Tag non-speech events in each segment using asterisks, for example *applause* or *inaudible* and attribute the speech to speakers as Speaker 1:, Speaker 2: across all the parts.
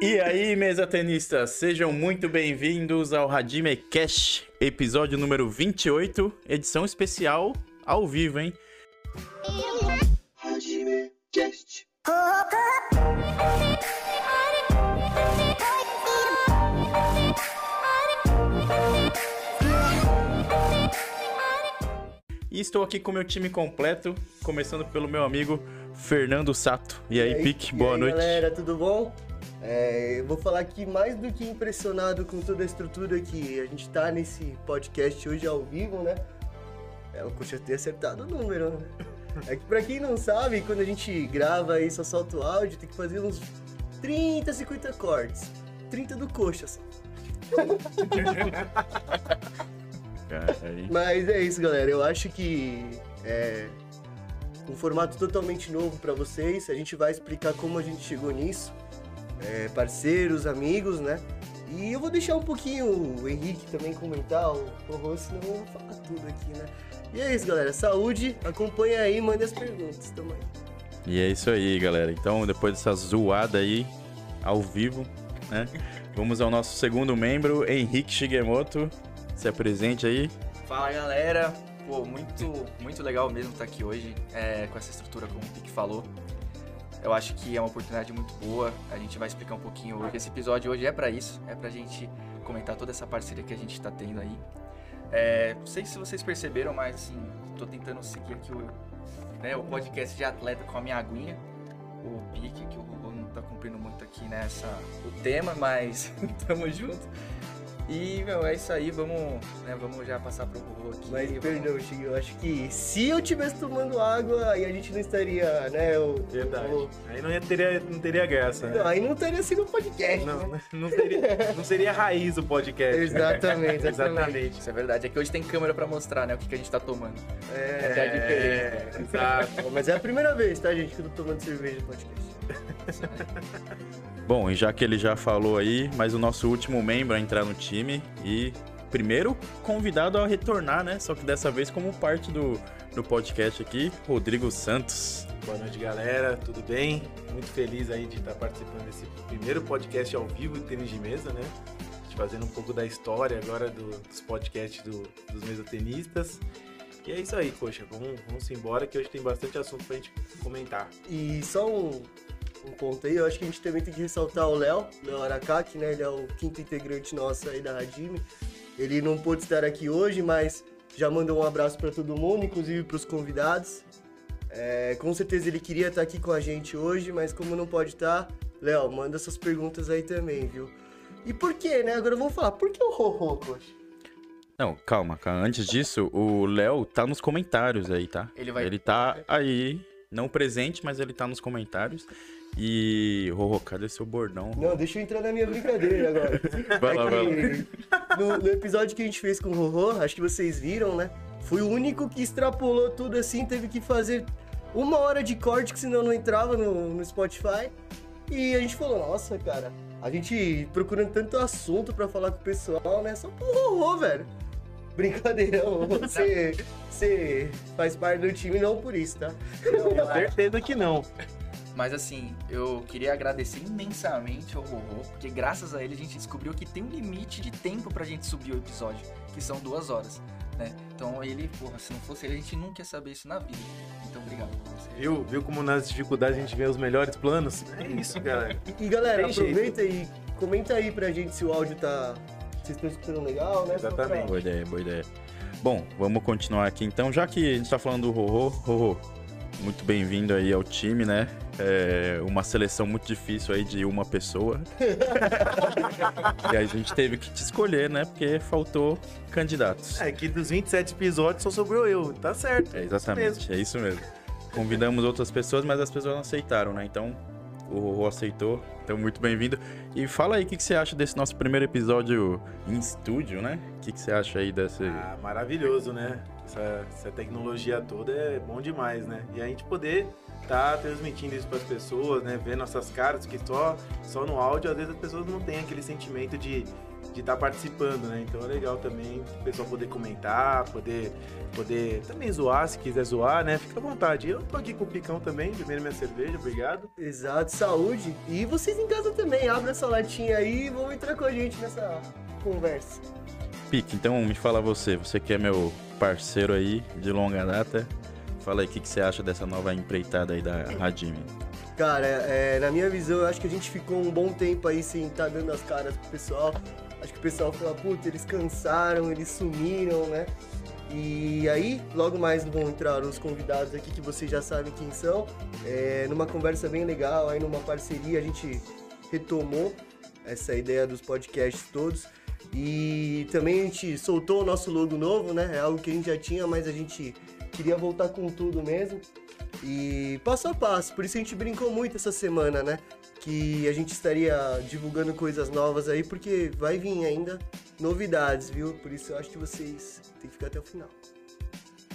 Speaker 1: E aí, mesa tenistas, sejam muito bem-vindos ao Hadime Cash, episódio número 28, edição especial ao vivo, hein? E estou aqui com o meu time completo, começando pelo meu amigo Fernando Sato. E aí, Pique, boa
Speaker 2: e aí,
Speaker 1: noite.
Speaker 2: galera, tudo bom? É, eu vou falar que mais do que impressionado com toda a estrutura que a gente tá nesse podcast hoje ao vivo, né? É o Coxa ter acertado o número, né? É que pra quem não sabe, quando a gente grava e só solta o áudio, tem que fazer uns 30, 50 cortes. 30 do Coxa,
Speaker 1: aí.
Speaker 2: Mas é isso, galera. Eu acho que é um formato totalmente novo pra vocês. A gente vai explicar como a gente chegou nisso. É, parceiros, amigos, né? E eu vou deixar um pouquinho o Henrique também comentar, o Rorô, senão eu vou falar tudo aqui, né? E é isso, galera. Saúde, acompanha aí, mande as perguntas também.
Speaker 1: E é isso aí, galera. Então, depois dessa zoada aí, ao vivo, né? Vamos ao nosso segundo membro, Henrique Shigemoto. Se apresente aí.
Speaker 3: Fala galera, pô, muito, muito legal mesmo estar aqui hoje é, com essa estrutura, como o Pique falou. Eu acho que é uma oportunidade muito boa. A gente vai explicar um pouquinho hoje. Esse episódio hoje é pra isso, é pra gente comentar toda essa parceria que a gente tá tendo aí. É, não sei se vocês perceberam, mas assim, tô tentando seguir aqui o, né, o podcast de atleta com a minha aguinha. O Pique, que o Rubô não tá cumprindo muito aqui nessa o tema, mas *laughs* tamo junto. E, meu, é isso aí, vamos, né, vamos já passar pro Rubô aqui.
Speaker 2: Mas,
Speaker 3: Vamos-
Speaker 2: perdão, Chico, eu acho que se eu tivesse tomando água, aí a gente não estaria, né? O,
Speaker 4: Verdade.
Speaker 2: o-
Speaker 4: Aí não, ia, teria, não teria graça,
Speaker 2: Não,
Speaker 4: né?
Speaker 2: aí não teria sido um podcast, né? *laughs*
Speaker 4: Não, não, seria, não seria raiz o podcast.
Speaker 2: Exatamente, *laughs* exatamente.
Speaker 4: Exatamente.
Speaker 3: Isso é verdade, é que hoje tem câmera pra mostrar, né, o que, que a gente tá tomando.
Speaker 2: É,
Speaker 3: Essa é a diferença.
Speaker 4: exato.
Speaker 2: Mas é a primeira vez, tá, gente, que eu tô tomando cerveja no podcast.
Speaker 1: Bom, e já que ele já falou aí, mas o nosso último membro a entrar no time e primeiro convidado a retornar, né? Só que dessa vez como parte do, do podcast aqui, Rodrigo Santos.
Speaker 4: Boa noite, galera. Tudo bem? Muito feliz aí de estar participando desse primeiro podcast ao vivo de tênis de mesa, né? Fazendo um pouco da história agora do- dos podcasts do- dos mesotenistas. E é isso aí, poxa. Vamos, vamos embora que hoje tem bastante assunto pra gente comentar.
Speaker 2: E só um, um ponto aí, eu acho que a gente também tem que ressaltar o Léo, Léo Aracaki, né? Ele é o quinto integrante nosso aí da Radime. Ele não pôde estar aqui hoje, mas já mandou um abraço pra todo mundo, inclusive pros convidados. É, com certeza ele queria estar aqui com a gente hoje, mas como não pode estar, Léo, manda suas perguntas aí também, viu? E por que, né? Agora vamos falar, por que o Rorô?
Speaker 1: Não, calma, cara. Antes disso, o Léo tá nos comentários aí, tá?
Speaker 3: Ele vai-
Speaker 1: Ele tá aí, não presente, mas ele tá nos comentários. E, Rorô, cadê seu bordão?
Speaker 2: Não, deixa eu entrar na minha brincadeira agora. *laughs*
Speaker 1: Vai lá,
Speaker 2: É
Speaker 1: vai lá.
Speaker 2: no, no episódio que a gente fez com o Rorô, acho que vocês viram, né? Fui o único que extrapolou tudo assim, teve que fazer uma hora de corte, que senão não entrava no, no Spotify. E a gente falou, nossa, cara, a gente procurando tanto assunto pra falar com o pessoal, né? Só pro Rorô, velho. Brincadeira, *laughs* Rorô, você, você faz parte do time não por isso, tá?
Speaker 4: Tenho certeza que não.
Speaker 3: Mas assim, eu queria agradecer imensamente ao Rorô, porque graças a ele a gente descobriu que tem um limite de tempo pra gente subir o episódio, que são duas horas, né? Então ele, porra, se não fosse ele, a gente nunca ia saber isso na vida. Então obrigado por você.
Speaker 4: Viu, viu como nas dificuldades a gente vê os melhores planos? É isso, galera.
Speaker 2: E, e, galera,
Speaker 4: Tem jeito.
Speaker 2: aproveita e comenta aí pra gente se o áudio tá. Vocês estão escutando legal, né?
Speaker 4: Exatamente.
Speaker 1: Boa ideia, boa ideia. Bom, vamos continuar aqui então. Já que a gente tá falando do Rorô, Rorô, muito bem-vindo aí ao time, né? É uma seleção muito difícil aí de uma pessoa. *laughs* e aí a gente teve que te escolher, né? Porque faltou candidatos.
Speaker 4: É que dos 27 episódios só sobrou eu. Tá certo.
Speaker 1: É, exatamente, é isso mesmo. Convidamos outras pessoas, mas as pessoas não aceitaram, né? Então, o Rorô aceitou. Então, muito bem-vindo. E fala aí o que, que você acha desse nosso primeiro episódio em estúdio, né? O que, que você acha aí desse.
Speaker 4: Ah, maravilhoso, né? Essa, essa tecnologia toda é bom demais, né? E a gente poder tá transmitindo isso para as pessoas, né? Ver nossas caras, que só, só no áudio, às vezes as pessoas não têm aquele sentimento de de estar participando, né? Então é legal também o pessoal poder comentar, poder, poder também zoar, se quiser zoar, né? Fica à vontade. Eu tô aqui com o Picão também, primeiro minha cerveja, obrigado.
Speaker 2: Exato, saúde. E vocês em casa também, abre essa latinha aí e vão entrar com a gente nessa conversa.
Speaker 1: Pique, então me fala você, você que é meu parceiro aí de longa data, fala aí o que, que você acha dessa nova empreitada aí da Radime.
Speaker 2: Cara, é, na minha visão, eu acho que a gente ficou um bom tempo aí sem estar dando as caras pro pessoal. Acho que o pessoal fala, puta, eles cansaram, eles sumiram, né? E aí, logo mais vão entrar os convidados aqui que vocês já sabem quem são. É, numa conversa bem legal, aí numa parceria, a gente retomou essa ideia dos podcasts todos. E também a gente soltou o nosso logo novo, né? É algo que a gente já tinha, mas a gente queria voltar com tudo mesmo. E passo a passo, por isso a gente brincou muito essa semana, né? Que a gente estaria divulgando coisas novas aí, porque vai vir ainda novidades, viu? Por isso eu acho que vocês têm que ficar até o final.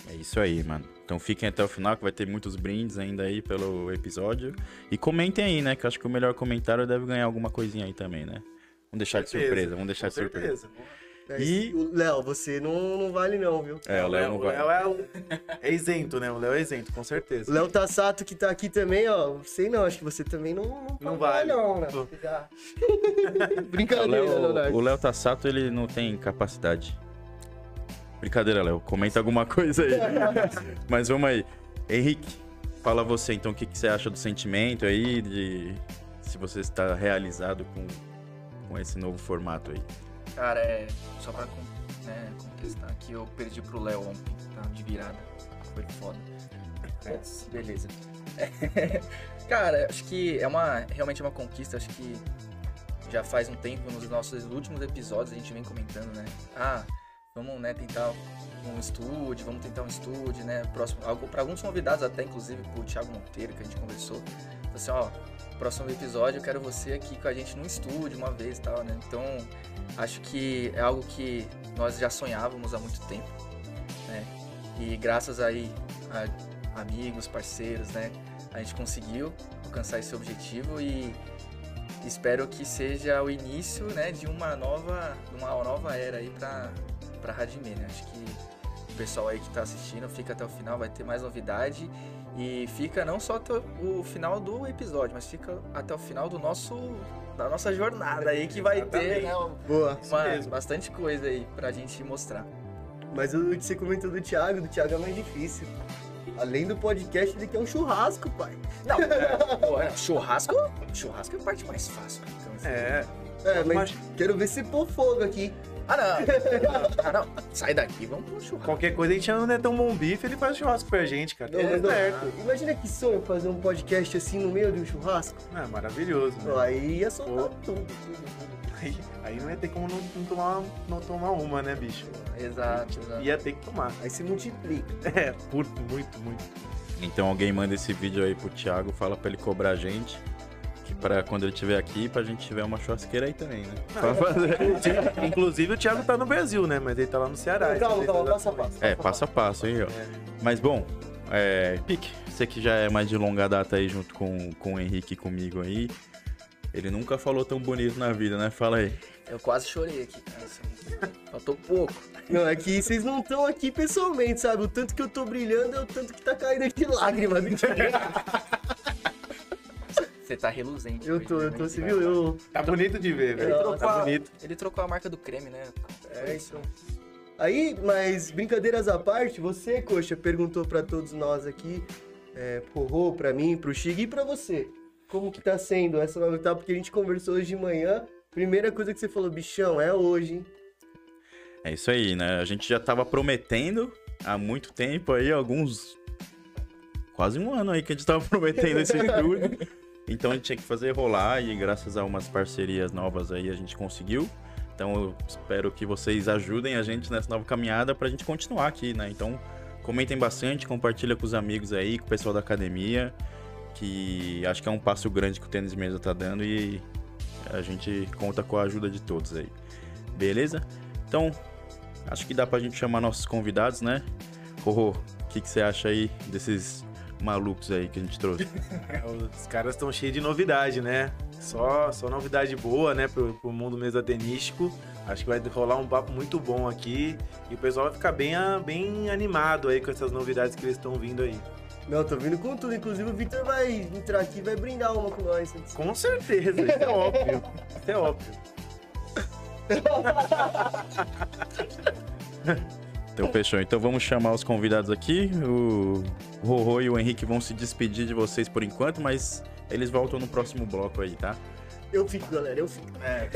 Speaker 1: É isso aí, mano. Então fiquem até o final que vai ter muitos brindes ainda aí pelo episódio. E comentem aí, né? Que eu acho que o melhor comentário deve ganhar alguma coisinha aí também, né? Vamos deixar de
Speaker 4: Certeza,
Speaker 1: surpresa, vamos deixar de
Speaker 4: Com
Speaker 1: surpresa.
Speaker 4: certeza.
Speaker 2: É,
Speaker 1: E-
Speaker 2: o Léo, você não, não vale não, viu?
Speaker 1: É, o Léo não vai.
Speaker 4: Léo é, o- é isento, né? O Léo é isento, com certeza.
Speaker 2: O Léo Tassato que tá aqui também, ó. Sei não, acho que você também não, não,
Speaker 4: Não
Speaker 2: vai
Speaker 4: vale.
Speaker 2: não, né? Já.
Speaker 1: O *laughs*
Speaker 2: Brincadeira,
Speaker 1: Léo, o Léo Tassato, ele não tem capacidade. Brincadeira, Léo. Comenta alguma coisa aí. *laughs* Mas vamos aí. Henrique, fala você então o que, que você acha do sentimento aí, de se você está realizado com, com esse novo formato aí.
Speaker 3: Cara, é. Só pra né, contestar aqui, eu perdi pro Léo ontem, tá? De virada. Foi foda. Beleza. *laughs* Cara, acho que é uma. Realmente é uma conquista, acho que já faz um tempo, nos nossos últimos episódios, a gente vem comentando, né? Ah, vamos né, tentar um estúdio, vamos tentar um estúdio, né? Próximo, pra alguns convidados, até inclusive pro Thiago Monteiro, que a gente conversou. Falou assim, ó, próximo episódio eu quero você aqui com a gente num estúdio uma vez e tal, né? Então, acho que é algo que nós já sonhávamos há muito tempo, né? E graças aí a amigos, parceiros, né? A gente conseguiu alcançar esse objetivo e espero que seja o início, né, de uma nova, uma nova era aí pra, pra Radimê, né? Acho que o pessoal aí que tá assistindo fica até o final, vai ter mais novidade e fica não só até o final do episódio, mas fica até o final do nosso da nossa jornada aí que vai ter, né,
Speaker 2: Boa.
Speaker 3: uma, bastante coisa aí pra gente mostrar.
Speaker 2: Mas o que você comentou do Thiago, do Thiago é mais difícil. Além do podcast, ele quer um churrasco, pai.
Speaker 3: Não, é, pô, é, churrasco, churrasco é a parte mais fácil. Então, assim,
Speaker 4: É.
Speaker 2: É, mas
Speaker 4: Mas-
Speaker 2: quero ver se pôr fogo aqui.
Speaker 3: Ah, não. Ah, não. Sai daqui, vamos pro churrasco.
Speaker 4: Qualquer coisa a gente chama o Netão Bom Bife, ele faz churrasco pra gente, cara.
Speaker 2: Não,
Speaker 4: É
Speaker 2: não-
Speaker 4: certo.
Speaker 2: Imagina que sonho fazer um podcast assim no meio de um churrasco.
Speaker 4: É maravilhoso, né?
Speaker 2: Aí ia soltar
Speaker 4: Pô.
Speaker 2: tudo, tudo.
Speaker 4: Aí, aí não ia ter como não, não tomar, não tomar uma, né, bicho?
Speaker 3: Exato, exato.
Speaker 4: Ia ter que tomar.
Speaker 2: Aí se multiplica. *laughs*
Speaker 4: É, curto, muito, muito.
Speaker 1: Então alguém manda esse vídeo aí pro Thiago, fala pra ele cobrar a gente. Pra quando ele estiver aqui, pra gente tiver uma churrasqueira aí também, né? Pra fazer. *laughs*
Speaker 4: Inclusive o Thiago tá no Brasil, né? Mas ele tá lá no Ceará.
Speaker 2: calma,
Speaker 4: Não sei
Speaker 2: calma,
Speaker 4: se
Speaker 2: passo a passo.
Speaker 1: É, passo a passo aí, ó.
Speaker 4: É.
Speaker 1: Mas bom, é, Pique, você que já é mais de longa data aí junto com, com o Henrique e comigo aí. Ele nunca falou tão bonito na vida, né? Fala aí.
Speaker 3: Eu quase chorei aqui, cara. Faltou pouco.
Speaker 2: Não, é que vocês não estão aqui pessoalmente, sabe? O tanto que eu tô brilhando é o tanto que tá caindo de lágrimas. *laughs*
Speaker 3: Você tá reluzente.
Speaker 2: Eu tô,
Speaker 3: né?
Speaker 2: eu tô, você viu? Eu.
Speaker 4: Tá bonito de ver,
Speaker 3: Ele
Speaker 4: velho.
Speaker 3: trocou,
Speaker 4: Tá
Speaker 3: a,
Speaker 4: bonito.
Speaker 3: ele trocou a marca do creme, né?
Speaker 2: É, então. Aí, mas brincadeiras à parte, você, Coxa, perguntou pra todos nós aqui, é, pro Rô, pra mim, pro Chig e pra você. Como que tá sendo essa nova etapa? Porque a gente conversou hoje de manhã. Primeira coisa que você falou, bichão, é hoje, hein?
Speaker 1: É isso aí, né? A gente já tava prometendo há muito tempo aí, alguns. Quase um ano aí que a gente tava *laughs* prometendo esse *laughs* estúdio. Então a gente tinha que fazer rolar e graças a umas parcerias novas aí a gente conseguiu. Então eu espero que vocês ajudem a gente nessa nova caminhada pra gente continuar aqui, né? Então comentem bastante, compartilha com os amigos aí, com o pessoal da academia, que acho que é um passo grande que o tênis mesa tá dando e a gente conta com a ajuda de todos aí. Beleza? Então, acho que dá pra gente chamar nossos convidados, né? Rorô, o que, que você acha aí desses malucos aí que a gente trouxe? *laughs*
Speaker 4: Os caras estão cheios de novidade, né? Só, só novidade boa, né, pro, pro mundo mesatenístico. Acho que vai rolar um papo muito bom aqui e o pessoal vai ficar bem, bem animado aí com essas novidades que eles estão vindo aí.
Speaker 2: Não, tô vindo com tudo. Inclusive o Victor vai entrar aqui e vai brindar uma com nós.
Speaker 4: Com certeza, isso é óbvio. Isso é óbvio. *laughs*
Speaker 1: Então fechou. Então vamos chamar os convidados aqui. O Rorô e o Henrique vão se despedir de vocês por enquanto, mas eles voltam no próximo bloco aí, tá?
Speaker 2: Eu fico, galera, eu fico.
Speaker 3: É.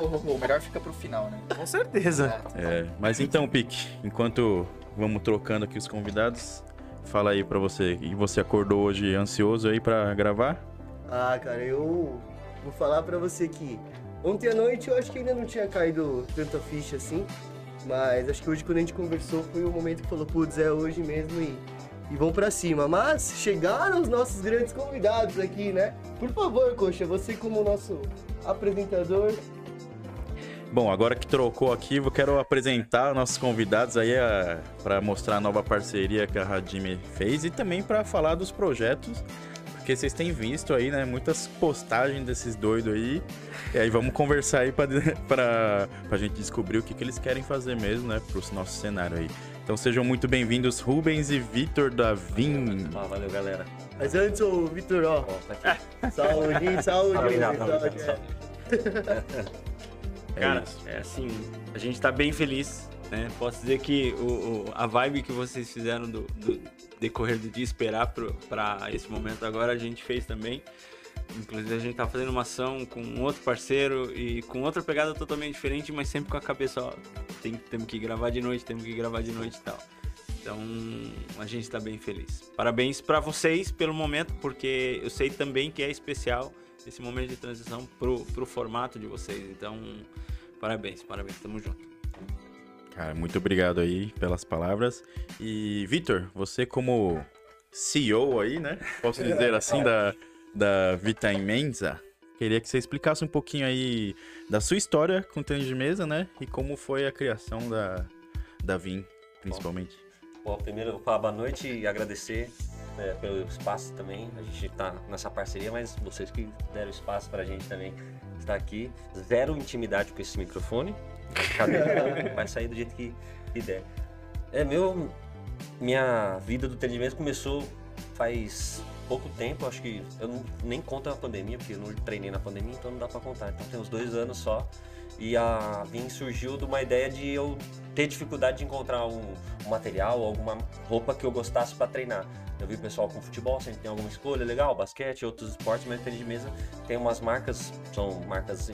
Speaker 3: o, melhor fica pro final, né?
Speaker 4: Com certeza.
Speaker 1: É, mas então, Pique, enquanto vamos trocando aqui os convidados, fala aí pra você. E você acordou hoje ansioso aí pra gravar?
Speaker 2: Ah, cara, eu vou falar pra você que ontem à noite eu acho que ainda não tinha caído tanta ficha assim, mas acho que hoje quando a gente conversou foi o momento que falou, putz, é hoje mesmo e, e vamos pra cima. Mas chegaram os nossos grandes convidados aqui, né? Por favor, Coxa, você como nosso apresentador,
Speaker 1: Bom, agora que trocou aqui, eu quero apresentar nossos convidados aí a, para mostrar a nova parceria que a Radime fez e também para falar dos projetos, porque vocês têm visto aí, né, muitas postagens desses doidos aí. E aí vamos conversar aí para *laughs* pra, pra gente descobrir o que, que eles querem fazer mesmo, né, pro nosso cenário aí. Então sejam muito bem-vindos, Rubens e Vitor da Vim.
Speaker 5: Ah, valeu, galera.
Speaker 2: mas antes, ô Vitor, ó,
Speaker 5: tá aqui. *laughs*
Speaker 2: saúde, saúde. *laughs*
Speaker 1: É
Speaker 5: Cara,
Speaker 1: isso.
Speaker 5: é assim, a gente tá bem feliz, né? Posso dizer que o, o- a vibe que vocês fizeram do, do decorrer do dia, esperar pro, pra esse momento agora, a gente fez também. Inclusive, a gente tá fazendo uma ação com um outro parceiro e com outra pegada totalmente diferente, mas sempre com a cabeça, ó, tem, temos que gravar de noite, temos que gravar de noite e tal. Então, a gente tá bem feliz. Parabéns pra vocês pelo momento, porque eu sei também que é especial esse momento de transição pro, pro formato de vocês. Então, parabéns, parabéns, tamo junto.
Speaker 1: Cara, muito obrigado aí pelas palavras. E, Vitor, você como CEO aí, né? Posso *laughs* dizer assim, da, da Vita Imensa, queria que você explicasse um pouquinho aí da sua história com tênis de mesa, né? E como foi a criação da, da Vim, principalmente.
Speaker 5: Bom, primeiro eu vou falar boa noite e agradecer né, pelo espaço também. A gente tá nessa parceria, mas vocês que deram espaço pra gente também estar aqui. Zero intimidade com esse microfone. *laughs* Vai sair do jeito que, que der. É, meu. Minha vida do tênis de mesa começou faz pouco tempo, acho que eu nem conto a pandemia, porque eu não treinei na pandemia, então não dá pra contar. Então tem uns dois anos só. E a Vim surgiu de uma ideia de eu ter dificuldade de encontrar um, um material, alguma roupa que eu gostasse para treinar. Eu vi o pessoal com futebol, sempre tem alguma escolha legal, basquete, outros esportes, mas tênis de mesa tem umas marcas, são marcas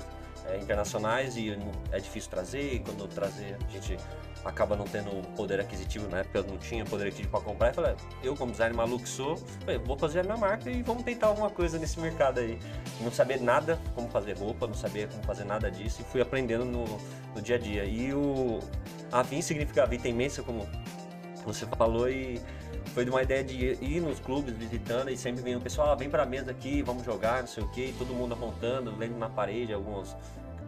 Speaker 5: é, internacionais e é difícil trazer, e quando trazer a gente acaba não tendo poder aquisitivo, na época eu não tinha poder aquisitivo para comprar, e falei, eu como designer maluco sou, falei, vou fazer a minha marca e vamos tentar alguma coisa nesse mercado aí. Não saber nada como fazer roupa, não sabia como fazer nada disso e fui aprendendo no, no dia a dia. E o a VIN significa Vita Imensa, como você falou, e foi de uma ideia de ir nos clubes visitando e sempre vinha o pessoal, ah, vem pra mesa aqui, vamos jogar, não sei o que, todo mundo apontando, lendo na parede alguns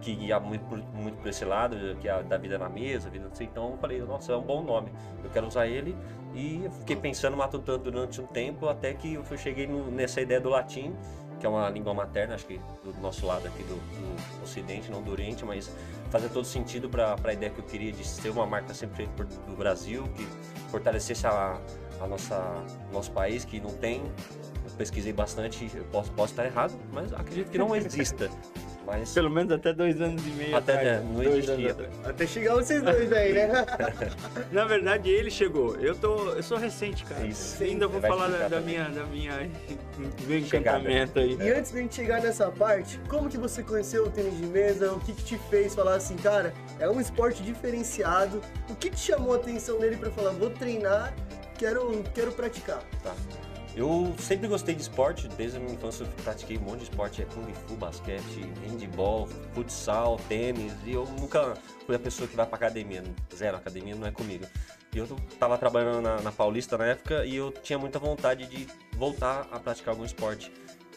Speaker 5: que ia muito muito por esse lado, que é da vida na mesa, vida não sei. Então eu falei, nossa, é um bom nome, eu quero usar ele. E fiquei pensando, matutando durante um tempo, até que eu cheguei no- nessa ideia do latim, que é uma língua materna, acho que do nosso lado aqui do, do ocidente, não do oriente, mas fazer todo sentido para a ideia que eu queria de ser uma marca sempre feita do Brasil, que fortalecesse a, a nossa nosso país, que não tem. Eu pesquisei bastante, eu posso, posso estar errado, mas acredito que não exista. *laughs* Mas Pelo menos até dois anos e meio Até, atrás. é, não dois existia. anos atrás.
Speaker 2: Até chegar vocês dois aí, né? *laughs*
Speaker 5: Na verdade, ele chegou. Eu tô, eu sou recente, cara. Isso. Ainda vou falar da, minha, da minha, *laughs* Chegada. encantamento aí.
Speaker 2: E antes da gente chegar nessa parte, como que você conheceu o tênis de mesa? O que, que te fez falar assim, cara, é um esporte diferenciado? O que te chamou a atenção nele pra falar, vou treinar, quero, quero praticar?
Speaker 5: Tá. Eu sempre gostei de esporte, desde a minha infância eu pratiquei um monte de esporte, é kung fu, basquete, handball, futsal, tênis, e eu nunca fui a pessoa que vai pra academia, zero, academia não é comigo. E eu tava trabalhando na, na Paulista na época e eu tinha muita vontade de voltar a praticar algum esporte.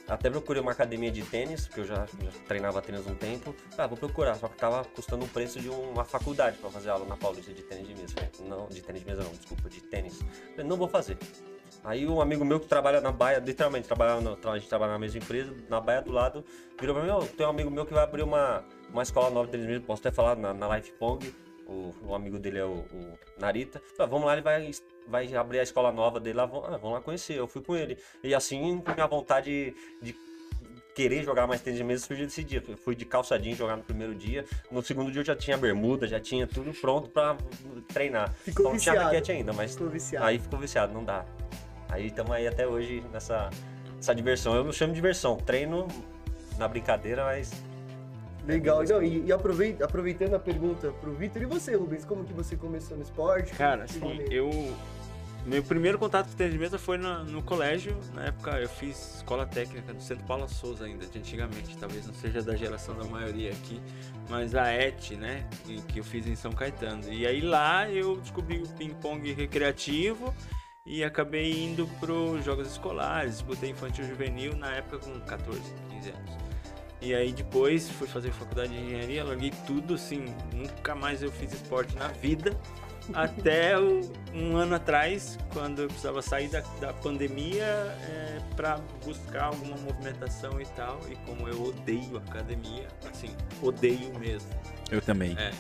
Speaker 5: Até procurei uma academia de tênis, porque eu já, já treinava tênis um tempo. Ah, vou procurar, só que tava custando o preço de uma faculdade para fazer aula na Paulista de tênis de mesa. Não, de tênis de mesa não, desculpa, de tênis. Falei, não vou fazer. Aí um amigo meu que trabalha na baia, literalmente, trabalha no- a gente trabalha na mesma empresa, na baia do lado, virou pra mim, "Ô, tem um amigo meu que vai abrir uma, uma escola nova deles mesmo, posso até falar, na, na Life Pong, o, o amigo dele é o, o Narita. Falei, vamos lá, ele vai, vai abrir a escola nova dele lá, vamos, ah, vamos lá conhecer. Eu fui com ele. E assim, minha vontade de querer jogar mais tênis de mesa surgiu desse dia. Eu fui de calça jeans jogar no primeiro dia. No segundo dia eu já tinha bermuda, já tinha tudo pronto pra treinar.
Speaker 2: Ficou
Speaker 5: Só não tinha
Speaker 2: viciado.
Speaker 5: raquete ainda, mas
Speaker 2: Ficou viciado.
Speaker 5: aí ficou viciado, não dá. Aí estamos aí até hoje nessa essa diversão. Eu não chamo de diversão, treino na brincadeira, mas
Speaker 2: Legal. Não, e, e aprovei- aproveitando a pergunta pro Vitor, e você, Rubens, como que você começou no esporte?
Speaker 6: Cara, assim, eu. Meu primeiro contato com tênis de mesa foi na- no colégio. Na época eu fiz escola técnica do Centro Paula Souza ainda, de antigamente. Talvez não seja da geração da maioria aqui, mas a ET, né? Que eu fiz em São Caetano. E aí lá eu descobri o ping-pong recreativo e acabei indo pros jogos escolares. Disputei infantil juvenil na época com 14, 15 anos. E aí depois fui fazer faculdade de engenharia, larguei tudo, assim, nunca mais eu fiz esporte na vida. *laughs* Até o- um ano atrás, quando eu precisava sair da, da pandemia é, para buscar alguma movimentação e tal. E como eu odeio academia, assim, odeio mesmo.
Speaker 1: Eu também.
Speaker 6: É.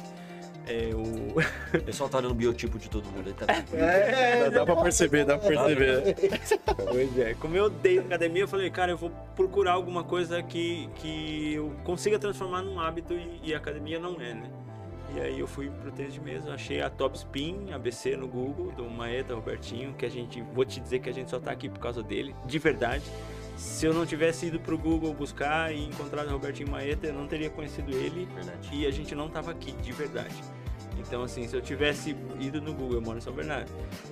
Speaker 6: É, eu, *laughs*
Speaker 5: o pessoal tá olhando o biotipo de todo mundo aí tá também.
Speaker 2: É,
Speaker 1: Dá pra perceber, dá pra perceber.
Speaker 6: Pois é, como eu odeio academia, eu falei, cara, eu vou procurar alguma coisa que, que eu consiga transformar num hábito e, e academia não é, né? E aí eu fui pro tênis de mesa, achei a Top Spin, ABC no Google, do Maeta Robertinho, que a gente, vou te dizer que a gente só tá aqui por causa dele, de verdade. Se eu não tivesse ido pro Google buscar e encontrado o Robertinho Maeta, eu não teria conhecido ele
Speaker 5: Verdade.
Speaker 6: e a gente não tava aqui, de verdade. Então, assim, se eu tivesse ido no Google, eu moro em São Bernardo,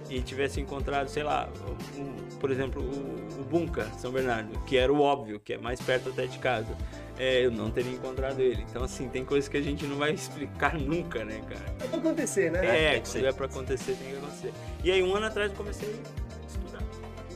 Speaker 6: e tivesse encontrado, sei lá, o- por exemplo, o, o Bunka, São Bernardo, que era o óbvio, que é mais perto até de casa, é, eu não teria encontrado ele. Então, assim, tem coisas que a gente não vai *laughs* explicar nunca, né, cara?
Speaker 2: é pra acontecer, né?
Speaker 6: É,
Speaker 5: que
Speaker 6: se tiver pra acontecer, tem que acontecer. E aí, um ano atrás, eu comecei.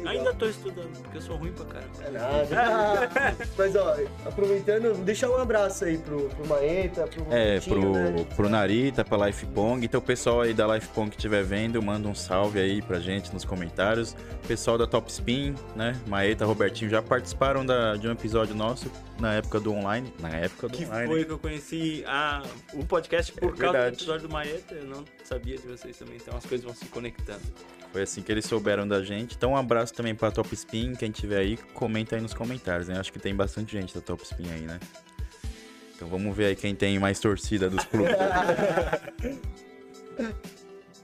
Speaker 6: Ainda tô estudando, porque eu sou ruim pra caramba.
Speaker 2: É nada. *laughs* Mas, ó, aproveitando, deixar um abraço aí pro, pro Maeta, pro
Speaker 1: É, pro,
Speaker 2: né?
Speaker 1: pro Narita, pra Life Pong. Então, o pessoal aí da Life Pong que estiver vendo, manda um salve aí pra gente nos comentários. Pessoal da Top Spin, né? Maeta, Robertinho já participaram da, de um episódio nosso na época do online. Na época do
Speaker 6: Que
Speaker 1: online.
Speaker 6: foi que eu conheci a, o podcast por
Speaker 1: É
Speaker 6: causa
Speaker 1: verdade.
Speaker 6: do episódio do Maeta. Eu não sabia de vocês também, então as coisas vão se conectando.
Speaker 1: Foi assim que eles souberam da gente. Então, um abraço também pra Top Spin. Quem tiver aí, comenta aí nos comentários, né? Acho que tem bastante gente da Top Spin aí, né? Então, vamos ver aí quem tem mais torcida dos clubes. *laughs*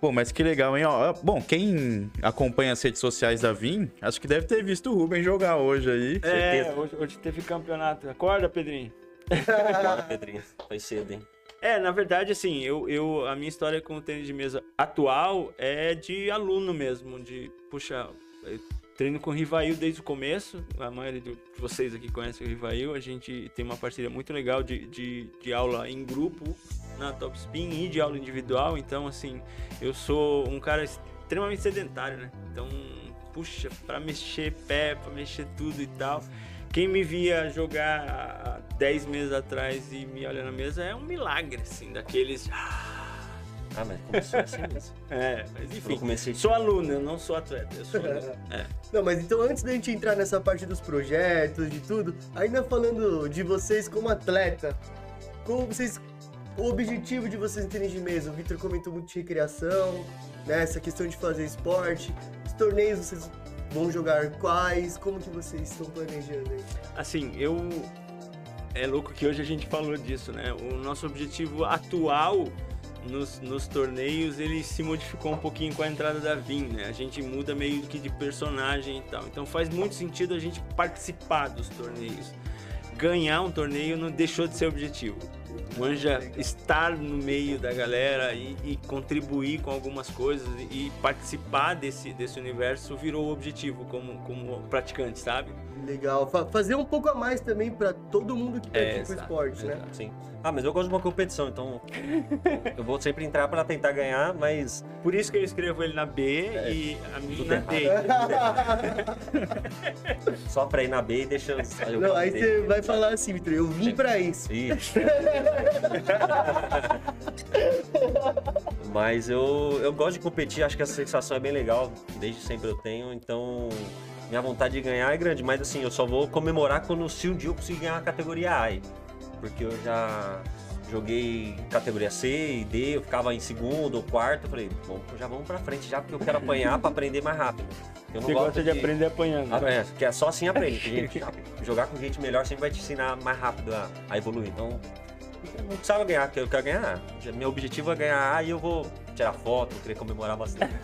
Speaker 1: Pô, mas que legal, hein? Ó, bom, quem acompanha as redes sociais da Vim, acho que deve ter visto o Ruben jogar hoje aí.
Speaker 6: É, hoje, hoje teve campeonato. Acorda, Pedrinho. *laughs*
Speaker 5: Bora, Pedrinho. Foi cedo, hein?
Speaker 6: É, na verdade, assim, eu, eu, a minha história com o tênis de mesa atual é de aluno mesmo, de, puxa, treino com o Rivail desde o começo, a maioria de vocês aqui conhecem o Rivail, a gente tem uma parceria muito legal de, de, de aula em grupo na Top Spin e de aula individual, então, assim, eu sou um cara extremamente sedentário, né? Então, puxa, pra mexer pé, pra mexer tudo e tal... Quem me via jogar há 10 meses atrás e me olha na mesa é um milagre, assim, daqueles.
Speaker 5: Ah, mas começou assim mesmo. *laughs*
Speaker 6: É, mas
Speaker 5: Eu
Speaker 6: enfim.
Speaker 5: comecei
Speaker 6: Sou aluno, eu não sou atleta. Eu sou aluno. *laughs* É.
Speaker 2: Não, mas então antes da gente entrar nessa parte dos projetos, de tudo, ainda falando de vocês como atleta, como vocês. O objetivo de vocês em tênis de mesa, o Victor comentou muito de recreação, né? Essa questão de fazer esporte. Os torneios vocês vão jogar quais? Como que vocês estão planejando aí?
Speaker 6: Assim, eu. É louco que hoje a gente falou disso, né? O nosso objetivo atual nos, nos torneios ele se modificou um pouquinho com a entrada da Vin, né? A gente muda meio que de personagem e tal. Então faz muito sentido a gente participar dos torneios. Ganhar um torneio não deixou de ser objetivo. Manja estar no meio da galera e, e contribuir com algumas coisas e, participar desse, desse universo virou o objetivo como, como praticante, sabe?
Speaker 2: Legal. Fa- fazer um pouco a mais também pra todo mundo que pratica o
Speaker 6: exato,
Speaker 2: esporte, né?
Speaker 6: exato.
Speaker 5: Sim. Ah, mas eu gosto de uma competição, então *laughs* eu vou sempre entrar pra tentar ganhar, mas
Speaker 6: Por isso que eu escrevo ele na B e a minha na D.
Speaker 5: só pra ir na B e deixa eu.
Speaker 2: Não, aí você vai falar assim, Vitor, eu vim pra isso.
Speaker 5: Isso. *laughs* Mas eu, eu gosto de competir, acho que essa sensação é bem legal, desde sempre eu tenho, então minha vontade de ganhar é grande, mas assim, eu só vou comemorar quando se um dia eu conseguir ganhar a categoria A. porque eu já joguei categoria C e D, eu ficava em segundo ou quarto, eu falei, bom, já vamos pra frente já, porque eu quero apanhar pra aprender mais rápido. Eu não
Speaker 6: Você
Speaker 5: gosto
Speaker 6: gosta de aprender apanhando.
Speaker 5: ah, é, que é só assim aprende. que gente- *laughs* jogar com gente melhor sempre vai te ensinar mais rápido a, a evoluir. Então, eu não precisava ganhar, porque eu quero ganhar. Meu objetivo é ganhar A e eu vou tirar foto, querer comemorar bastante.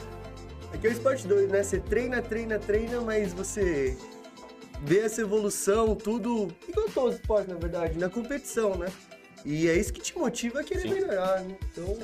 Speaker 2: Aqui é o esporte doido, né? Você treina, treina, treina, mas você vê essa evolução, tudo. Igual todo esporte, na verdade, na competição, né? E é isso que te motiva a querer
Speaker 5: Sim.
Speaker 2: melhorar, né? Então,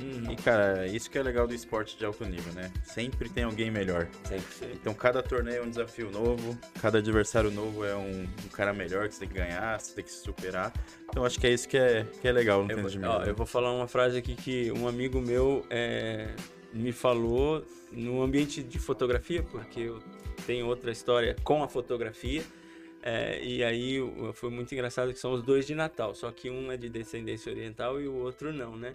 Speaker 6: Hum,
Speaker 1: E cara, isso que é legal do esporte de alto nível, né? Sempre tem alguém melhor.
Speaker 5: Sempre.
Speaker 1: Então cada torneio é um desafio novo, cada adversário novo é um, um cara melhor que você tem que ganhar, você tem que se superar. Então acho que é isso que é, que é legal no
Speaker 6: Eu vou, ó, eu vou falar uma frase aqui que um amigo meu é, me falou no ambiente de fotografia, porque eu tenho outra história com a fotografia. é, e aí foi muito engraçado que são os dois de Natal, só que um é de descendência oriental e o outro não, né?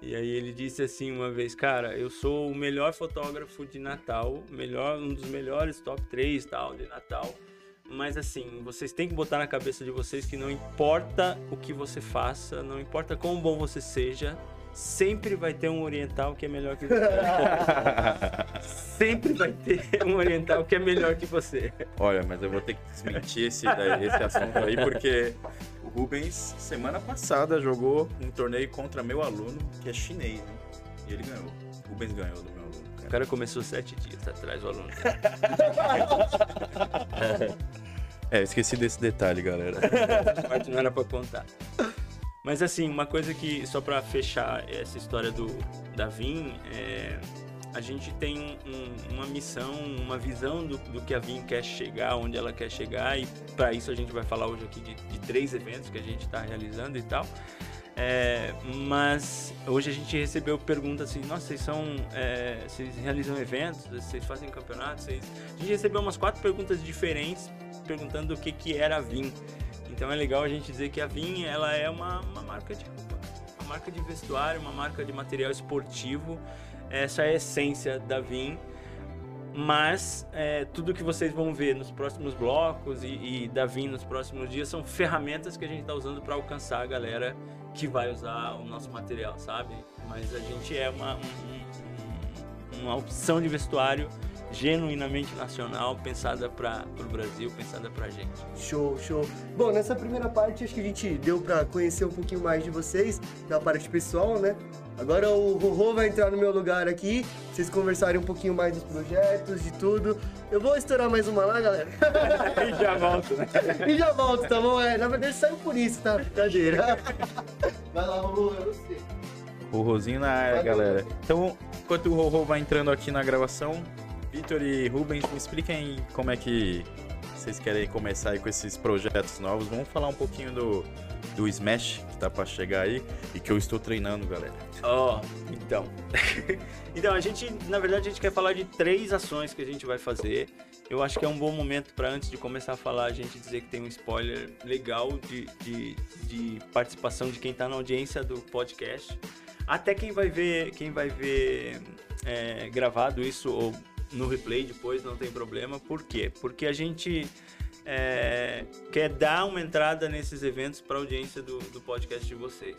Speaker 6: E aí ele disse assim uma vez, cara, eu sou o melhor fotógrafo de Natal, melhor, um dos melhores top 3 tal de Natal. Mas assim, vocês têm que botar na cabeça de vocês que não importa o que você faça, não importa quão bom você seja, sempre vai ter um oriental que é melhor que você. *laughs* sempre vai ter um oriental que é melhor que você.
Speaker 1: Olha, mas eu vou ter que desmentir esse, daí- esse assunto aí, porque o Rubens, semana passada, jogou um torneio contra meu aluno, que é chinês, né? E ele ganhou. O Rubens ganhou do meu aluno,
Speaker 6: O
Speaker 1: cara.
Speaker 6: cara começou sete dias atrás, o aluno. *laughs*
Speaker 1: É, eu esqueci desse detalhe, galera.
Speaker 6: Parte não era pra contar. Mas assim, uma coisa que, só pra fechar essa história do da Vim, é, a gente tem um- uma missão, uma visão do, do que a Vim quer chegar, onde ela quer chegar, e para isso a gente vai falar hoje aqui de, de três eventos que a gente está realizando e tal. É, mas hoje a gente recebeu perguntas assim, nossa, vocês são. é, vocês realizam eventos, vocês fazem campeonatos, vocês... A gente recebeu umas quatro perguntas diferentes perguntando o que, que era a Vim. Então é legal a gente dizer que a Vim ela é uma, uma marca de roupa, uma marca de vestuário, uma marca de material esportivo. Essa é a essência da Vim. Mas é, tudo que vocês vão ver nos próximos blocos e, e da Vim nos próximos dias são ferramentas que a gente está usando para alcançar a galera que vai usar o nosso material, sabe? Mas a gente é uma, um- um- uma opção de vestuário genuinamente nacional, pensada para o Brasil, pensada para gente.
Speaker 2: Show, show. Bom, nessa primeira parte acho que a gente deu pra conhecer um pouquinho mais de vocês, da parte pessoal, né? Agora o Rorô vai entrar no meu lugar aqui, vocês conversarem um pouquinho mais dos projetos, de tudo. Eu vou estourar mais uma lá, galera. *laughs*
Speaker 6: E já volto, né? *laughs*
Speaker 2: e já volto, tá bom? É, na verdade saiu por isso, tá? Brincadeira. Vai lá, Rorô, é você.
Speaker 1: O Rosinho na área, galera. Então, enquanto o Rorô vai entrando aqui na gravação, Vitor e Rubens, me expliquem como é que vocês querem começar aí com esses projetos novos. Vamos falar um pouquinho do, do Smash que tá pra chegar aí e que eu estou treinando, galera.
Speaker 6: Ó, então. *laughs* então, a gente, na verdade, a gente quer falar de três ações que a gente vai fazer. Eu acho que é um bom momento para antes de começar a falar, a gente dizer que tem um spoiler legal de, de, de participação de quem tá na audiência do podcast. Até quem vai ver, quem vai ver é, gravado isso ou no replay depois, não tem problema. Por quê? Porque a gente é, quer dar uma entrada nesses eventos para a audiência do, do podcast de vocês.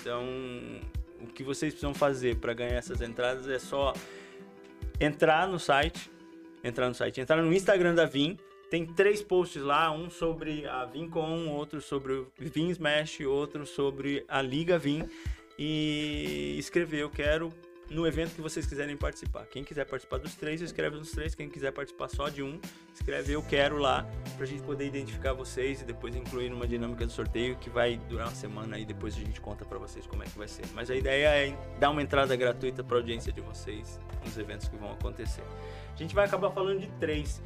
Speaker 6: Então, o que vocês precisam fazer para ganhar essas entradas é só entrar no site, entrar no site, entrar no Instagram da Vim. Tem três posts lá, um sobre a VinCon, outro sobre o Vim Smash, outro sobre a Liga Vim. E escrever, eu quero no evento que vocês quiserem participar. Quem quiser participar dos três, escreve nos três. Quem quiser participar só de um, escreve eu quero lá, pra gente poder identificar vocês e depois incluir numa dinâmica do sorteio que vai durar uma semana e depois a gente conta pra vocês como é que vai ser. Mas a ideia é dar uma entrada gratuita pra audiência de vocês nos eventos que vão acontecer. A gente vai acabar falando de três.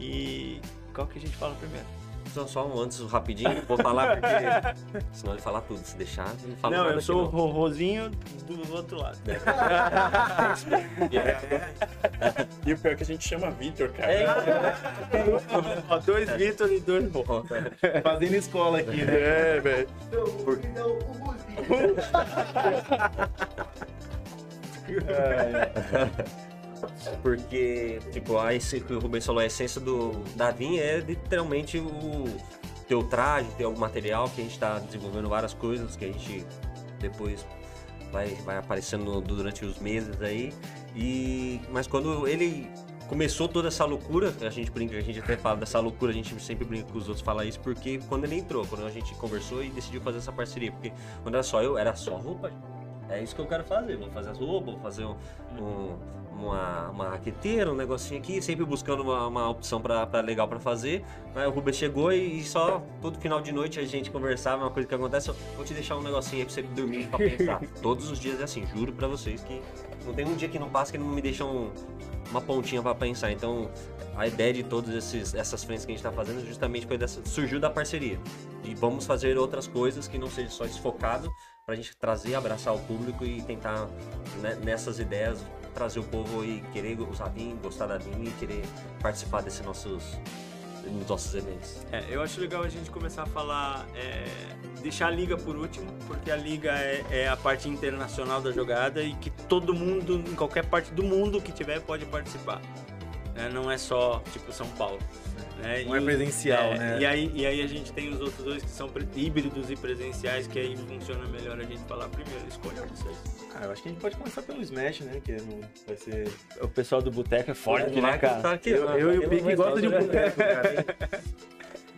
Speaker 6: E qual que a gente fala primeiro?
Speaker 5: Só, só um antes, rapidinho, vou falar porque. *laughs* Senão ele fala tudo. Se deixar, ele fala
Speaker 6: Não,
Speaker 5: nada
Speaker 6: eu sou o
Speaker 5: não.
Speaker 6: Rorrozinho do outro lado.
Speaker 1: E o pior é que a gente chama Vitor, cara.
Speaker 5: É,
Speaker 6: Ó, dois Vitor e dois Rorro.
Speaker 4: Fazendo escola aqui, né?
Speaker 1: É, velho.
Speaker 2: Então, o final, o Guzinho. *laughs* *laughs*
Speaker 5: Porque, tipo, a que o Rubens falou, a essência do, da vinha é literalmente o teu traje, ter algum material que a gente tá desenvolvendo várias coisas que a gente depois vai, vai aparecendo durante os meses aí. E, mas quando ele começou toda essa loucura, a gente brinca, a gente até fala dessa loucura, a gente sempre brinca com os outros falar isso, porque quando ele entrou, quando a gente conversou e decidiu fazer essa parceria, porque quando era só eu, era só roupa. É isso que eu quero fazer, vou fazer as roupas, vou fazer um, um- uma, uma raqueteira, um negocinho aqui, sempre buscando uma, uma opção pra, pra legal pra fazer. Aí o Rubens chegou e, e só todo final de noite a gente conversava, uma coisa que acontece, eu vou te deixar um negocinho aí pra você dormir pra pensar. *laughs* Todos os dias é assim, juro pra vocês que não tem um dia que não passa que não me deixa um- uma pontinha pra pensar. Então, a ideia de todas esses, essas frentes que a gente tá fazendo justamente foi dessa, surgiu da parceria. E vamos fazer outras coisas que não seja só desfocado pra gente trazer, abraçar o público e tentar né, nessas ideias trazer o povo e querer usar vinho, gostar da vinho e querer participar desses nossos, nossos eventos.
Speaker 6: É, eu acho legal a gente começar a falar, é, deixar a liga por último, porque a liga é, é a parte internacional da jogada e que todo mundo, em qualquer parte do mundo que tiver, pode participar. né? Não é só, tipo, São Paulo. Né?
Speaker 4: Não é presencial,
Speaker 6: é,
Speaker 4: né?
Speaker 6: E aí, e aí a gente tem os outros dois que são híbridos e presenciais, que aí funciona melhor a gente falar primeiro. Escolha vocês.
Speaker 4: Ah, eu acho que a gente pode começar pelo Smash, né? Que não vai ser.
Speaker 6: O pessoal do Boteco é forte, né, cara?
Speaker 5: tá aqui,
Speaker 4: Eu,
Speaker 5: ó,
Speaker 4: eu e o Pique gostam de um boteco, cara.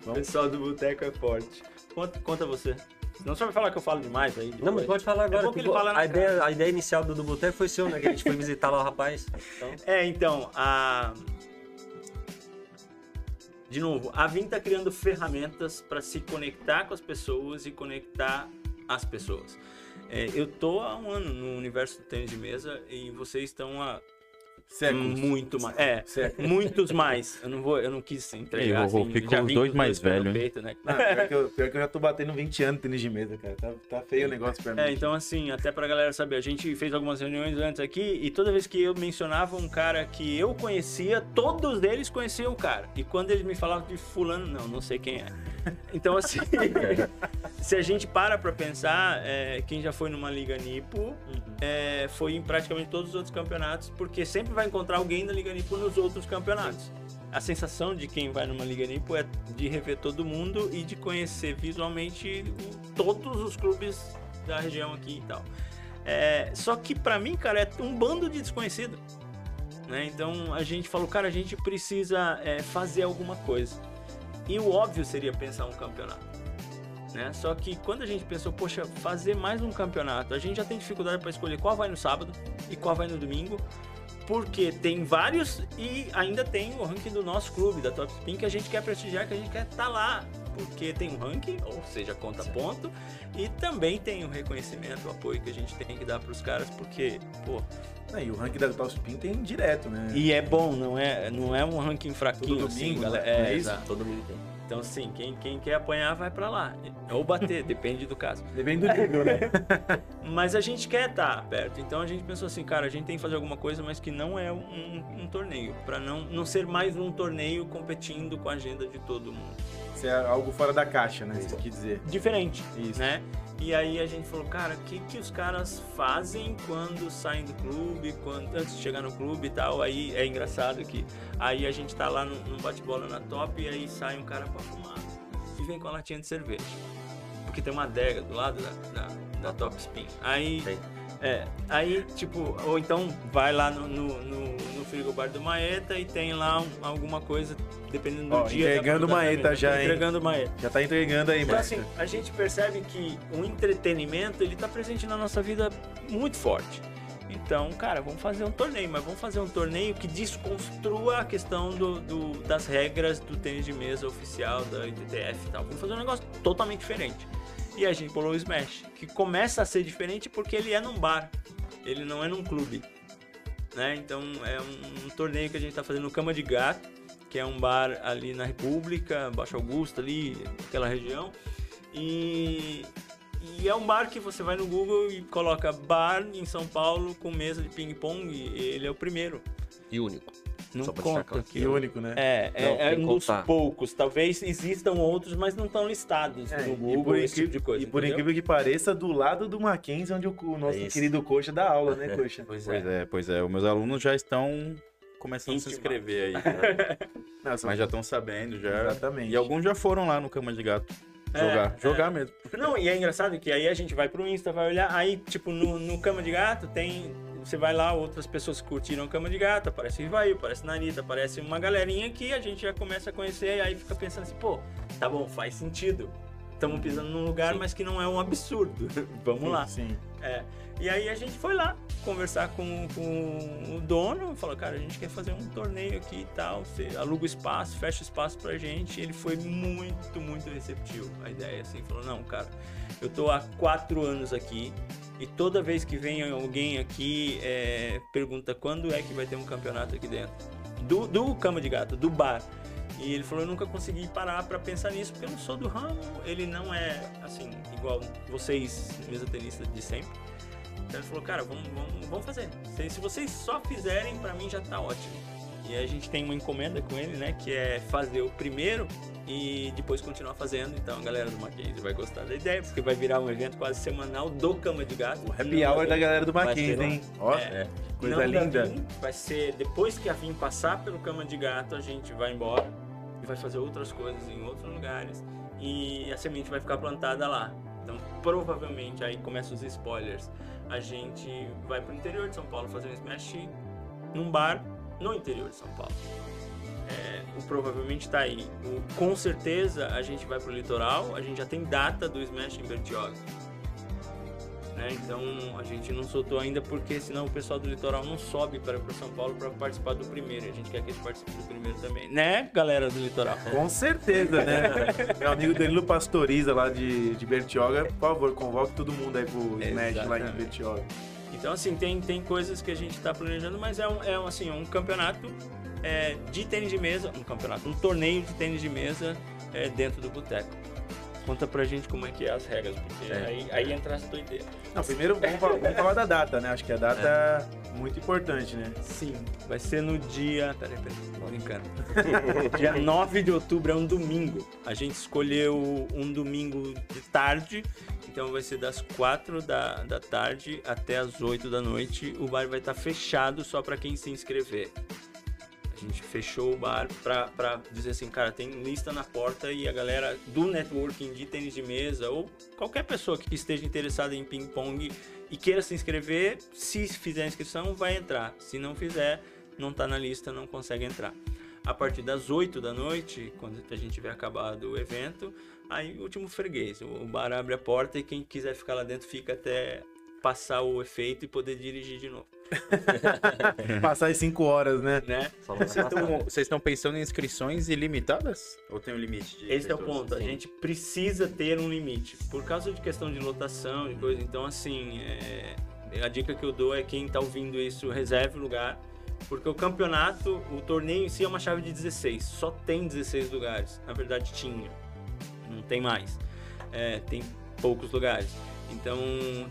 Speaker 6: O pessoal do Boteco é forte. Conta, conta você. Não só vai falar que eu falo demais aí.
Speaker 5: Não, mas
Speaker 6: depois.
Speaker 5: pode falar agora.
Speaker 6: bom que fala
Speaker 5: a, ideia, a ideia inicial do, do Boteco foi seu, né? Que a gente foi visitar lá o rapaz. Então, *laughs*
Speaker 6: É, então, a. De novo, a Vim tá criando ferramentas para se conectar com as pessoas e conectar as pessoas. É, eu tô há um ano no universo do tênis de mesa e vocês estão há
Speaker 4: Séculos.
Speaker 6: muito mais. É,
Speaker 4: Séculos.
Speaker 6: muitos mais. Eu não vou, eu não quis entregar.
Speaker 1: Ei, Rorô,
Speaker 6: assim,
Speaker 1: ficou
Speaker 6: já
Speaker 1: os dois mais
Speaker 6: pés no
Speaker 1: velho, hein?
Speaker 6: peito, né?
Speaker 4: Não, pior, que eu, pior que eu já tô batendo 20 anos de tênis de mesa, cara. Tá, tá feio o negócio pra mim.
Speaker 6: É, então assim, até pra galera saber, a gente fez algumas reuniões antes aqui e toda vez que eu mencionava um cara que eu conhecia, todos eles conheciam o cara. E quando eles me falavam de fulano, não, não sei quem é. Então assim, *laughs* se a gente para pra pensar, é, quem já foi numa Liga Nipo é, foi em praticamente todos os outros campeonatos, porque sempre vai encontrar alguém da Liga Nipo nos outros campeonatos. A sensação de quem vai numa Liga Nipo é de rever todo mundo e de conhecer visualmente todos os clubes da região aqui e tal. É, só que pra mim, cara, é um bando de desconhecido. Né? Então a gente falou, cara, a gente precisa é, fazer alguma coisa. E o óbvio seria pensar um campeonato. Né? Só que quando a gente pensou, poxa, fazer mais um campeonato, a gente já tem dificuldade para escolher qual vai no sábado e qual vai no domingo, porque tem vários e ainda tem o ranking do nosso clube, da Top Spin, que a gente quer prestigiar, que a gente quer estar lá, porque tem um ranking, ou seja, conta ponto, e também tem o reconhecimento, o apoio que a gente tem que dar para os caras, porque, pô,
Speaker 4: Não, e o ranking da Top Spin tem direto, né?
Speaker 6: e é bom, não é, não é um ranking fraquinho
Speaker 4: Todo
Speaker 6: assim,
Speaker 4: domingo,
Speaker 6: galera.
Speaker 4: né?
Speaker 6: É,
Speaker 4: é isso?
Speaker 5: todo mundo tem.
Speaker 6: Então, sim, quem, quem quer apanhar vai para lá. Ou bater, *laughs* depende do caso.
Speaker 4: Depende do nível, né? *laughs*
Speaker 6: Mas a gente quer estar perto. Então a gente pensou assim, cara, a gente tem que fazer alguma coisa, mas que não é um, um torneio. para não, não ser mais um torneio competindo com a agenda de todo mundo.
Speaker 4: Isso é algo fora da caixa, né? Isso quer dizer.
Speaker 6: Diferente,
Speaker 4: Isso.
Speaker 6: né? E aí a gente falou, cara, o que, que os caras fazem quando saem do clube, quando, antes de chegar no clube e tal? Aí é engraçado que aí a gente tá lá no, no bate-bola na top e aí sai um cara pra fumar e vem com a latinha de cerveja. Porque tem uma adega do lado da, da, da Top Spin. Aí. É, aí, tipo, ou então vai lá no, no, no, no frigobar do Maeta e tem lá um- alguma coisa, dependendo do
Speaker 4: Ó,
Speaker 6: dia.
Speaker 4: entregando Maeta já, hein?
Speaker 6: Entregando Maeta.
Speaker 4: Já tá entregando aí,
Speaker 6: Então, assim, a gente percebe que o entretenimento, ele tá presente na nossa vida muito forte. Então, cara, vamos fazer um torneio, mas vamos fazer um torneio que desconstrua a questão do, do- das regras do tênis de mesa oficial da ITTF e tal. Vamos fazer um negócio totalmente diferente. E a gente pulou o Smash, que começa a ser diferente porque ele é num bar, ele não é num clube. Né? Então é um, um torneio que a gente tá fazendo no Cama de Gato, que é um bar ali na República, Baixo Augusto, ali, aquela região. E, e é um bar que você vai no Google e coloca bar em São Paulo com mesa de ping-pong. Ele é o primeiro.
Speaker 5: E único.
Speaker 6: Não conta
Speaker 5: claro.
Speaker 6: aqui.
Speaker 4: E único, né?
Speaker 6: É, é,
Speaker 5: Não,
Speaker 6: é
Speaker 5: que
Speaker 6: um dos
Speaker 5: contar.
Speaker 6: poucos. Talvez existam outros, mas não estão listados
Speaker 4: É,
Speaker 6: no Google,
Speaker 4: por,
Speaker 6: esse tipo
Speaker 4: incrível,
Speaker 6: de coisa.
Speaker 4: e por
Speaker 6: entendeu?
Speaker 4: incrível que pareça, do lado do Mackenzie, onde o, o nosso
Speaker 5: É
Speaker 4: querido Coxa dá aula, né, *laughs* Coxa?
Speaker 6: Pois
Speaker 1: Pois
Speaker 6: é.
Speaker 1: é, pois é. Os meus alunos já estão começando a se inscrever aí. *laughs* né?
Speaker 4: Não,
Speaker 1: Mas já estão sabendo, já.
Speaker 4: Exatamente.
Speaker 1: E alguns já foram lá no Cama de Gato.
Speaker 6: É,
Speaker 1: Jogar.
Speaker 6: é.
Speaker 1: Jogar mesmo.
Speaker 6: Não, e é engraçado que aí a gente vai pro Insta, vai olhar, aí, tipo, no, no Cama de Gato tem. Você vai lá, outras pessoas que curtiram Cama de Gato, aparece o aparece Narita, aparece uma galerinha que a gente já começa a conhecer, e aí fica pensando assim, pô, tá bom, faz sentido. Estamos pisando num lugar, mas que não é um absurdo. *laughs* Vamos lá.
Speaker 4: Sim.
Speaker 6: É. E aí a gente foi lá conversar com, com o dono, falou, cara, a gente quer fazer um torneio aqui e tal, você aluga o espaço, fecha o espaço pra gente. Ele foi muito, muito receptivo a ideia, assim, falou, não, cara, eu tô há quatro anos aqui e toda vez que vem alguém aqui é, pergunta quando é que vai ter um campeonato aqui dentro. Do, do Cama de Gato, do bar. E ele falou, eu nunca consegui parar pra pensar nisso, porque eu não sou do ramo, ele não é, assim, igual vocês, mesotenistas de sempre. Então ele falou, cara, vamos, vamos, vamos fazer. Se, se vocês só fizerem, pra mim já tá ótimo. E a gente tem uma encomenda com ele, né? Que é fazer o primeiro e depois continuar fazendo. Então a galera do Mackenzie vai gostar da ideia, porque vai virar um evento quase semanal do Cama de Gato.
Speaker 4: O happy hour da galera do Mackenzie, hein? Ó,
Speaker 6: É.
Speaker 4: coisa
Speaker 6: Não da
Speaker 4: linda.
Speaker 6: Vim, vai ser depois que a Vim passar pelo Cama de Gato, a gente vai embora e vai fazer outras coisas em outros lugares. E a semente vai ficar plantada lá. Então, provavelmente, aí começam os spoilers. A gente vai pro interior de São Paulo fazer um Smash num bar no interior de São Paulo. É, o provavelmente tá aí. O, com certeza a gente vai pro litoral, a gente já tem data do Smash em Bertioga. Né? Então a gente não soltou ainda porque senão o pessoal do litoral não sobe para São Paulo para participar do primeiro. A gente quer que eles participem do primeiro também, né, galera do litoral?
Speaker 4: Com certeza, né? *laughs* Meu amigo Danilo Pastoriza lá de, de Bertioga, por favor, convoque todo mundo aí pro Smash lá em
Speaker 6: Exatamente.
Speaker 4: Bertioga.
Speaker 6: Então assim tem, tem coisas que a gente está planejando, mas é um, é um, assim um campeonato é, de tênis de mesa, um campeonato, um torneio de tênis de mesa é, dentro do boteco. Conta pra gente como é que é as regras, porque
Speaker 5: É.
Speaker 6: aí, aí entra essa doideira.
Speaker 4: Não, primeiro vamos falar, vamos falar da data, né? Acho que a data é muito importante, né?
Speaker 6: Sim, vai ser no dia. Peraí, peraí, tô brincando. *laughs* dia 9 de outubro é um domingo. A gente escolheu um domingo de tarde, então vai ser das 4 da, da tarde até as 8 da noite. O bar vai estar fechado só para quem se inscrever. A gente fechou o bar pra dizer assim, cara, tem lista na porta e a galera do networking de tênis de mesa ou qualquer pessoa que esteja interessada em ping-pong e queira se inscrever, se fizer a inscrição, vai entrar. Se não fizer, não tá na lista, não consegue entrar. A partir das 8 da noite, quando a gente tiver acabado o evento, aí o último freguês. O bar abre a porta e quem quiser ficar lá dentro fica até passar o efeito e poder dirigir de novo, *laughs*
Speaker 4: Passar as 5 horas, né?
Speaker 6: né?
Speaker 1: Vocês estão- pensando em inscrições ilimitadas? Ou tem um limite de
Speaker 6: Esse é o ponto. A gente precisa ter um limite. Por causa de questão de lotação e coisa. Então, assim, é, a dica que eu dou é quem tá ouvindo isso, reserve o lugar. Porque o campeonato, o torneio em si é uma chave de 16. Só tem 16 lugares. Na verdade, tinha. Não tem mais. É, tem poucos lugares. Então,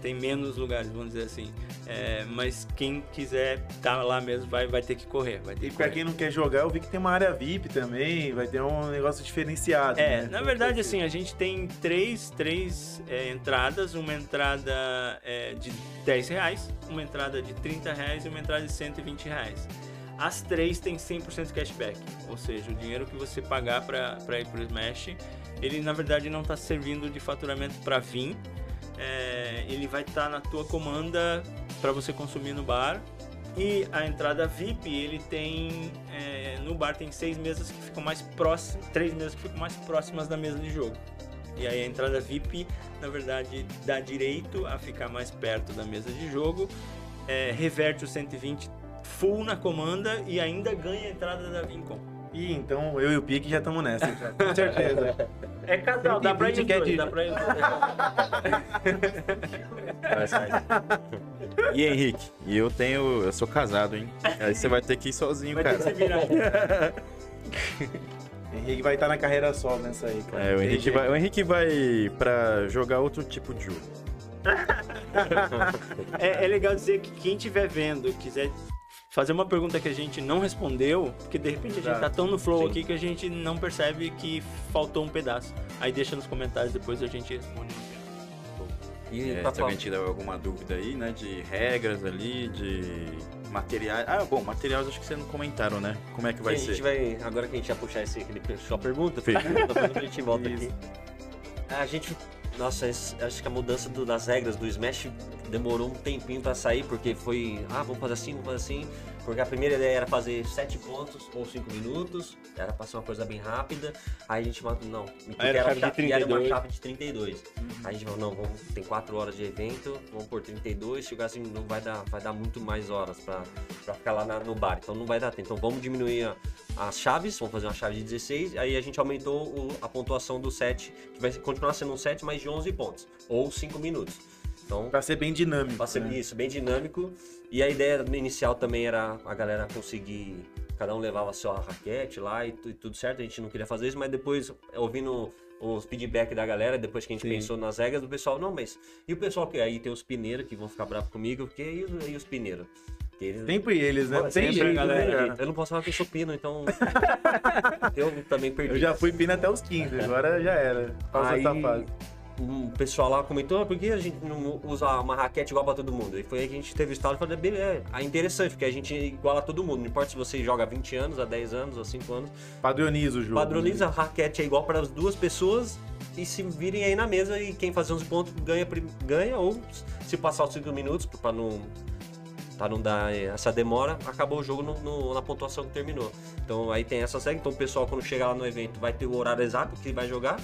Speaker 6: tem menos lugares, vamos dizer assim. É, mas quem quiser estar lá mesmo vai, vai ter que correr. Ter
Speaker 4: E
Speaker 6: que
Speaker 4: pra
Speaker 6: correr.
Speaker 4: quem não quer jogar, eu vi que tem uma área VIP também, vai ter um negócio diferenciado.
Speaker 6: É,
Speaker 4: né?
Speaker 6: na verdade, assim, a gente tem três, três é, entradas. Uma entrada é, de 10 reais, uma entrada de 30 reais e uma entrada de 120 reais. As três têm 100% cashback, ou seja, o dinheiro que você pagar para ir pro Smash, ele na verdade não está servindo de faturamento para vir, é, ele vai estar na tua comanda para você consumir no bar. E a entrada VIP, ele tem. é, no bar tem seis mesas que ficam mais próximas. Três mesas que ficam mais próximas da mesa de jogo. E aí a entrada VIP, na verdade, dá direito a ficar mais perto da mesa de jogo. é, reverte o 120 full na comanda e ainda ganha a entrada da Vincom.
Speaker 4: Ih, então eu e o Pique já estamos nessa, já, *laughs* com certeza.
Speaker 6: É casal, dá pra ir
Speaker 4: 120
Speaker 6: os
Speaker 4: que é
Speaker 6: dois,
Speaker 4: de-
Speaker 6: dá pra ir. *laughs*
Speaker 1: E Henrique, e eu tenho. Eu sou casado, hein? Aí você vai ter que ir sozinho,
Speaker 6: Vai ter
Speaker 1: cara.
Speaker 6: que se virar. *laughs*
Speaker 4: Henrique vai estar na carreira solo nessa aí, cara.
Speaker 1: É, o Henrique, vai, o Henrique vai pra jogar outro tipo de jogo. *laughs*
Speaker 6: É, é legal dizer que quem estiver vendo, quiser fazer uma pergunta que a gente não respondeu, porque de repente a gente tá tão no flow
Speaker 5: Sim.
Speaker 6: aqui que a gente não percebe que faltou um pedaço. Aí deixa nos comentários, depois a gente responde.
Speaker 5: E
Speaker 1: É,
Speaker 5: pra
Speaker 1: se alguém tiver alguma dúvida aí, né? De regras ali, de materiais. Ah, bom, materiais acho que vocês não comentaram, né? Como é que vai
Speaker 5: Sim, a gente
Speaker 1: ser?
Speaker 5: vai, agora que a gente vai puxar esse, aquele, sua pergunta, depois *laughs* a gente volta
Speaker 4: Isso.
Speaker 5: aqui. A gente, nossa, acho que a mudança do- das regras do Smash demorou um tempinho pra sair, porque foi, ah, vamos fazer assim, vamos fazer assim. Porque a primeira ideia era fazer 7 pontos ou 5 minutos, era pra ser uma coisa bem rápida. Aí a gente matou, não,
Speaker 6: era
Speaker 5: era,
Speaker 6: chave de
Speaker 5: cha- e era uma
Speaker 6: 32.
Speaker 5: chave de 32. Aí a gente falou, não, vamos, tem 4 horas de evento, vamos por 32, chegar assim, não vai dar, vai dar muito mais horas pra, pra ficar lá na- no bar, então não vai dar tempo. Então vamos diminuir a- as chaves, vamos fazer uma chave de 16, aí a gente aumentou o- a pontuação do set, que vai continuar sendo um set, mas de 11 pontos, ou 5 minutos. Então,
Speaker 4: Pra ser bem dinâmico.
Speaker 5: Pra ser
Speaker 4: né?
Speaker 5: isso, bem dinâmico. E a ideia inicial também era a galera conseguir. Cada um levava a sua raquete lá e, e tudo certo. A gente não queria fazer isso, mas depois, ouvindo os feedback da galera, depois que a gente
Speaker 4: Sim.
Speaker 5: pensou nas regras, o pessoal, não, mas. E o pessoal que. Aí tem os pineiros que vão ficar bravos comigo, porque e os, e os pineiros? Que eles-
Speaker 4: Sempre eles, né?
Speaker 5: Pô, sempre, não
Speaker 4: né, cara?
Speaker 5: jeito. Eu não posso falar que eu sou pino, então. *laughs* eu também perdi.
Speaker 4: Eu já fui pino até os 15, agora já era. Passa
Speaker 5: Aí,
Speaker 4: essa fase.
Speaker 5: Um pessoal lá comentou, ah, por que a gente não usa uma raquete igual pra todo mundo? E foi aí que a gente teve o estalo e falou, beleza, é interessante, porque a gente iguala todo mundo. Não importa se você joga há 20 anos, há 10 anos, há 5 anos.
Speaker 4: Padroniza o jogo.
Speaker 5: Padroniza, a raquete é igual para as duas pessoas e se virem aí na mesa e quem fazer 11 pontos ganha, ganha ou se passar os 5 minutos para não para não dar essa demora, acabou o jogo no- no- na pontuação que terminou. Então aí tem essa regra, então o pessoal quando chegar lá no evento vai ter o horário exato que vai jogar.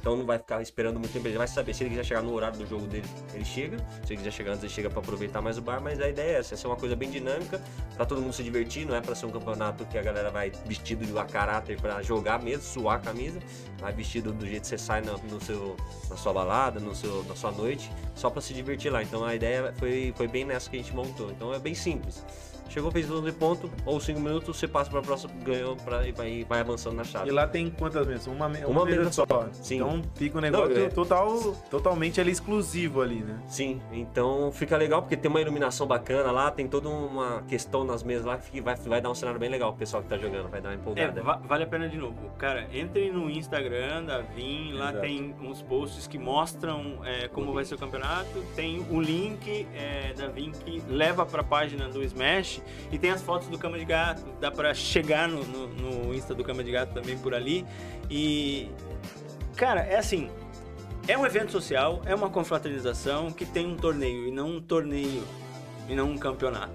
Speaker 5: Então não vai ficar esperando muito tempo, ele vai saber. Se ele quiser chegar no horário do jogo dele, ele chega. Se ele quiser chegar antes, ele chega para aproveitar mais o bar. Mas a ideia é essa, é ser uma coisa bem dinâmica, para todo mundo se divertir. Não é para ser um campeonato que a galera vai vestido de caráter para jogar mesmo, suar a camisa. Vai vestido do jeito que você sai no, no seu, na sua balada, no seu, na sua noite, só para se divertir lá. Então a ideia foi, foi bem nessa que a gente montou. Então é bem simples. Chegou, fez 12 pontos, ou 5 minutos, você passa para a próxima, ganhou pra, e vai, vai avançando na chave.
Speaker 4: E lá tem quantas mesas? Uma, me-
Speaker 5: Uma
Speaker 4: mesa
Speaker 5: mesa
Speaker 4: só.
Speaker 5: só. Sim.
Speaker 4: Então fica um negócio
Speaker 5: Não, é-
Speaker 4: total, totalmente ali exclusivo ali, né?
Speaker 5: Sim, então fica legal porque tem uma iluminação bacana lá, tem toda uma questão nas mesas lá que vai, vai dar um cenário bem legal pro pessoal que tá jogando, vai dar uma
Speaker 6: É,
Speaker 5: empolgada.
Speaker 6: va- vale a pena de novo. Cara, entrem no Instagram da Vim, lá
Speaker 4: Exato.
Speaker 6: tem uns posts que mostram é, como vai ser o campeonato. Tem o link é, da Vim que leva pra página do Smash e tem as fotos do Cama de Gato. Dá pra chegar no, no, no Insta do Cama de Gato também por ali. E, cara, é assim. É um evento social, é uma confraternização que tem um torneio e não um torneio e não um campeonato.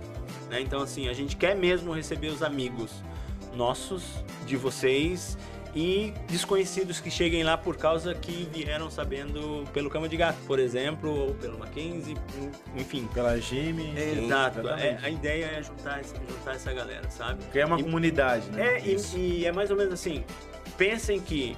Speaker 6: né? Então, assim, a gente quer mesmo receber os amigos nossos, de vocês e desconhecidos que cheguem lá por causa que vieram sabendo pelo Cama de Gato, por exemplo, ou pelo Mackenzie, enfim.
Speaker 4: Pela Jimmy.
Speaker 6: Exato. É, a ideia é juntar, juntar essa galera, sabe?
Speaker 4: É uma
Speaker 6: E-
Speaker 4: comunidade, né?
Speaker 6: É, e, e é mais ou menos assim. Pensem que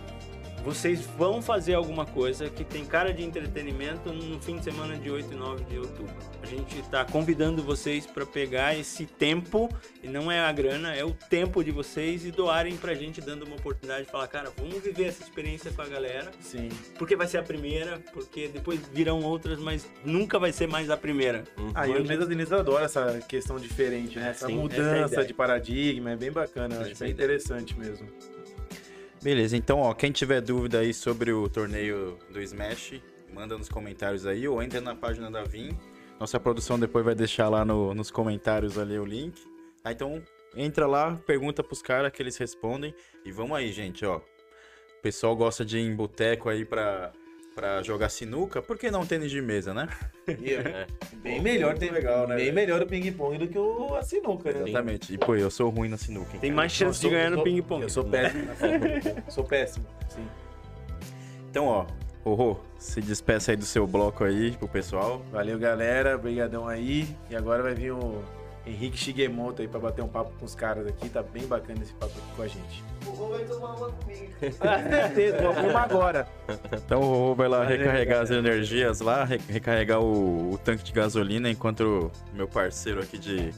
Speaker 6: vocês vão fazer alguma coisa que tem cara de entretenimento no fim de semana de 8 e 9 de outubro. A gente está convidando vocês para pegar esse tempo, e não é a grana, é o tempo de vocês e doarem pra gente, dando uma oportunidade de falar, cara, vamos viver essa experiência com a galera,
Speaker 4: Sim.
Speaker 6: porque vai ser a primeira, porque depois virão outras, mas nunca vai ser mais a primeira.
Speaker 5: Uhum.
Speaker 4: Ah, e o. Mesa Diniz adora essa questão diferente, né?
Speaker 6: É,
Speaker 4: essa
Speaker 6: sim, essa é a
Speaker 4: mudança de paradigma, é bem bacana, eu acho
Speaker 6: é a
Speaker 4: bem
Speaker 6: ideia.
Speaker 4: interessante mesmo.
Speaker 1: Beleza, então, ó, quem tiver dúvida aí sobre o torneio do Smash, manda nos comentários aí ou entra na página da Vim. Nossa produção depois vai deixar lá no- nos comentários ali o link. Tá, então, entra lá, pergunta pros caras que eles respondem. E vamos aí, gente, ó. O pessoal gosta de ir em boteco aí pra, pra jogar sinuca, por que não tênis de mesa, né? *laughs*
Speaker 5: É.
Speaker 4: Bem melhor, tem,
Speaker 1: legal, né,
Speaker 4: bem melhor o ping-pong do que o a sinuca, né?
Speaker 1: Exatamente. E, pô, eu sou ruim na sinuca. hein,
Speaker 6: Tem
Speaker 1: cara.
Speaker 6: mais chance de ganhar no ping-pong.
Speaker 4: Eu sou péssimo na sinuca. *laughs* sou péssimo, sim.
Speaker 1: Então, ó, ô Rô, se despeça aí do seu bloco aí pro pessoal.
Speaker 4: Valeu, galera. Obrigadão aí. E agora vai vir o Henrique Shigemoto aí pra bater um papo com os caras aqui. Tá bem bacana esse papo aqui com a gente.
Speaker 2: O Rô vai tomar uma comigo. *laughs*
Speaker 4: Com certeza, vamos agora.
Speaker 1: Então o Rô vai lá
Speaker 4: Valeu,
Speaker 1: recarregar as energias lá, re- recarregar o, o tanque de gasolina, enquanto o meu parceiro aqui de,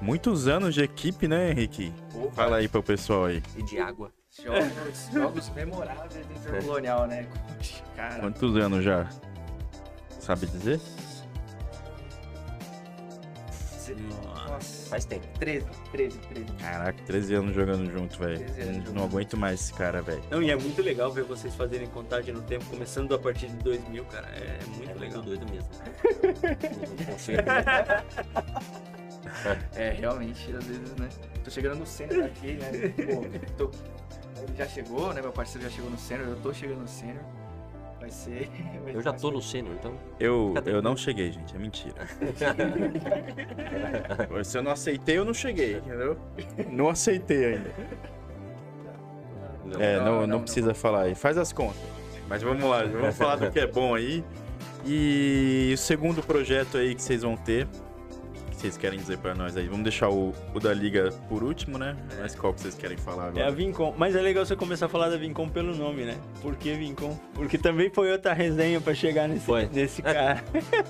Speaker 1: Muitos anos de equipe, né, Henrique?
Speaker 3: Pô,
Speaker 1: Fala aí pro pessoal aí.
Speaker 5: E de água.
Speaker 3: Jogos, jogos memoráveis do Intercolonial, né? Cara,
Speaker 1: Quantos anos já? Sabe dizer?
Speaker 3: nossa,
Speaker 5: Faz tempo.
Speaker 3: 13, 13, 13.
Speaker 1: Caraca, 13 anos jogando junto, velho.
Speaker 3: 13 anos
Speaker 1: Não, aguento mais esse cara, velho.
Speaker 6: Não, e é muito legal ver vocês fazerem contagem no tempo, começando a partir de 2000, cara. É, é muito
Speaker 5: É
Speaker 6: legal.
Speaker 5: muito doido mesmo. Não. *laughs*
Speaker 3: É, realmente, às vezes, né? Tô chegando no sênior aqui, né? Pô, tô... Ele já chegou, né? Meu parceiro já chegou no sênior, eu tô chegando no sênior. Vai ser. *laughs* vai
Speaker 5: Eu já
Speaker 3: ser-
Speaker 5: tô no sênior, então.
Speaker 1: Eu,
Speaker 5: Cadê?
Speaker 1: eu não cheguei, gente, é mentira. *laughs* Se eu não aceitei, eu não cheguei, entendeu? Não aceitei ainda. É,
Speaker 3: Não,
Speaker 1: não,
Speaker 3: não,
Speaker 1: não,
Speaker 3: não.
Speaker 1: precisa falar aí. Faz as contas. Mas vamos lá, vamos falar do que é bom aí. E o segundo projeto aí que vocês vão ter, vocês querem dizer pra nós aí. Vamos deixar o, o da Liga por último, né? Mas qual que vocês querem falar
Speaker 6: É a
Speaker 1: agora?
Speaker 6: Vincom. Mas é legal você começar a falar da Vincom pelo nome, né? Por que Vincom? Porque também foi outra resenha pra chegar nesse,
Speaker 5: Foi.
Speaker 6: nesse
Speaker 5: É.
Speaker 6: cara.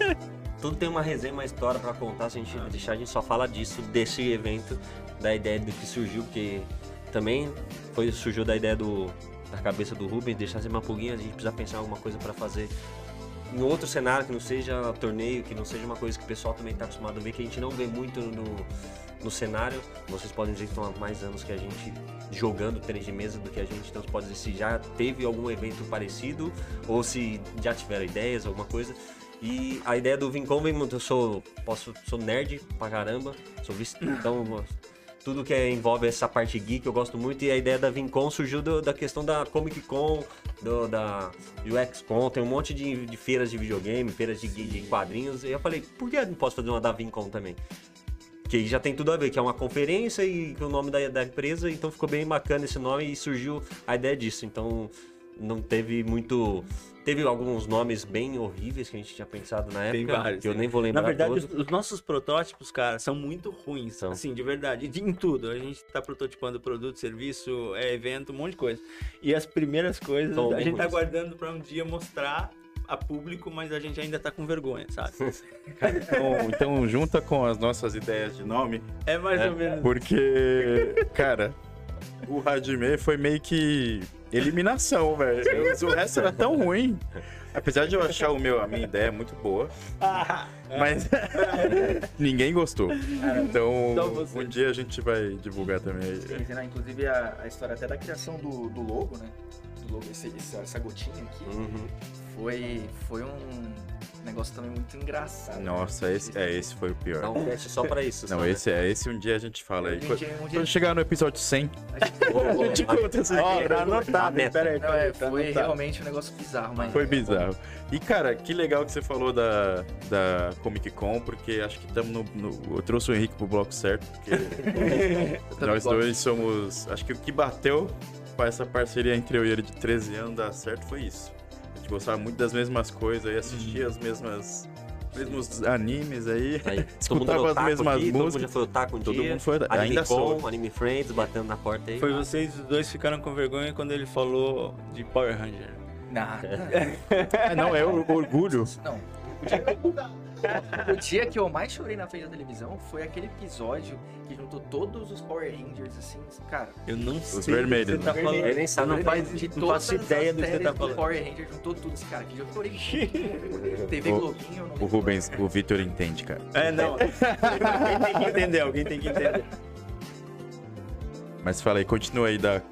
Speaker 6: *laughs*
Speaker 5: Tudo tem uma resenha, uma história pra contar. Se a gente deixar, a gente só fala disso, desse evento, da ideia do que surgiu, porque também foi, surgiu da ideia do, da cabeça do Rubens, deixar ser uma pulguinha, a gente precisa pensar em alguma coisa pra fazer em outro cenário que não seja torneio, que não seja uma coisa que o pessoal também tá acostumado a ver, que a gente não vê muito no, no cenário. Vocês podem dizer que estão há mais anos que a gente jogando tênis de mesa do que a gente, então você pode dizer se já teve algum evento parecido ou se já tiveram ideias, alguma coisa. E a ideia do Vincom vem muito. Eu sou, posso, sou nerd pra caramba, sou visto, então *clears throat* tudo que é- envolve essa parte geek eu gosto muito. E a ideia da Vincom surgiu do- da questão da Comic Con, do- da UX Con, tem um monte de, de feiras de videogame, feiras de, de quadrinhos. E eu falei, por que eu não posso fazer uma da Vincom também? Que aí já tem tudo a ver, que é uma conferência e o nome da, da empresa, então ficou bem bacana esse nome e surgiu a ideia disso. Então não teve muito. Teve alguns nomes bem horríveis que a gente tinha pensado na época.
Speaker 6: Tem vários,
Speaker 5: que eu nem vou lembrar.
Speaker 6: Na verdade,
Speaker 5: todos.
Speaker 6: os, os nossos protótipos, cara, são muito ruins.
Speaker 5: São.
Speaker 6: Assim, de verdade. De, em tudo. A gente tá prototipando produto, serviço, é, evento, um monte de coisa. E as primeiras coisas
Speaker 5: São
Speaker 6: a gente tá
Speaker 5: ruins.
Speaker 6: guardando pra um dia mostrar a público, mas a gente ainda tá com vergonha, sabe? *laughs*
Speaker 1: Então, então junta com as nossas ideias de nome,
Speaker 6: É mais ou menos.
Speaker 1: porque, cara, o Hajime foi meio que eliminação, velho. O resto era tão ruim. Apesar de eu achar o meu, a minha ideia muito boa, mas *laughs* ninguém gostou. Então,
Speaker 6: Só você.
Speaker 1: um dia a gente vai divulgar também.
Speaker 3: Sim, né? Inclusive a, a história até da criação do, do logo, né? Do logo, esse- essa, essa gotinha aqui,
Speaker 5: Uhum.
Speaker 3: foi, foi um negócio também muito engraçado. né?
Speaker 1: Nossa, esse, é, esse foi o pior.
Speaker 5: Dá um teste só pra isso.
Speaker 1: Não,
Speaker 5: só, né?
Speaker 1: esse é esse um dia a gente fala aí.
Speaker 3: Um dia- um dia-
Speaker 1: Quando chegar no episódio 100,
Speaker 3: A gente- *laughs*
Speaker 1: a gente conta essa história.
Speaker 6: tá anotado,
Speaker 5: meta.
Speaker 6: pera
Speaker 3: é, foi
Speaker 6: anotado.
Speaker 3: realmente um negócio bizarro, mas.
Speaker 1: Foi bizarro. E, cara, que legal que você falou da, da Comic Con, porque acho que estamos no, no- Eu trouxe o Henrique pro bloco certo, porque *laughs* nós
Speaker 3: gosto.
Speaker 1: dois somos. Acho que o que bateu pra essa parceria entre eu e ele de 13 anos dar certo foi isso. A gente gostava muito das mesmas coisas e assistia as mesmas. mesmos animes aí.
Speaker 5: Aí, todo *laughs* mundo
Speaker 1: Escutava
Speaker 5: foi
Speaker 1: as mesmas
Speaker 5: aqui, Todo mundo
Speaker 1: músicas.
Speaker 5: já foi otaku um
Speaker 1: Todo
Speaker 5: dia.
Speaker 1: mundo foi.
Speaker 5: Anime
Speaker 1: Ainda sou.
Speaker 5: Com, Anime Friends, batendo na porta aí.
Speaker 6: Foi vocês os dois ficaram com vergonha quando ele falou de Power Ranger.
Speaker 3: Nada.
Speaker 1: Ah, *laughs* não, é o orgulho.
Speaker 3: Não. *laughs* *laughs* O dia, que eu mais chorei na frente da televisão foi aquele episódio que juntou todos os Power Rangers, assim, cara.
Speaker 6: Eu não sei o que
Speaker 1: vermelhos,
Speaker 6: você tá
Speaker 1: né?
Speaker 6: falando.
Speaker 5: Ele nem sabe,
Speaker 6: Eu não, faz,
Speaker 3: De
Speaker 6: não faço ideia do que você tá
Speaker 3: do
Speaker 6: falando.
Speaker 3: Power Ranger juntou tudo esse cara. Que eu chorei. TV
Speaker 1: O-
Speaker 3: Globinho, eu não
Speaker 1: O. Rubens, o Vitor entende, cara.
Speaker 6: É, não. alguém tem que entender, alguém tem que entender.
Speaker 1: Mas fala aí, continua aí da,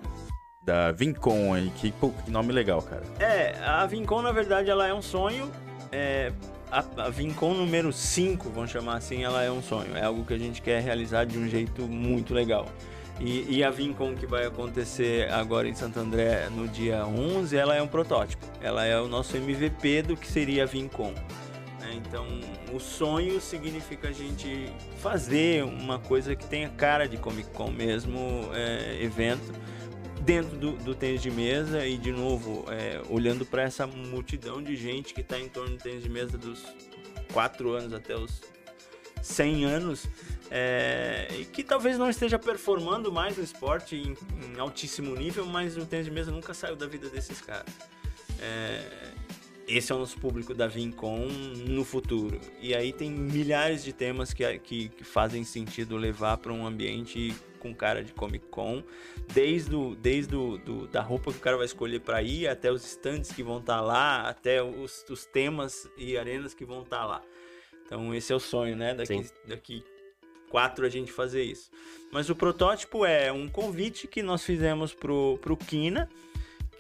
Speaker 1: da Vincom aí, que, pô, que nome legal, cara.
Speaker 6: É, a Vincom, na verdade, ela é um sonho. É, a, a Vincom número 5, vamos chamar assim, ela é um sonho. É algo que a gente quer realizar de um jeito muito legal. E, e a Vincom que vai acontecer agora em Santo André no dia 11, ela é um protótipo. Ela é o nosso MVP do que seria a Vincom. né? Então, o sonho significa a gente fazer uma coisa que tenha cara de Comic Con mesmo, é, evento, dentro do, do tênis de mesa e, de novo, é, olhando para essa multidão de gente que está em torno do tênis de mesa dos 4 anos até os 100 anos é, e que talvez não esteja performando mais no esporte em, em altíssimo nível, mas o tênis de mesa nunca saiu da vida desses caras. É, esse é o nosso público da Vincom no futuro. E aí tem milhares de temas que, que, que fazem sentido levar para um ambiente com cara de Comic Con, desde, o, desde o, do, da roupa que o cara vai escolher para ir, até os stands que vão estar tá lá, até os, os, temas e arenas que vão estar tá lá. Então esse é o sonho, né? Daqui, daqui quatro a gente fazer isso. Mas o protótipo é um convite que nós fizemos pro, pro Kina,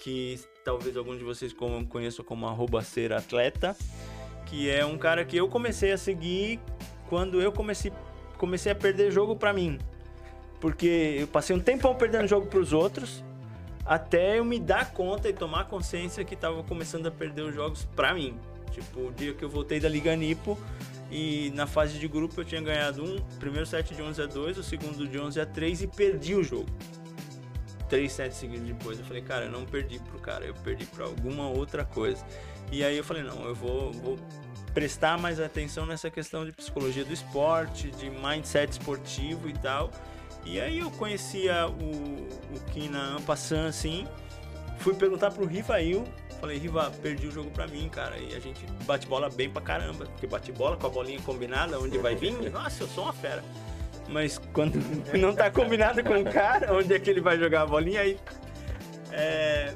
Speaker 6: que talvez alguns de vocês conheçam como arroba ser atleta, que é um cara que eu comecei a seguir quando eu comecei, comecei a perder jogo para mim. Porque eu passei um tempão perdendo jogo para os outros, até eu me dar conta e tomar consciência que tava começando a perder os jogos para mim. Tipo, o dia que eu voltei da Liga Nipo e na fase de grupo eu tinha ganhado um, primeiro set de 11 a 2, o segundo de 11 a 3 e perdi o jogo. Três sets seguidos depois, eu falei, cara, eu não perdi pro cara, eu perdi para alguma outra coisa. E aí eu falei, não, eu vou, vou prestar mais atenção nessa questão de psicologia do esporte, de mindset esportivo e tal e aí eu conhecia o, o Kina Ampassan, assim, fui perguntar pro Rivail, falei, Riva, perdi o jogo pra mim, cara, e a gente bate bola bem pra caramba, porque bate bola com a bolinha combinada, onde vai vir, *laughs* nossa, eu sou uma fera. Mas quando *laughs* não tá combinado com o cara, onde é que ele vai jogar a bolinha, aí... É...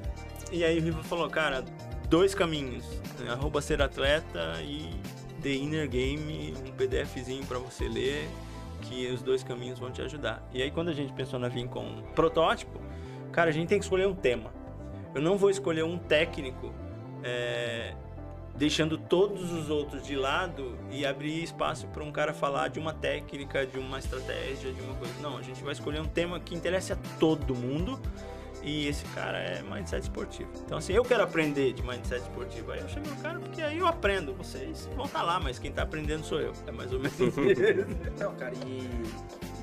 Speaker 6: E aí o Riva falou, cara, dois caminhos, né? arroba ser atleta e The Inner Game, um pdfzinho para você ler que os dois caminhos vão te ajudar. E aí quando a gente pensou na Vim com um protótipo, cara, a gente tem que escolher um tema. Eu não vou escolher um técnico é, deixando todos os outros de lado e abrir espaço para um cara falar de uma técnica, de uma estratégia, de uma coisa. Não, a gente vai escolher um tema que interesse a todo mundo e esse cara é mindset esportivo. Então, assim, eu quero aprender de mindset esportivo. Aí eu chamo no cara porque aí eu aprendo. Vocês vão estar tá lá, mas quem está aprendendo sou eu. É mais ou menos isso. *laughs*
Speaker 3: Não, cara, e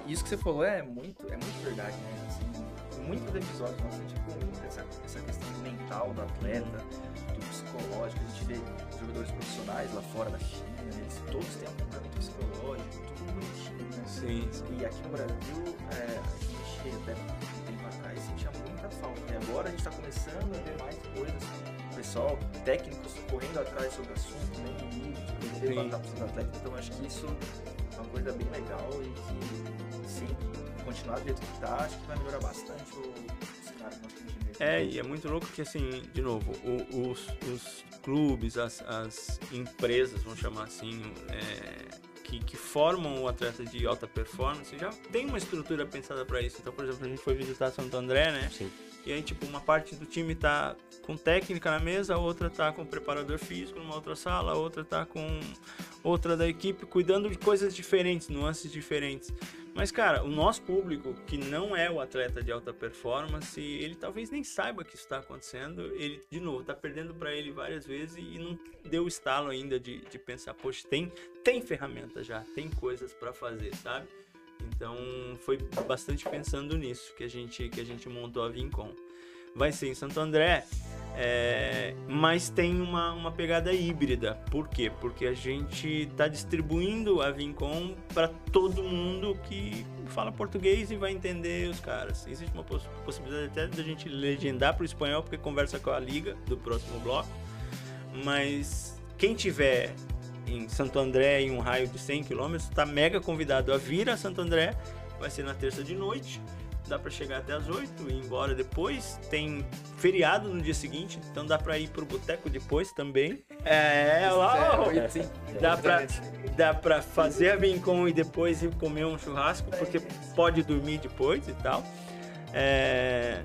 Speaker 3: isso que você falou é muito, é muito verdade, né? Assim, muitos episódios nós gente comenta essa, essa questão mental do atleta, do psicológico. A gente vê jogadores profissionais lá fora da China, eles todos têm um comportamento psicológico, tudo bonitinho, né?
Speaker 6: Sim, sim.
Speaker 3: E aqui no Brasil, é, a gente até falta. E agora a gente está começando a ver mais coisas. O pessoal, técnicos correndo atrás sobre o assunto, né? E levantar para os atletas. Então acho que isso é uma coisa bem legal e que, sim, continuar do jeito que está, acho que vai melhorar bastante o, os caras
Speaker 6: é, e é muito louco que, assim, de novo, o, os, os clubes, as, as empresas, vamos chamar assim, é, que, que, formam o atleta de alta performance já tem uma estrutura pensada para isso. Então, por exemplo, a gente foi visitar Santo André, né?
Speaker 5: Sim.
Speaker 6: E aí, tipo, uma parte do time tá com técnica na mesa, a outra tá com preparador físico numa outra sala, a outra tá com outra da equipe, cuidando de coisas diferentes, nuances diferentes. Mas, cara, o nosso público, que não é o atleta de alta performance, ele talvez nem saiba que isso está acontecendo. Ele, de novo, está perdendo para ele várias vezes e não deu estalo ainda de, de pensar, poxa, tem, tem ferramenta já, tem coisas para fazer, sabe? Então, foi bastante pensando nisso que a gente, que a gente montou a Vincom. Vai ser em Santo André, é, mas tem uma, uma pegada híbrida. Por quê? Porque a gente está distribuindo a Vincom para todo mundo que fala português e vai entender os caras. Existe uma poss possibilidade até da gente legendar para o espanhol, porque conversa com a liga do próximo bloco. Mas quem tiver em Santo André em um raio de 100 km está mega convidado a vir a Santo André. Vai ser na terça de noite dá para chegar até as 8 e ir embora depois. Tem feriado no dia seguinte, então dá para ir pro boteco depois também. É, lá,
Speaker 3: é,
Speaker 6: dá para dá para fazer a Vincom e depois ir comer um churrasco, porque pode dormir depois e tal. É...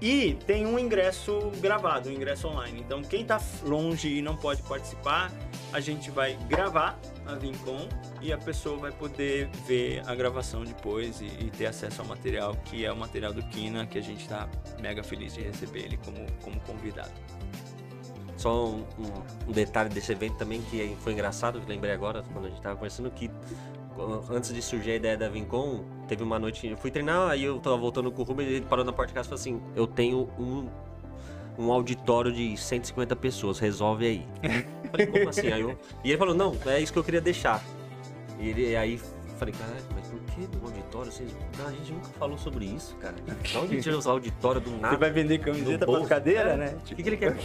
Speaker 6: E tem um ingresso gravado, um ingresso online. Então quem está longe e não pode participar, a gente vai gravar a Vincom e a pessoa vai poder ver a gravação depois e, e, ter acesso ao material, que é o material do Kina, que a gente está mega feliz de receber ele como, como convidado.
Speaker 5: Só um, um, detalhe desse evento também que foi engraçado, que lembrei agora, quando a gente estava conversando, que antes de surgir a ideia da Vincom, teve uma noite, eu fui treinar, aí eu tava voltando com o Rubens, ele parou na porta de casa e falou assim, eu tenho um um auditório de 150 pessoas, resolve aí. *laughs* falei, como assim? Aí eu... E ele falou, não, é isso que eu queria deixar. E ele, aí falei, caralho, mas por que no auditório? Vocês... Não, a gente nunca falou sobre isso, cara. *laughs* De onde a gente usa auditório do nada?
Speaker 6: Você vai vender camiseta pra cadeira,
Speaker 5: É.
Speaker 6: né?
Speaker 5: O que, que ele quer?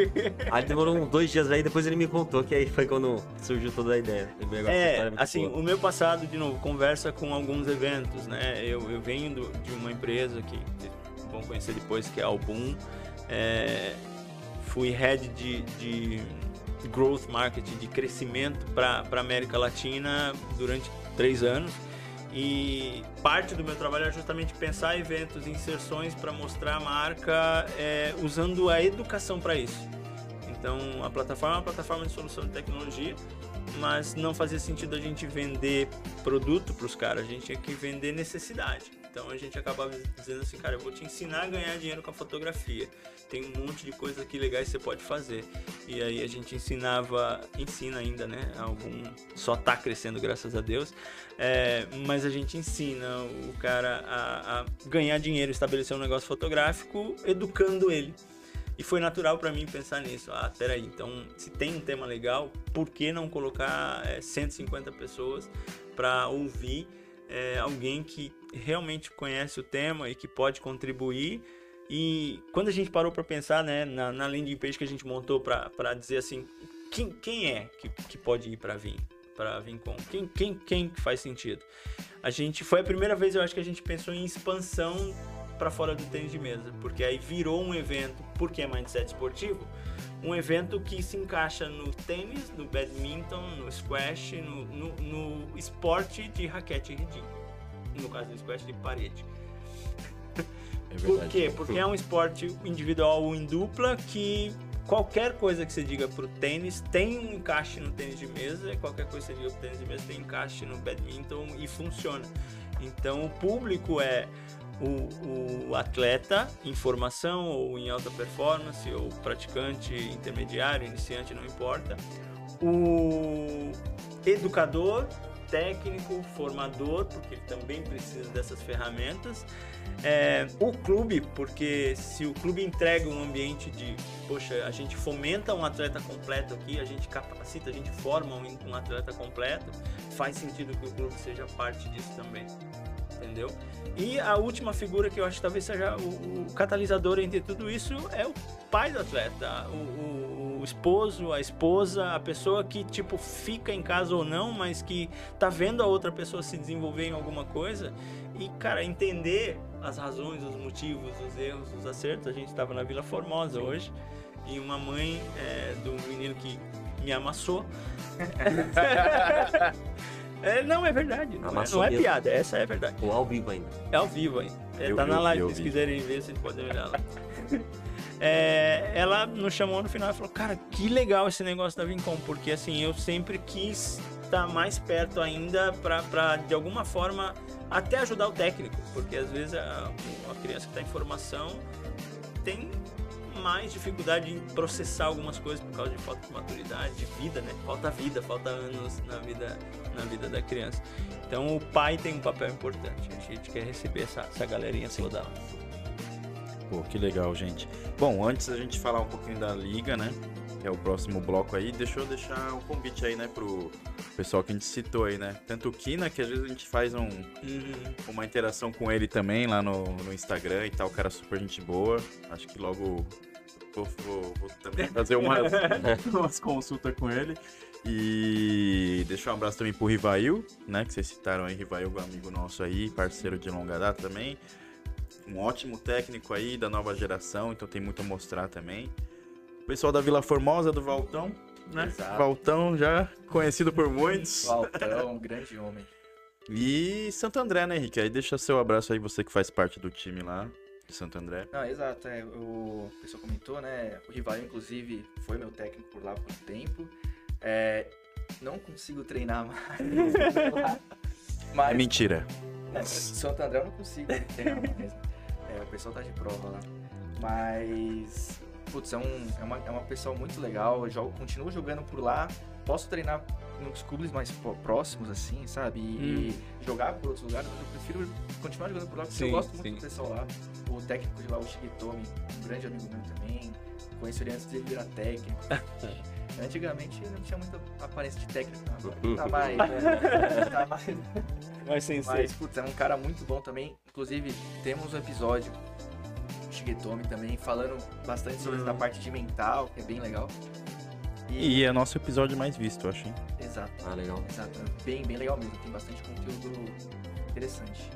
Speaker 5: *laughs* aí demorou uns dois dias aí, depois ele me contou que aí foi quando surgiu toda a ideia.
Speaker 6: É,
Speaker 5: muito
Speaker 6: assim,
Speaker 5: boa.
Speaker 6: o meu passado, de novo, conversa com alguns eventos, né? Eu, eu venho de uma empresa que vão conhecer depois, que é a Album. É, fui head de, de growth marketing, de crescimento para América Latina durante três anos. E parte do meu trabalho é justamente pensar eventos, inserções para mostrar a marca é, usando a educação para isso. Então, a plataforma é uma plataforma de solução de tecnologia, mas não fazia sentido a gente vender produto para os caras, a gente tinha que vender necessidade. Então, a gente acabava dizendo assim, cara, eu vou te ensinar a ganhar dinheiro com a fotografia. Tem um monte de coisas aqui legais que você pode fazer. E aí a gente ensinava, ensina ainda, né? Algum só tá crescendo, graças a Deus. É, mas a gente ensina o cara a, a ganhar dinheiro, estabelecer um negócio fotográfico, educando ele. E foi natural para mim pensar nisso. Ah, peraí, então se tem um tema legal, por que não colocar é, 150 pessoas para ouvir é, alguém que realmente conhece o tema e que pode contribuir? E quando a gente parou para pensar né, na, na landing page que a gente montou para dizer assim, quem, quem é que, que pode ir para vir? Para vir com quem, quem, quem que faz sentido? A gente foi a primeira vez eu acho que a gente pensou em expansão para fora do tênis de mesa, porque aí virou um evento, porque é mindset esportivo, um evento que se encaixa no tênis, no badminton, no squash, no, no, no esporte de raquete redinho. No caso do squash de parede.
Speaker 1: É
Speaker 6: Por
Speaker 1: verdade.
Speaker 6: quê? Porque é um esporte individual ou em dupla que qualquer coisa que você diga pro tênis tem um encaixe no tênis de mesa, qualquer coisa que você diga pro tênis de mesa tem encaixe no badminton e funciona. Então o público é o, o atleta em formação ou em alta performance, ou praticante intermediário, iniciante, não importa. O educador, técnico, formador, porque ele também precisa dessas ferramentas. É, o clube, porque se o clube entrega um ambiente de, poxa, a gente fomenta um atleta completo aqui, a gente capacita, a gente forma um, um atleta completo, faz sentido que o clube seja parte disso também. Entendeu? E a última figura que eu acho que talvez seja o, o catalisador entre tudo isso é o pai do atleta, o, o- o esposo, a esposa, a pessoa que tipo fica em casa ou não, mas que tá vendo a outra pessoa se desenvolver em alguma coisa e cara entender as razões, os motivos, os erros, os acertos. A gente estava na Vila Formosa hoje e uma mãe é, do menino que me amassou. *laughs* É, não, é verdade. Não, é, não é piada, essa é a verdade.
Speaker 5: Ou ao vivo ainda.
Speaker 6: É ao vivo aí. É,
Speaker 1: Eu-
Speaker 6: tá na
Speaker 1: eu-
Speaker 6: live,
Speaker 1: eu
Speaker 6: se quiserem ver, vocês podem olhar lá. *laughs* É, ela nos chamou no final e falou, cara, que legal esse negócio da Vincom, porque assim, eu sempre quis estar mais perto ainda pra, pra, de alguma forma, até ajudar o técnico, porque às vezes a, a criança que está em formação tem mais dificuldade em processar algumas coisas por causa de falta de maturidade, de vida, né? Falta vida, falta anos na vida, na vida da criança. Então o pai tem um papel importante. A gente quer receber essa, essa galerinha toda lá.
Speaker 1: Pô, que legal, gente. Bom, antes da gente falar um pouquinho da liga, né? Que é o próximo bloco aí, deixa eu deixar o convite aí, né, pro pessoal que a gente citou aí, né? Tanto o Kina, que às vezes a gente faz um, uma interação com ele também lá no, no Instagram e tal, o cara super gente boa. Acho que logo vou, vou- vou também fazer umas, *laughs* umas consultas com ele. E deixar um abraço também pro Rivail, né? Que vocês citaram aí, Rivail, um amigo nosso aí, parceiro de longa data também. Um ótimo técnico aí da nova geração, então tem muito a mostrar também. O pessoal da Vila Formosa, do Valtão, né?
Speaker 3: Exato.
Speaker 1: Valtão já conhecido por muitos. *laughs*
Speaker 3: Valtão, um grande homem.
Speaker 1: E Santo André, né, Henrique? Aí deixa seu abraço aí, você que faz parte do time lá de Santo André.
Speaker 3: Não, exato. É, o a pessoa comentou, né? O rival, inclusive, foi meu técnico por lá por um tempo. É, não consigo treinar mais. *laughs*
Speaker 1: É
Speaker 3: Mas
Speaker 1: mentira.
Speaker 3: É, Santo André eu não consigo treinar mais. É, o pessoal tá de prova lá. Mas. Putz, é, um, é, uma, é uma pessoa muito legal. Eu jogo, continuo jogando por lá. Posso treinar nos clubes mais próximos, assim, sabe? E, e jogar por outros lugares, mas eu prefiro continuar jogando por lá porque eu
Speaker 6: Sim,
Speaker 3: gosto muito
Speaker 6: sim.
Speaker 3: do pessoal lá. O técnico de lá, o Shigetomi, um grande amigo meu também. Conheço ele antes dele virar técnico. *laughs* Antigamente não tinha muita aparência de técnico, não.
Speaker 5: Uhum.
Speaker 3: Tá mais, né? Tá mais.
Speaker 6: Mas sem
Speaker 3: Mas, putz, é um cara muito bom também. Inclusive, temos um episódio, o Shigetomi também, falando bastante sobre essa parte de mental, que é bem legal.
Speaker 1: E é nosso episódio mais visto, eu acho. hein?
Speaker 3: Exato,
Speaker 5: Ah, legal.
Speaker 3: exato. É Bem, bem legal mesmo. Tem bastante conteúdo interessante.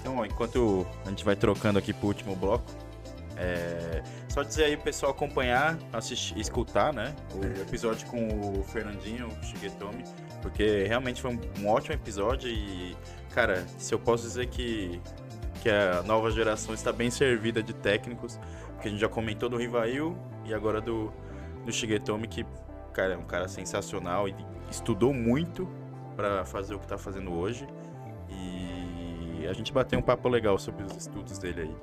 Speaker 1: Então, ó, enquanto a gente vai trocando aqui pro último bloco, é... só dizer aí pro pessoal acompanhar, assistir, escutar, né? O episódio com o Fernandinho, o Shigetomi, porque realmente foi um, um ótimo episódio e, cara, se eu posso dizer que, que a nova geração está bem servida de técnicos, porque a gente já comentou do Rivail e agora do, do Shigetomi, que, cara, é um cara sensacional e estudou muito para fazer o que tá fazendo hoje. E a gente bateu um papo legal sobre os estudos dele aí.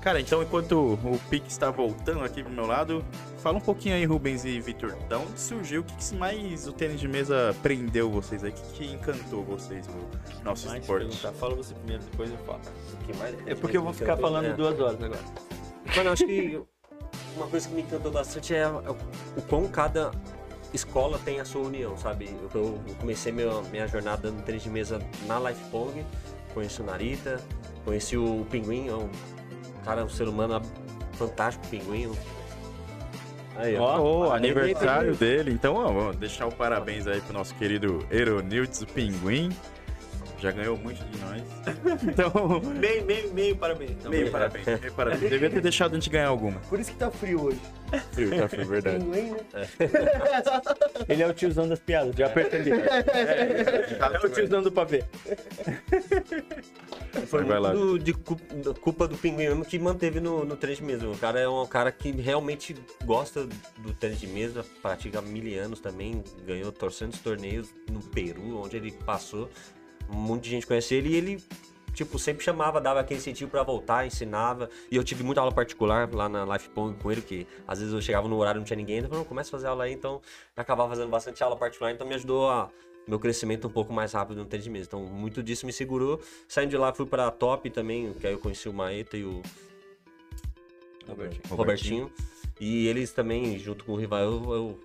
Speaker 1: Cara, então enquanto o Pique está voltando aqui pro meu lado, fala um pouquinho aí, Rubens e Vitor, da onde surgiu, o que, que mais o tênis de mesa prendeu vocês aí, o que, que encantou vocês no nosso
Speaker 6: Mais
Speaker 1: esporte?
Speaker 6: perguntar. Fala você primeiro, depois eu falo.
Speaker 5: O que mais-
Speaker 6: É porque eu vou ficar falando
Speaker 5: É.
Speaker 6: duas horas agora.
Speaker 5: Mano, eu acho que uma coisa que me encantou bastante é o o quão cada escola tem a sua união, sabe? Eu, comecei minha, minha jornada no tênis de mesa na Life Pong, conheci o Narita, conheci o Pinguim, é um cara, um ser humano fantástico, Pinguim. Aí, ó.
Speaker 1: Ó,
Speaker 6: Ó,
Speaker 1: aniversário dele, então ó, vamos deixar o parabéns aí pro nosso querido Eronildes, o Pinguim. Já ganhou muito de nós. *laughs* Então,
Speaker 6: Meio, meio, meio parabéns. Então,
Speaker 1: meio parabéns, meio parabéns. Devia ter deixado a gente ganhar alguma.
Speaker 2: Por isso que tá frio hoje.
Speaker 1: Frio, tá frio, verdade.
Speaker 2: Né?
Speaker 6: Ele é o tiozão das piadas, já percebi. É o tiozão do pavê.
Speaker 5: Foi
Speaker 1: Vai lá.
Speaker 5: muito do- de culpa do Pinguim mesmo que manteve no, no tênis de mesa. O cara é um cara que realmente gosta do tênis de mesa, pratica há mil anos também, ganhou torcendo torneios no Peru, onde ele passou. De gente conhece ele e ele, tipo, sempre chamava, dava aquele incentivo pra voltar, ensinava. E eu tive muita aula particular lá na Life Pong com ele, que às vezes eu chegava no horário e não tinha ninguém, ele falou, começa a fazer aula aí, então acabava fazendo bastante aula particular, então me ajudou a meu crescimento um pouco mais rápido no tênis de mesa. Então, muito disso me segurou. Saindo de lá, fui pra top também, que aí eu conheci o Maeta e o
Speaker 6: Robertinho.
Speaker 5: Robertinho. E eles também, junto com o rival, eu, eu-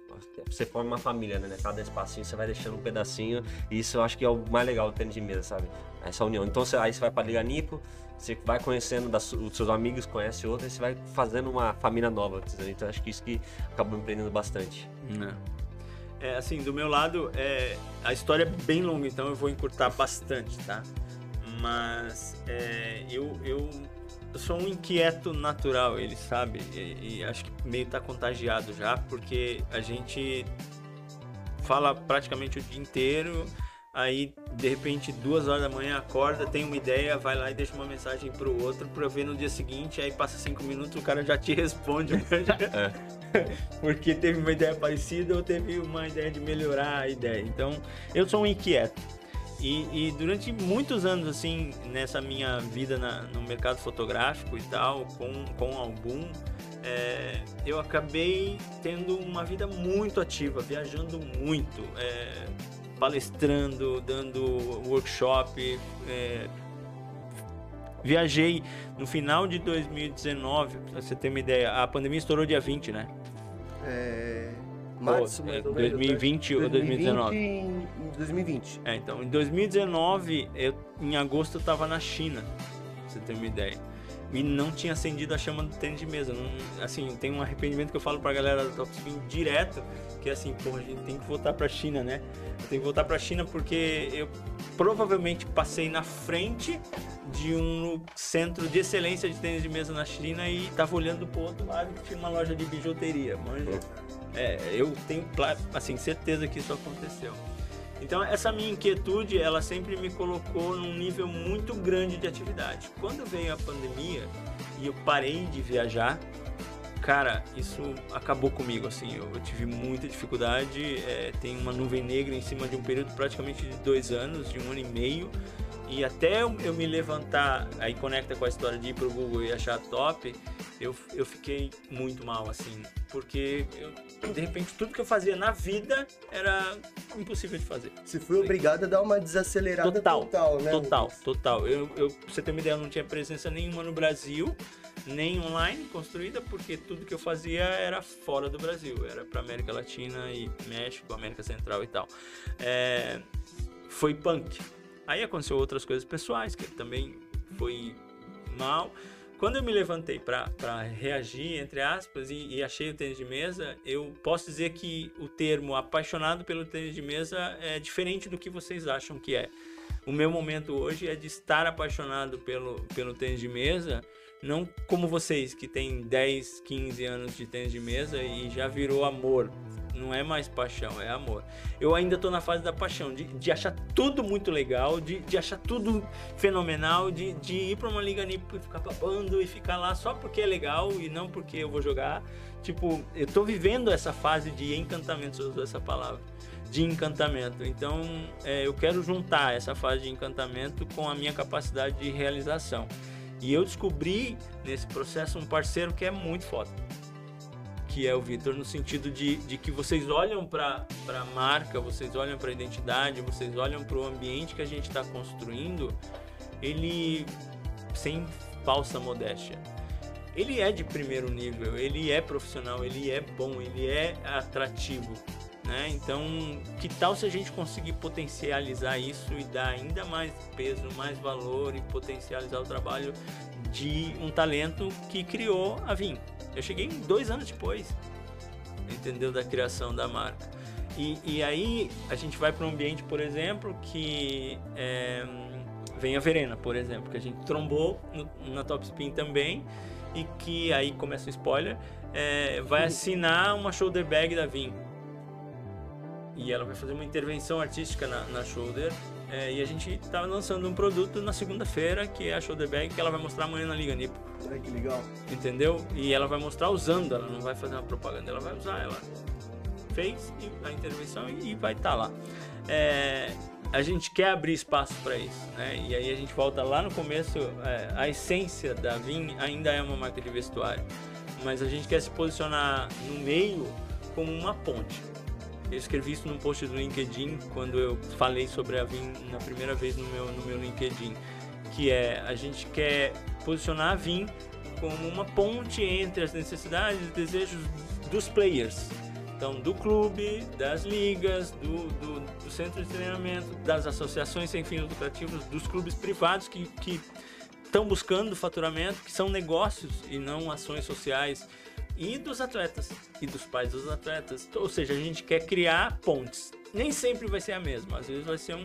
Speaker 5: você forma uma família, né? Cada espacinho você vai deixando um pedacinho. E isso eu acho que é o mais legal do tênis de mesa, sabe? Essa união. Então você- aí você vai pra Liga Nipo, você vai conhecendo das- os seus amigos, conhece outros, e você vai fazendo uma família nova. entendeu? Então acho que isso que acabou me prendendo bastante.
Speaker 6: É, assim, do meu lado, é, a história é bem longa, então eu vou encurtar bastante, tá? Mas é, eu, eu, eu sou um inquieto natural, ele sabe? E, e acho que meio tá contagiado já, porque a gente fala praticamente o dia inteiro, aí de repente duas horas da manhã acorda, tem uma ideia, vai lá e deixa uma mensagem pro outro pra ver no dia seguinte, aí passa cinco minutos, o cara já te *laughs* responde. *laughs* porque teve uma ideia parecida ou teve uma ideia de melhorar a ideia. Então, eu sou um inquieto. E, e durante muitos anos, assim, nessa minha vida na- no mercado fotográfico e tal, com, com o Album, é, eu acabei tendo uma vida muito ativa, viajando muito, é, palestrando, dando workshop. é, viajei no final de 2019, pra você ter uma ideia, a pandemia estourou dia 20, né?
Speaker 2: É. Março,
Speaker 6: Ou, é,
Speaker 2: mais ou menos,
Speaker 6: 2020
Speaker 2: né?
Speaker 6: ou 2019?
Speaker 2: em 2020.
Speaker 6: É, então, em 2019, eu, em agosto eu tava na China, pra você ter uma ideia. E não tinha acendido a chama do tênis de mesa. Não, assim, tem um arrependimento que eu falo pra galera do Top Spin direto, que é assim, pô, a gente tem que voltar pra China, né? Tenho que voltar pra China porque eu provavelmente passei na frente de um centro de excelência de tênis de mesa na China e tava olhando pro outro lado que tinha uma loja de bijuteria, manja? É, eu tenho, assim, certeza que isso aconteceu. Então essa minha inquietude, ela sempre me colocou num nível muito grande de atividade. Quando veio a pandemia e eu parei de viajar, cara, isso acabou comigo, assim, eu, eu tive muita dificuldade, é, tem uma nuvem negra em cima de um período praticamente de dois anos, de um ano e meio, e até eu, me levantar, aí conecta com a história de ir pro Google e achar top, eu, eu fiquei muito mal, assim, porque eu, de repente tudo que eu fazia na vida era impossível de fazer.
Speaker 2: Você foi obrigado a dar uma desacelerada
Speaker 6: Total,
Speaker 2: total, né?
Speaker 6: Total, total. Eu, eu, pra você ter uma ideia, eu não tinha presença nenhuma no Brasil. Nem online construída, porque tudo que eu fazia era fora do Brasil, era para América Latina e México, América Central e tal. É, foi punk. Aí aconteceu outras coisas pessoais que também foi mal. Quando eu me levantei para reagir, entre aspas, e, e, achei o tênis de mesa, eu posso dizer que o termo apaixonado pelo tênis de mesa é diferente do que vocês acham que é. O meu momento hoje é de estar apaixonado pelo, pelo tênis de mesa, não como vocês que têm 10, 15 anos de tênis de mesa e já virou amor não é mais paixão, é amor. Eu ainda tô na fase da paixão, de, de achar tudo muito legal, de, de achar tudo fenomenal, de, de ir pra uma liga nipo e ficar babando e ficar lá só porque é legal e não porque eu vou jogar. Tipo, eu tô vivendo essa fase de encantamento, se eu essa palavra, de encantamento. Então, é, eu quero juntar essa fase de encantamento com a minha capacidade de realização. E eu descobri nesse processo um parceiro que é muito foda que é o Vitor, no sentido de, de que vocês olham para a marca, vocês olham para a identidade, vocês olham para o ambiente que a gente está construindo, ele, sem falsa modéstia, ele é de primeiro nível, ele é profissional, ele é bom, ele é atrativo. Né? Então, que tal se a gente conseguir potencializar isso e dar ainda mais peso, mais valor e potencializar o trabalho de um talento que criou a Vim? Eu cheguei dois anos depois, entendeu? Da criação da marca. E, e aí a gente vai para um ambiente, por exemplo, que é, vem a Verena, por exemplo, que a gente trombou no, na Top Spin também e que aí começa o spoiler, é, vai assinar uma shoulder bag da Vim. E ela vai fazer uma intervenção artística na, na shoulder é, e a gente está lançando um produto na segunda-feira, que é a Shoulder Bag, que ela vai mostrar amanhã na Liga Nipo.
Speaker 2: Ai, que legal.
Speaker 6: Entendeu? E ela vai mostrar usando, ela não vai fazer uma propaganda, ela vai usar, ela fez a intervenção e vai estar tá lá. É, a gente quer abrir espaço para isso, né? E aí a gente volta lá no começo, é, a essência da Vim ainda é uma marca de vestuário, mas a gente quer se posicionar no meio como uma ponte. Eu escrevi isso num post do LinkedIn quando eu falei sobre a Vim na primeira vez no meu, no meu LinkedIn, que é a gente quer posicionar a Vim como uma ponte entre as necessidades e desejos dos players. Então, do clube, das ligas, do, do, do centro de treinamento, das associações sem fins lucrativos, dos clubes privados que estão buscando faturamento, que são negócios e não ações sociais e dos atletas e dos pais dos atletas. Ou seja, a gente quer criar pontes. Nem sempre vai ser a mesma, às vezes vai ser um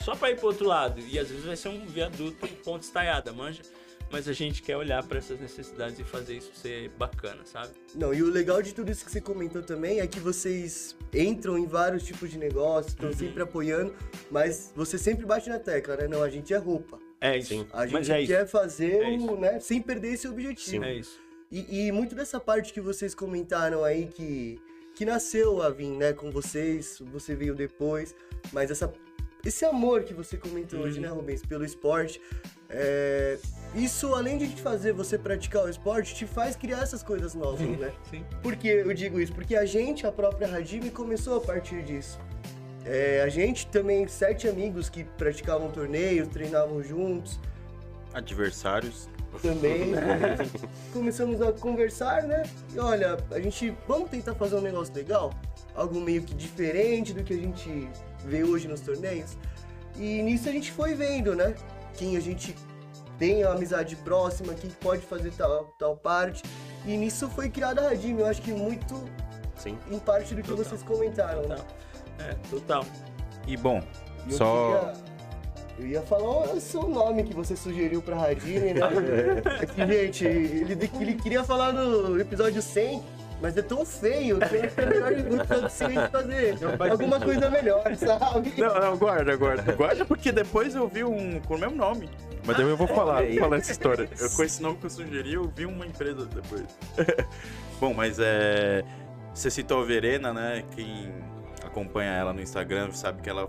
Speaker 6: só para ir pro outro lado e às vezes vai ser um viaduto ponte estaiada, manja. Mas a gente quer olhar para essas necessidades e fazer isso ser bacana, sabe?
Speaker 2: Não, e o legal de tudo isso que você comentou também é que vocês entram em vários tipos de negócios, estão uhum. sempre apoiando, mas você sempre bate na tecla, né? Não, a gente é roupa.
Speaker 6: É isso. Sim.
Speaker 2: A gente é quer isso. fazer, é o, né, sem perder esse objetivo.
Speaker 6: Sim. É isso.
Speaker 2: E, e, muito dessa parte que vocês comentaram aí que, que nasceu a Vim, né, com vocês, você veio depois, mas essa, esse amor que você comentou uhum. hoje, né, Rubens, pelo esporte, é, isso, além de te fazer você praticar o esporte, te faz criar essas coisas novas, né?
Speaker 6: Sim.
Speaker 2: Por que eu digo isso? Porque a gente, a própria Radime, começou a partir disso. É, a gente também, sete amigos que praticavam torneios, treinavam juntos.
Speaker 1: Adversários.
Speaker 2: Também. né? *laughs* Começamos a conversar, né? E olha, a gente, vamos tentar fazer um negócio legal? Algo meio que diferente do que a gente vê hoje nos torneios. E nisso a gente foi vendo, né? Quem a gente tem a amizade próxima, quem pode fazer tal, tal parte. E nisso foi criada a Radim, eu acho que muito
Speaker 5: Sim.
Speaker 2: em parte do que Total. vocês comentaram,
Speaker 6: né?
Speaker 2: Total.
Speaker 6: né? É, total.
Speaker 1: E bom,
Speaker 2: eu
Speaker 1: só.
Speaker 2: Queria... Eu ia falar o seu nome que você sugeriu pra Radine, né? *laughs* é que, gente, ele, ele queria falar no episódio 100, mas é tão feio que é melhor muito fazer alguma coisa melhor, sabe?
Speaker 1: Não, não, guarda, guarda. Guarda porque depois eu vi um com o mesmo nome. Mas eu vou falar, vou falar essa história. Eu, com esse nome que eu sugeri, eu vi uma empresa depois. *laughs* Bom, mas é. Você citou a Verena, né? Quem acompanha ela no Instagram sabe que ela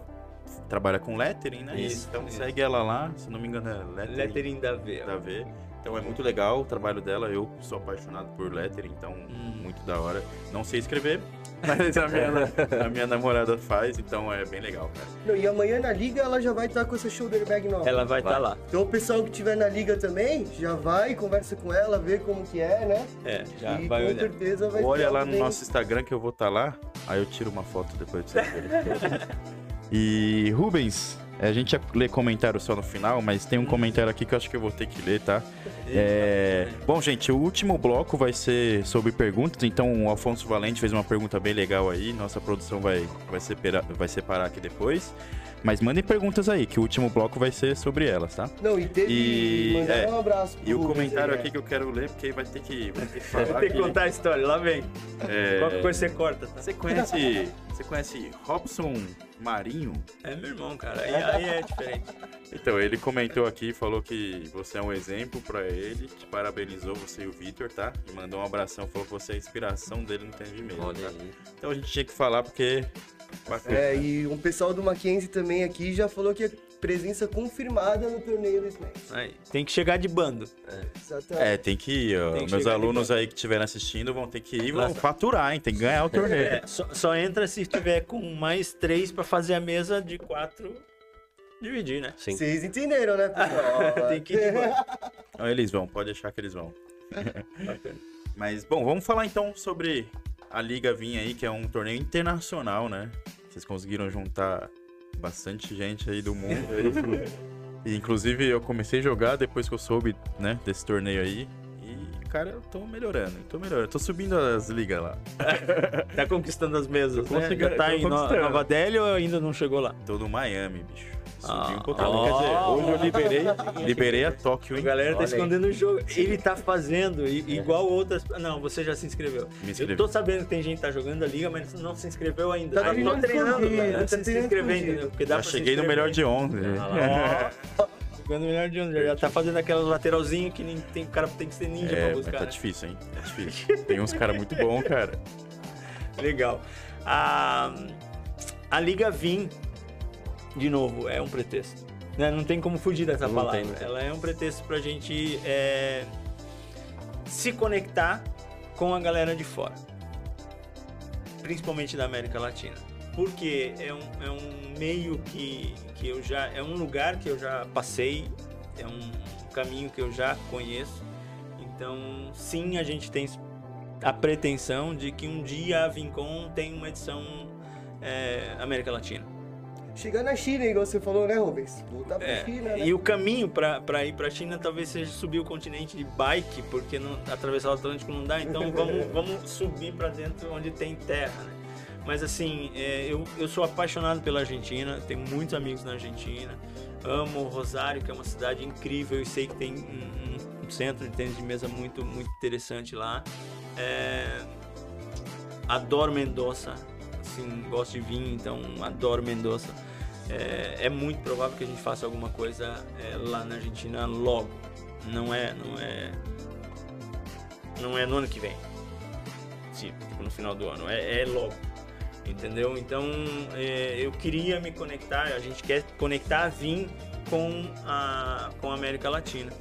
Speaker 1: trabalha com lettering, né?
Speaker 6: Isso,
Speaker 1: então
Speaker 6: isso.
Speaker 1: segue ela lá, se não me engano é
Speaker 6: lettering, lettering da V.
Speaker 1: Da v. Então é muito legal o trabalho dela. Eu sou apaixonado por lettering, então
Speaker 6: Hum.
Speaker 1: muito da hora. Não sei escrever, mas a minha, a minha namorada faz, então é bem legal, cara.
Speaker 2: Não, e amanhã na liga ela já vai estar com essa shoulder bag nova.
Speaker 6: Ela vai estar lá.
Speaker 2: Então o pessoal que tiver na liga também, já vai, conversa com ela, vê como que é, né?
Speaker 6: É, já
Speaker 2: e
Speaker 6: vai
Speaker 2: com
Speaker 6: olhar.
Speaker 2: certeza vai
Speaker 1: Olha lá no
Speaker 2: bem-
Speaker 1: nosso Instagram que eu vou estar lá, aí eu tiro uma foto depois pra vocês verem. E Rubens, a gente ia ler comentário só no final, mas tem um comentário aqui que eu acho que eu vou ter que ler, tá? É... Bom, gente, o último bloco vai ser sobre perguntas, então o Afonso Valente fez uma pergunta bem legal aí, nossa produção vai, vai, separar, vai separar aqui depois. Mas mandem perguntas aí, que o último bloco vai ser sobre elas, tá?
Speaker 2: Não, e teve.
Speaker 1: E- é,
Speaker 2: um abraço pro
Speaker 1: E o comentário aqui
Speaker 2: né?
Speaker 1: que eu quero ler, porque aí vai ter que, vai ter que *laughs* falar
Speaker 6: que
Speaker 1: que-
Speaker 6: contar a história, lá vem.
Speaker 1: é,
Speaker 6: Qualquer coisa você corta, tá?
Speaker 1: Você conhece, você conhece Robson Marinho?
Speaker 6: É meu irmão, cara. Aí, aí é diferente.
Speaker 1: Então, ele comentou aqui, falou que você é um exemplo pra ele, te parabenizou você e o Vitor, tá? E mandou um abração, falou que você é a inspiração dele no mesa,
Speaker 5: Olha
Speaker 1: tá?
Speaker 5: aí.
Speaker 1: Então a gente tinha que falar porque... bacana.
Speaker 2: É, e um pessoal do Mackenzie também aqui já falou que é presença confirmada no torneio do Smash.
Speaker 6: Aí, tem que chegar de bando.
Speaker 2: Exatamente.
Speaker 1: É, tem que ir, ó.
Speaker 6: Tem que
Speaker 1: Meus alunos aí que estiverem assistindo vão ter que ir e vão faturar, hein? Tem que ganhar o *laughs* torneio.
Speaker 6: É, só, só entra se tiver com mais três pra fazer a mesa de quatro dividir, né?
Speaker 5: Sim.
Speaker 2: Vocês entenderam, né, pessoal? *laughs*
Speaker 6: Tem que ir de bando.
Speaker 1: Então eles vão, pode deixar que eles vão. *laughs* Mas, bom, vamos falar então sobre a Liga Vinha aí, que é um torneio internacional, né? Vocês conseguiram juntar bastante gente aí do mundo. aí. E, inclusive, eu comecei a jogar depois que eu soube, né, desse torneio aí. E, cara, eu tô melhorando, tô melhorando. Tô subindo as ligas lá.
Speaker 6: Tá conquistando as mesas, né? Já tá
Speaker 1: tô
Speaker 6: em. Nova Delhi ou ainda não chegou lá?
Speaker 1: Tô no Miami, bicho. Subi
Speaker 6: Ah,
Speaker 1: um pouquinho.
Speaker 6: ó.
Speaker 1: Quer dizer, hoje eu liberei, liberei a Tóquio,
Speaker 6: A
Speaker 1: hein?
Speaker 6: galera tá
Speaker 5: Olha aí.
Speaker 6: escondendo o jogo. Ele tá fazendo igual outras. Não, você já se inscreveu.
Speaker 1: Me inscrevi.
Speaker 6: Eu tô sabendo que tem gente que tá jogando a liga, mas não se inscreveu ainda.
Speaker 2: Tá
Speaker 6: Aí tô
Speaker 2: treinando
Speaker 6: cara,
Speaker 2: tá
Speaker 6: antes de se inscrever? Porque dá
Speaker 1: Já cheguei no melhor de 11.
Speaker 6: Ó, Jogando melhor de onde? Já tá fazendo aquela lateralzinha que nem tem, o cara tem que ser ninja
Speaker 1: É,
Speaker 6: pra
Speaker 1: mas
Speaker 6: buscar.
Speaker 1: tá
Speaker 6: né?
Speaker 1: difícil, hein? Tá difícil. Tem uns caras muito bons, cara. *laughs*
Speaker 6: Legal. A, a Liga Vim, de novo, é um pretexto. né? Não tem como fugir dessa
Speaker 5: Não
Speaker 6: palavra.
Speaker 5: tem, tem.
Speaker 6: Ela é um pretexto pra gente é, se conectar com a galera de fora. Principalmente da América Latina. Porque é um, é um meio que, que eu já. É um lugar que eu já passei, é um caminho que eu já conheço. Então, sim, a gente tem a pretensão de que um dia a Vincom tem uma edição é, América Latina.
Speaker 2: Chegar na China, igual você falou, né, Rubens? Voltar pra
Speaker 6: É,
Speaker 2: China, né?
Speaker 6: E o caminho para ir para a China talvez seja subir o continente de bike, porque não, atravessar o Atlântico não dá, então *laughs* vamos, vamos subir para dentro onde tem terra, né? Mas assim, é, eu, eu sou apaixonado pela Argentina, tenho muitos amigos na Argentina, amo Rosário, que é uma cidade incrível e sei que tem um, um- um centro de tênis de mesa muito, muito interessante lá. É, adoro Mendoza, assim, gosto de vinho, então adoro Mendoza. É, é muito provável que a gente faça alguma coisa é, lá na Argentina logo. Não é, não é, não é no ano que vem. Tipo no final do ano. É, é logo. Entendeu? Então é, eu queria me conectar. A gente quer conectar Vim com a com a América Latina.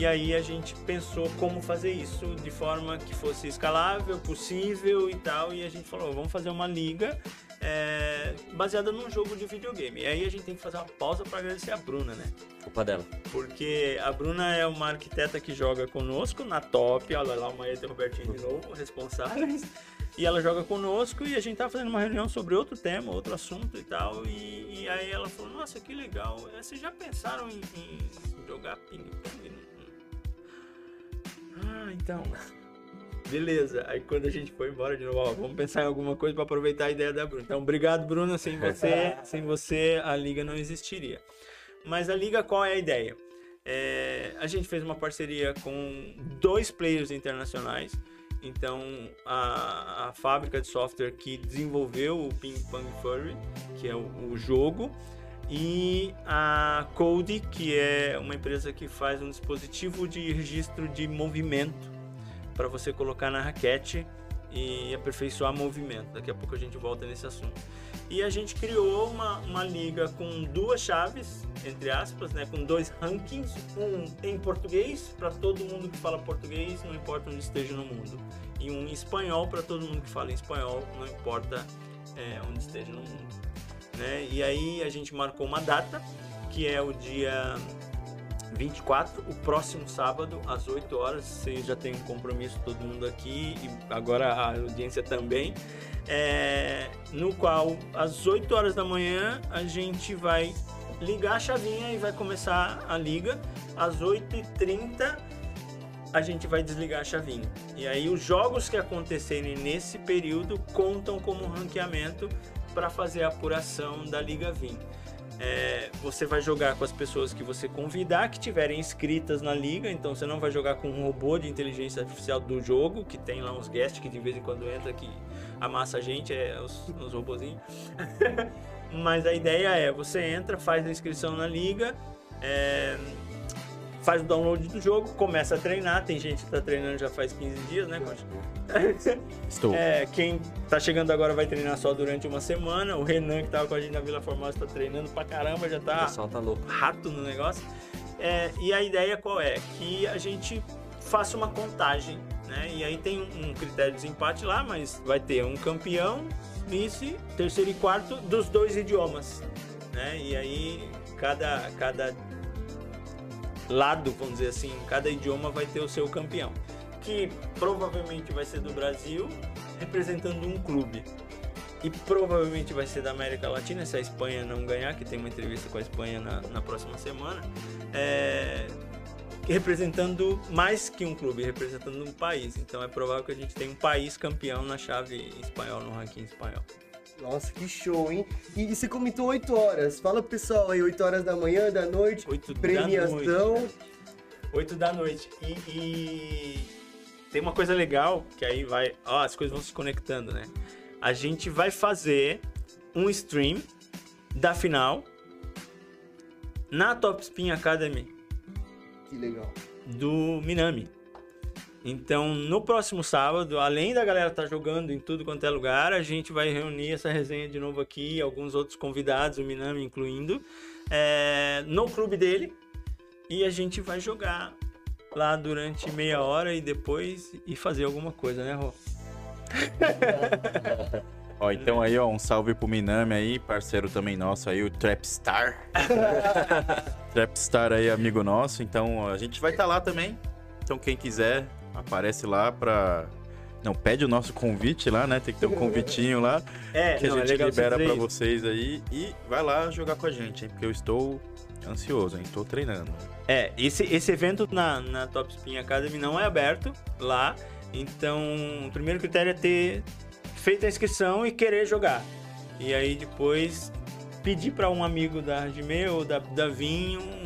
Speaker 6: E aí a gente pensou como fazer isso de forma que fosse escalável, possível e tal. E a gente falou, vamos fazer uma liga é, baseada num jogo de videogame. E aí a gente tem que fazer uma pausa para agradecer a Bruna, né?
Speaker 5: Culpa dela.
Speaker 6: Porque a Bruna é uma arquiteta que joga conosco na top. Olha lá, o Maeta e o Robertinho de novo, *laughs* responsáveis. E ela joga conosco e a gente tava fazendo uma reunião sobre outro tema, outro assunto e tal. E, e aí ela falou, nossa, que legal. Vocês já pensaram em, em jogar ping-pong? Ah, então. Beleza. Aí quando a gente foi embora de novo, ó, vamos pensar em alguma coisa para aproveitar a ideia da Bruna. Então, obrigado, Bruna. Sem você, *laughs* sem você, a liga não existiria. Mas a liga, qual é a ideia? É, a gente fez uma parceria com dois players internacionais. Então, a, a fábrica de software que desenvolveu o Ping Pong Furry, que é o, o jogo, e a Code, que é uma empresa que faz um dispositivo de registro de movimento para você colocar na raquete e aperfeiçoar movimento. Daqui a pouco a gente volta nesse assunto. E a gente criou uma, uma liga com duas chaves, entre aspas, né, com dois rankings, um em português para todo mundo que fala português, não importa onde esteja no mundo, e um em espanhol para todo mundo que fala espanhol, não importa é, onde esteja no mundo. Né? E aí a gente marcou uma data, que é o dia 24, o próximo sábado, às 8 horas. Você já tem um compromisso, todo mundo aqui, e agora a audiência também. É, no qual, às 8 horas da manhã, a gente vai ligar a chavinha e vai começar a liga. Às 8h30, a gente vai desligar a chavinha. E aí, os jogos que acontecerem nesse período contam como ranqueamento para fazer a apuração da Liga VIM. É, você vai jogar com as pessoas que você convidar, que tiverem inscritas na liga. Então você não vai jogar com um robô de inteligência artificial do jogo, que tem lá uns guests que de vez em quando entra que amassa a gente, é os, os robozinhos. *laughs* Mas a ideia é, você entra, faz a inscrição na liga, é, faz o download do jogo, começa a treinar. Tem gente que tá treinando já faz 15 dias, né, Coach? *laughs*
Speaker 1: Estou.
Speaker 6: É, quem tá chegando agora vai treinar só durante uma semana. O Renan, que tava com a gente na Vila Formosa, tá treinando pra caramba, já
Speaker 5: O
Speaker 6: tá
Speaker 5: pessoal tá louco.
Speaker 6: rato no negócio. É, e a ideia qual é? Que a gente faça uma contagem, né? E aí tem um, um critério de desempate lá, mas vai ter um campeão, vice, terceiro e quarto dos dois idiomas, né? E aí cada, cada lado, vamos dizer assim, cada idioma vai ter o seu campeão, que provavelmente vai ser do Brasil, representando um clube. E provavelmente vai ser da América Latina, se a Espanha não ganhar, que tem uma entrevista com a Espanha na, na próxima semana. É, representando mais que um clube, representando um país. Então é provável que a gente tenha um país campeão na chave espanhol, no ranking espanhol.
Speaker 2: Nossa, que show, hein? E, e você comentou 8 horas. Fala pro pessoal aí, 8 horas da manhã, da noite,
Speaker 6: 8 da
Speaker 2: premiação.
Speaker 6: noite. 8 da noite. E, e tem uma coisa legal, que aí vai. Ó, as coisas vão se conectando, né? A gente vai fazer um stream da final na Top Spin Academy
Speaker 2: Que legal.
Speaker 6: do Minami. Então, no próximo sábado, além da galera estar jogando em tudo quanto é lugar, a gente vai reunir essa resenha de novo aqui, alguns outros convidados, o Minami incluindo, é, no clube dele. E a gente vai jogar lá durante meia hora e depois e fazer alguma coisa, né, Rô? *laughs*
Speaker 1: Ó, então aí, ó, um salve pro Minami aí, parceiro também nosso aí, o Trapstar. *laughs* Trapstar aí, amigo nosso. Então a gente vai estar lá também. Então quem quiser, aparece lá pra. Não, pede o nosso convite lá, né? Tem que ter um convitinho lá *laughs*
Speaker 6: É,
Speaker 1: que
Speaker 6: não,
Speaker 1: a
Speaker 6: é
Speaker 1: gente
Speaker 6: você
Speaker 1: libera
Speaker 6: isso.
Speaker 1: vocês aí. E vai lá jogar com a gente, hein? Porque eu estou ansioso, hein? Tô treinando.
Speaker 6: É, esse, esse evento na, na Top Spin Academy não é aberto lá. Então, o primeiro critério é ter feito a inscrição e querer jogar. E aí depois pedir para um amigo da Hajime ou da, da um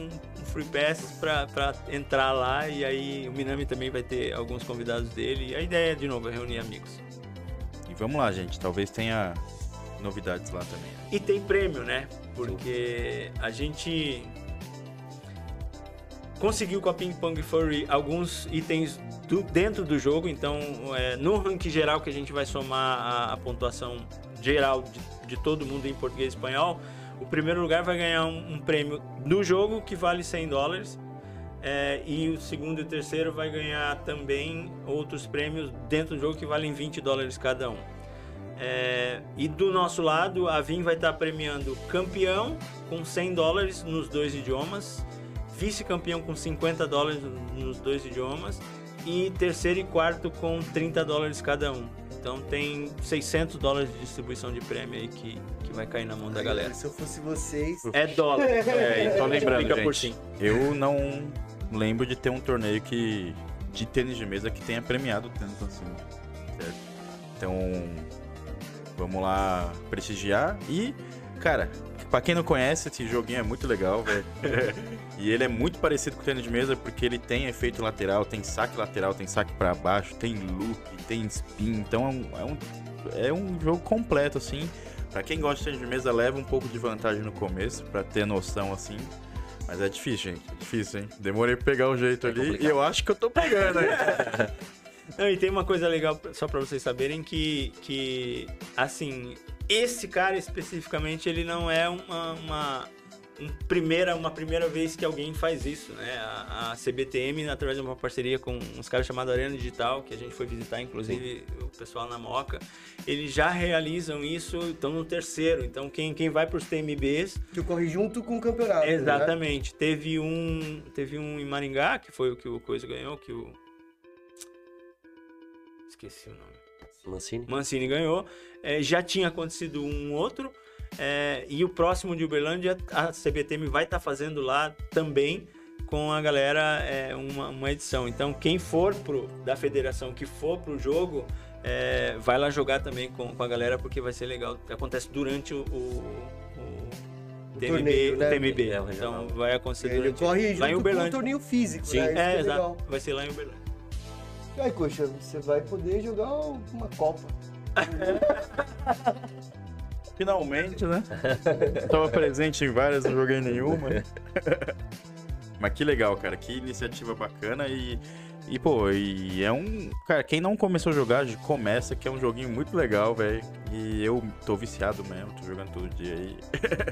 Speaker 6: free pass pra, pra entrar lá. E aí o Minami também vai ter alguns convidados dele. E a ideia, de novo, é reunir amigos.
Speaker 1: E vamos lá, gente. Talvez tenha novidades lá também.
Speaker 6: E tem prêmio, né? Porque a gente conseguiu com a Ping Pong Furry alguns itens do- dentro do jogo. Então, é, no ranking geral que a gente vai somar a, a pontuação geral de, de todo mundo em português e espanhol, o primeiro lugar vai ganhar um, um prêmio do jogo que vale 100 dólares. É, e o segundo e o terceiro vai ganhar também outros prêmios dentro do jogo que valem 20 dólares cada um. É, e do nosso lado, a Vim vai estar premiando campeão com 100 dólares nos dois idiomas, vice-campeão com 50 dólares nos dois idiomas e terceiro e quarto com 30 dólares cada um. Então tem 600 dólares de distribuição de prêmio aí que, que vai cair na mão da galera.
Speaker 2: Se eu fosse vocês.
Speaker 6: É dólar. *laughs*
Speaker 1: É, e só lembrando, gente,
Speaker 6: sim.
Speaker 1: eu não lembro de ter um torneio que de tênis de mesa que tenha premiado tanto assim, certo? Então, vamos lá prestigiar e, cara, pra quem não conhece, esse joguinho é muito legal, velho. *laughs* e ele é muito parecido com o tênis de mesa porque ele tem efeito lateral, tem saque lateral, tem saque pra baixo, tem loop, tem spin, então é um, é um, é um jogo completo assim. Pra quem gosta de tênis de mesa, leva um pouco de vantagem no começo, pra ter noção assim. Mas é difícil, gente. É difícil, hein? Demorei pra pegar o jeito
Speaker 5: É
Speaker 1: ali e
Speaker 5: complicado.
Speaker 1: eu acho que eu tô pegando, hein? *laughs*
Speaker 6: Não, e tem uma coisa legal, só pra vocês saberem, que, que assim, esse cara especificamente, ele não é uma, uma, um primeira, uma primeira vez que alguém faz isso, né? A, a CBTM, através de uma parceria com uns caras chamados Arena Digital, que a gente foi visitar, inclusive o pessoal na Moca, eles já realizam isso, estão no terceiro. Então, quem, quem vai para os TMBs
Speaker 2: Que ocorre junto com o campeonato. né?
Speaker 6: Exatamente. Teve um, teve um em Maringá, que foi o que o Coisa ganhou, que o esqueci o nome.
Speaker 5: Mancini?
Speaker 6: Mancini ganhou. É, já tinha acontecido um outro. é, e o próximo de Uberlândia, a CBTM vai estar fazendo lá também com a galera é, uma, uma edição. Então, quem for pro, da federação, que for pro jogo, é, vai lá jogar também com, com a galera, porque vai ser legal. Acontece durante o, o, o TMB,
Speaker 2: torneio, né?
Speaker 6: o TMB.
Speaker 5: É, o
Speaker 6: então, vai acontecer
Speaker 2: Ele
Speaker 6: durante,
Speaker 2: corre
Speaker 6: lá em
Speaker 2: o
Speaker 6: Uberlândia.
Speaker 2: torneio físico,
Speaker 5: Sim.
Speaker 2: né?
Speaker 6: É,
Speaker 2: legal.
Speaker 6: exato. Vai ser lá em Uberlândia.
Speaker 2: E aí, coxa, você vai poder jogar uma Copa. *laughs*
Speaker 1: Finalmente, né? *laughs* Tava presente em várias, não joguei nenhuma. *laughs* Mas que legal, cara. Que iniciativa bacana e. E, pô, e é um. Cara, quem não começou a jogar, começa, que é um joguinho muito legal, velho. E eu tô viciado mesmo, tô jogando todo dia aí.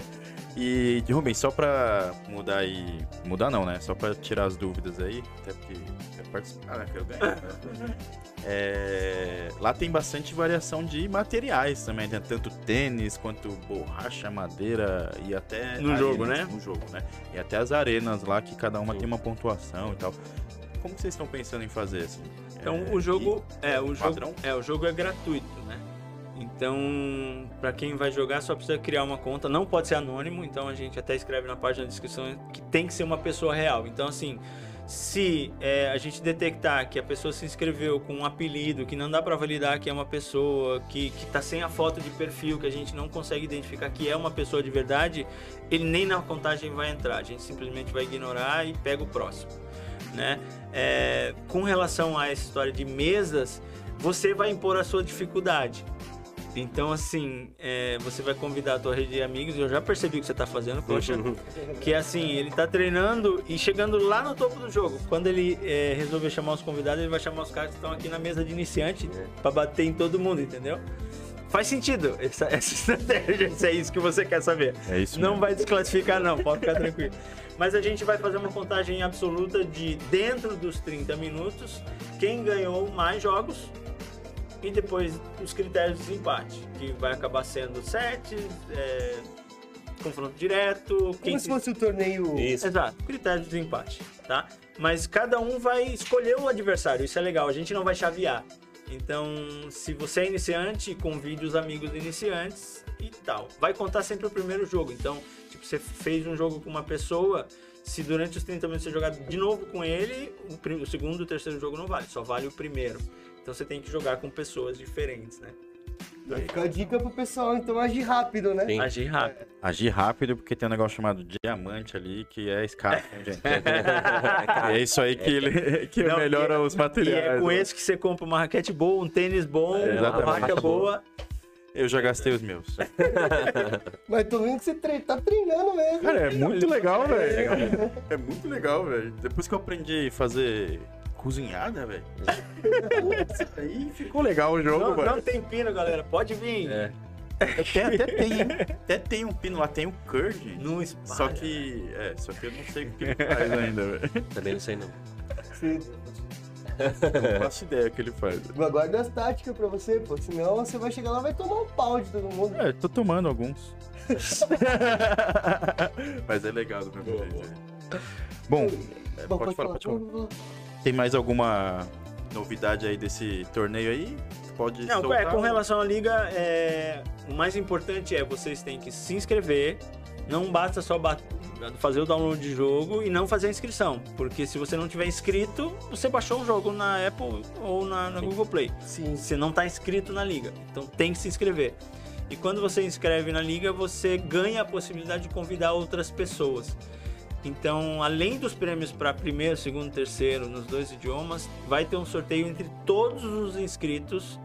Speaker 1: *laughs* e, Rubens, só pra mudar aí. Mudar não, né? Só pra tirar as dúvidas aí. Até porque quero participar, né? Quero ganhar. né? *laughs* É, lá tem bastante variação de materiais também, né? tanto tênis quanto borracha, madeira e até
Speaker 6: No jogo, né?
Speaker 1: No jogo, né? E até as arenas lá que cada uma tem uma pontuação e tal. Como vocês estão pensando em fazer assim?
Speaker 6: Então
Speaker 1: É,
Speaker 6: o jogo é o jogo
Speaker 1: padrão?
Speaker 6: é o jogo é gratuito, né? Então para quem vai jogar só precisa criar uma conta, não pode ser anônimo. Então a gente até escreve na página da descrição que tem que ser uma pessoa real. Então assim, se é, a gente detectar que a pessoa se inscreveu com um apelido que não dá para validar que é uma pessoa, que que tá sem a foto de perfil, que a gente não consegue identificar que é uma pessoa de verdade, ele nem na contagem vai entrar. A gente simplesmente vai ignorar e pega o próximo né? É, com relação a essa história de mesas, você vai impor a sua dificuldade. Então, assim, é, você vai convidar a tua rede de amigos, eu já percebi o que você tá fazendo, poxa, que é assim, ele tá treinando e chegando lá no topo do jogo. Quando ele é, resolver chamar os convidados, ele vai chamar os caras que estão aqui na mesa de iniciante pra bater em todo mundo, entendeu? Faz sentido essa, essa *laughs* estratégia, se é isso que você quer saber.
Speaker 1: É isso
Speaker 6: Não
Speaker 1: mesmo.
Speaker 6: vai desclassificar, não, pode ficar tranquilo. *laughs* Mas a gente vai fazer uma contagem absoluta de dentro dos 30 minutos, quem ganhou mais jogos e depois os critérios de desempate, que vai acabar sendo sete, é, confronto direto, quem
Speaker 2: Como se fosse o torneio.
Speaker 5: Isso.
Speaker 6: Exato, critério de desempate, tá? Mas cada um vai escolher o adversário, isso é legal, a gente não vai chavear. Então, se você é iniciante, convide os amigos iniciantes e tal. Vai contar sempre o primeiro jogo. Então, tipo, você fez um jogo com uma pessoa, se durante os 30 minutos você jogar de novo com ele, o, segundo e o terceiro jogo não vale, só vale o primeiro. Então você tem que jogar com pessoas diferentes, né?
Speaker 2: Vai ficar a dica pro pessoal, então agir rápido, né?
Speaker 5: Sim.
Speaker 6: Agir rápido.
Speaker 1: Agir rápido, porque tem um negócio chamado diamante ali, que é escasso, hein, gente? *laughs* E é isso aí que, ele, que
Speaker 6: Não,
Speaker 1: melhora
Speaker 6: e é-
Speaker 1: os
Speaker 6: E
Speaker 1: materiais.
Speaker 6: é com
Speaker 1: né?
Speaker 6: esse que você compra uma raquete boa, um tênis bom,
Speaker 1: É,
Speaker 6: uma
Speaker 1: exatamente.
Speaker 6: racha boa.
Speaker 1: Eu já gastei os meus. *laughs*
Speaker 2: Mas tô vendo que você tre- tá treinando mesmo.
Speaker 1: Cara, é muito legal, velho. É muito legal, velho. Depois que eu aprendi a fazer cozinhada, velho. Putz, *laughs* Aí ficou legal o jogo,
Speaker 6: Não,
Speaker 1: mano.
Speaker 6: não tem pino, galera. Pode vir.
Speaker 5: É.
Speaker 1: Até, até *laughs* tem? Até tem um pino lá, tem o curd.
Speaker 6: Não espalha.
Speaker 1: Só que. É, só que eu não sei o que ele faz ainda, velho.
Speaker 5: Também não sei não.
Speaker 2: Você
Speaker 1: Não faço ideia o que ele faz.
Speaker 2: guarda as táticas pra você, pô. Senão você vai chegar lá e vai tomar um pau de todo mundo.
Speaker 1: É, eu tô tomando alguns. *laughs* Mas é legal do mesmo jeito. é. Bom, é,
Speaker 2: Bom,
Speaker 1: pode, falar, pode falar. Tem mais alguma novidade aí desse torneio aí? Pode
Speaker 6: Não,
Speaker 1: soltar
Speaker 6: é, com relação à liga, é, o mais importante é vocês têm que se inscrever. Não basta só fazer o download de jogo e não fazer a inscrição. Porque se você não tiver inscrito, você baixou o jogo na Apple ou na, na Google Play.
Speaker 2: Sim.
Speaker 6: Você não está inscrito na liga. Então tem que se inscrever. E quando você inscreve na liga, você ganha a possibilidade de convidar outras pessoas. Então, além dos prêmios para primeiro, segundo, terceiro, nos dois idiomas, vai ter um sorteio entre todos os inscritos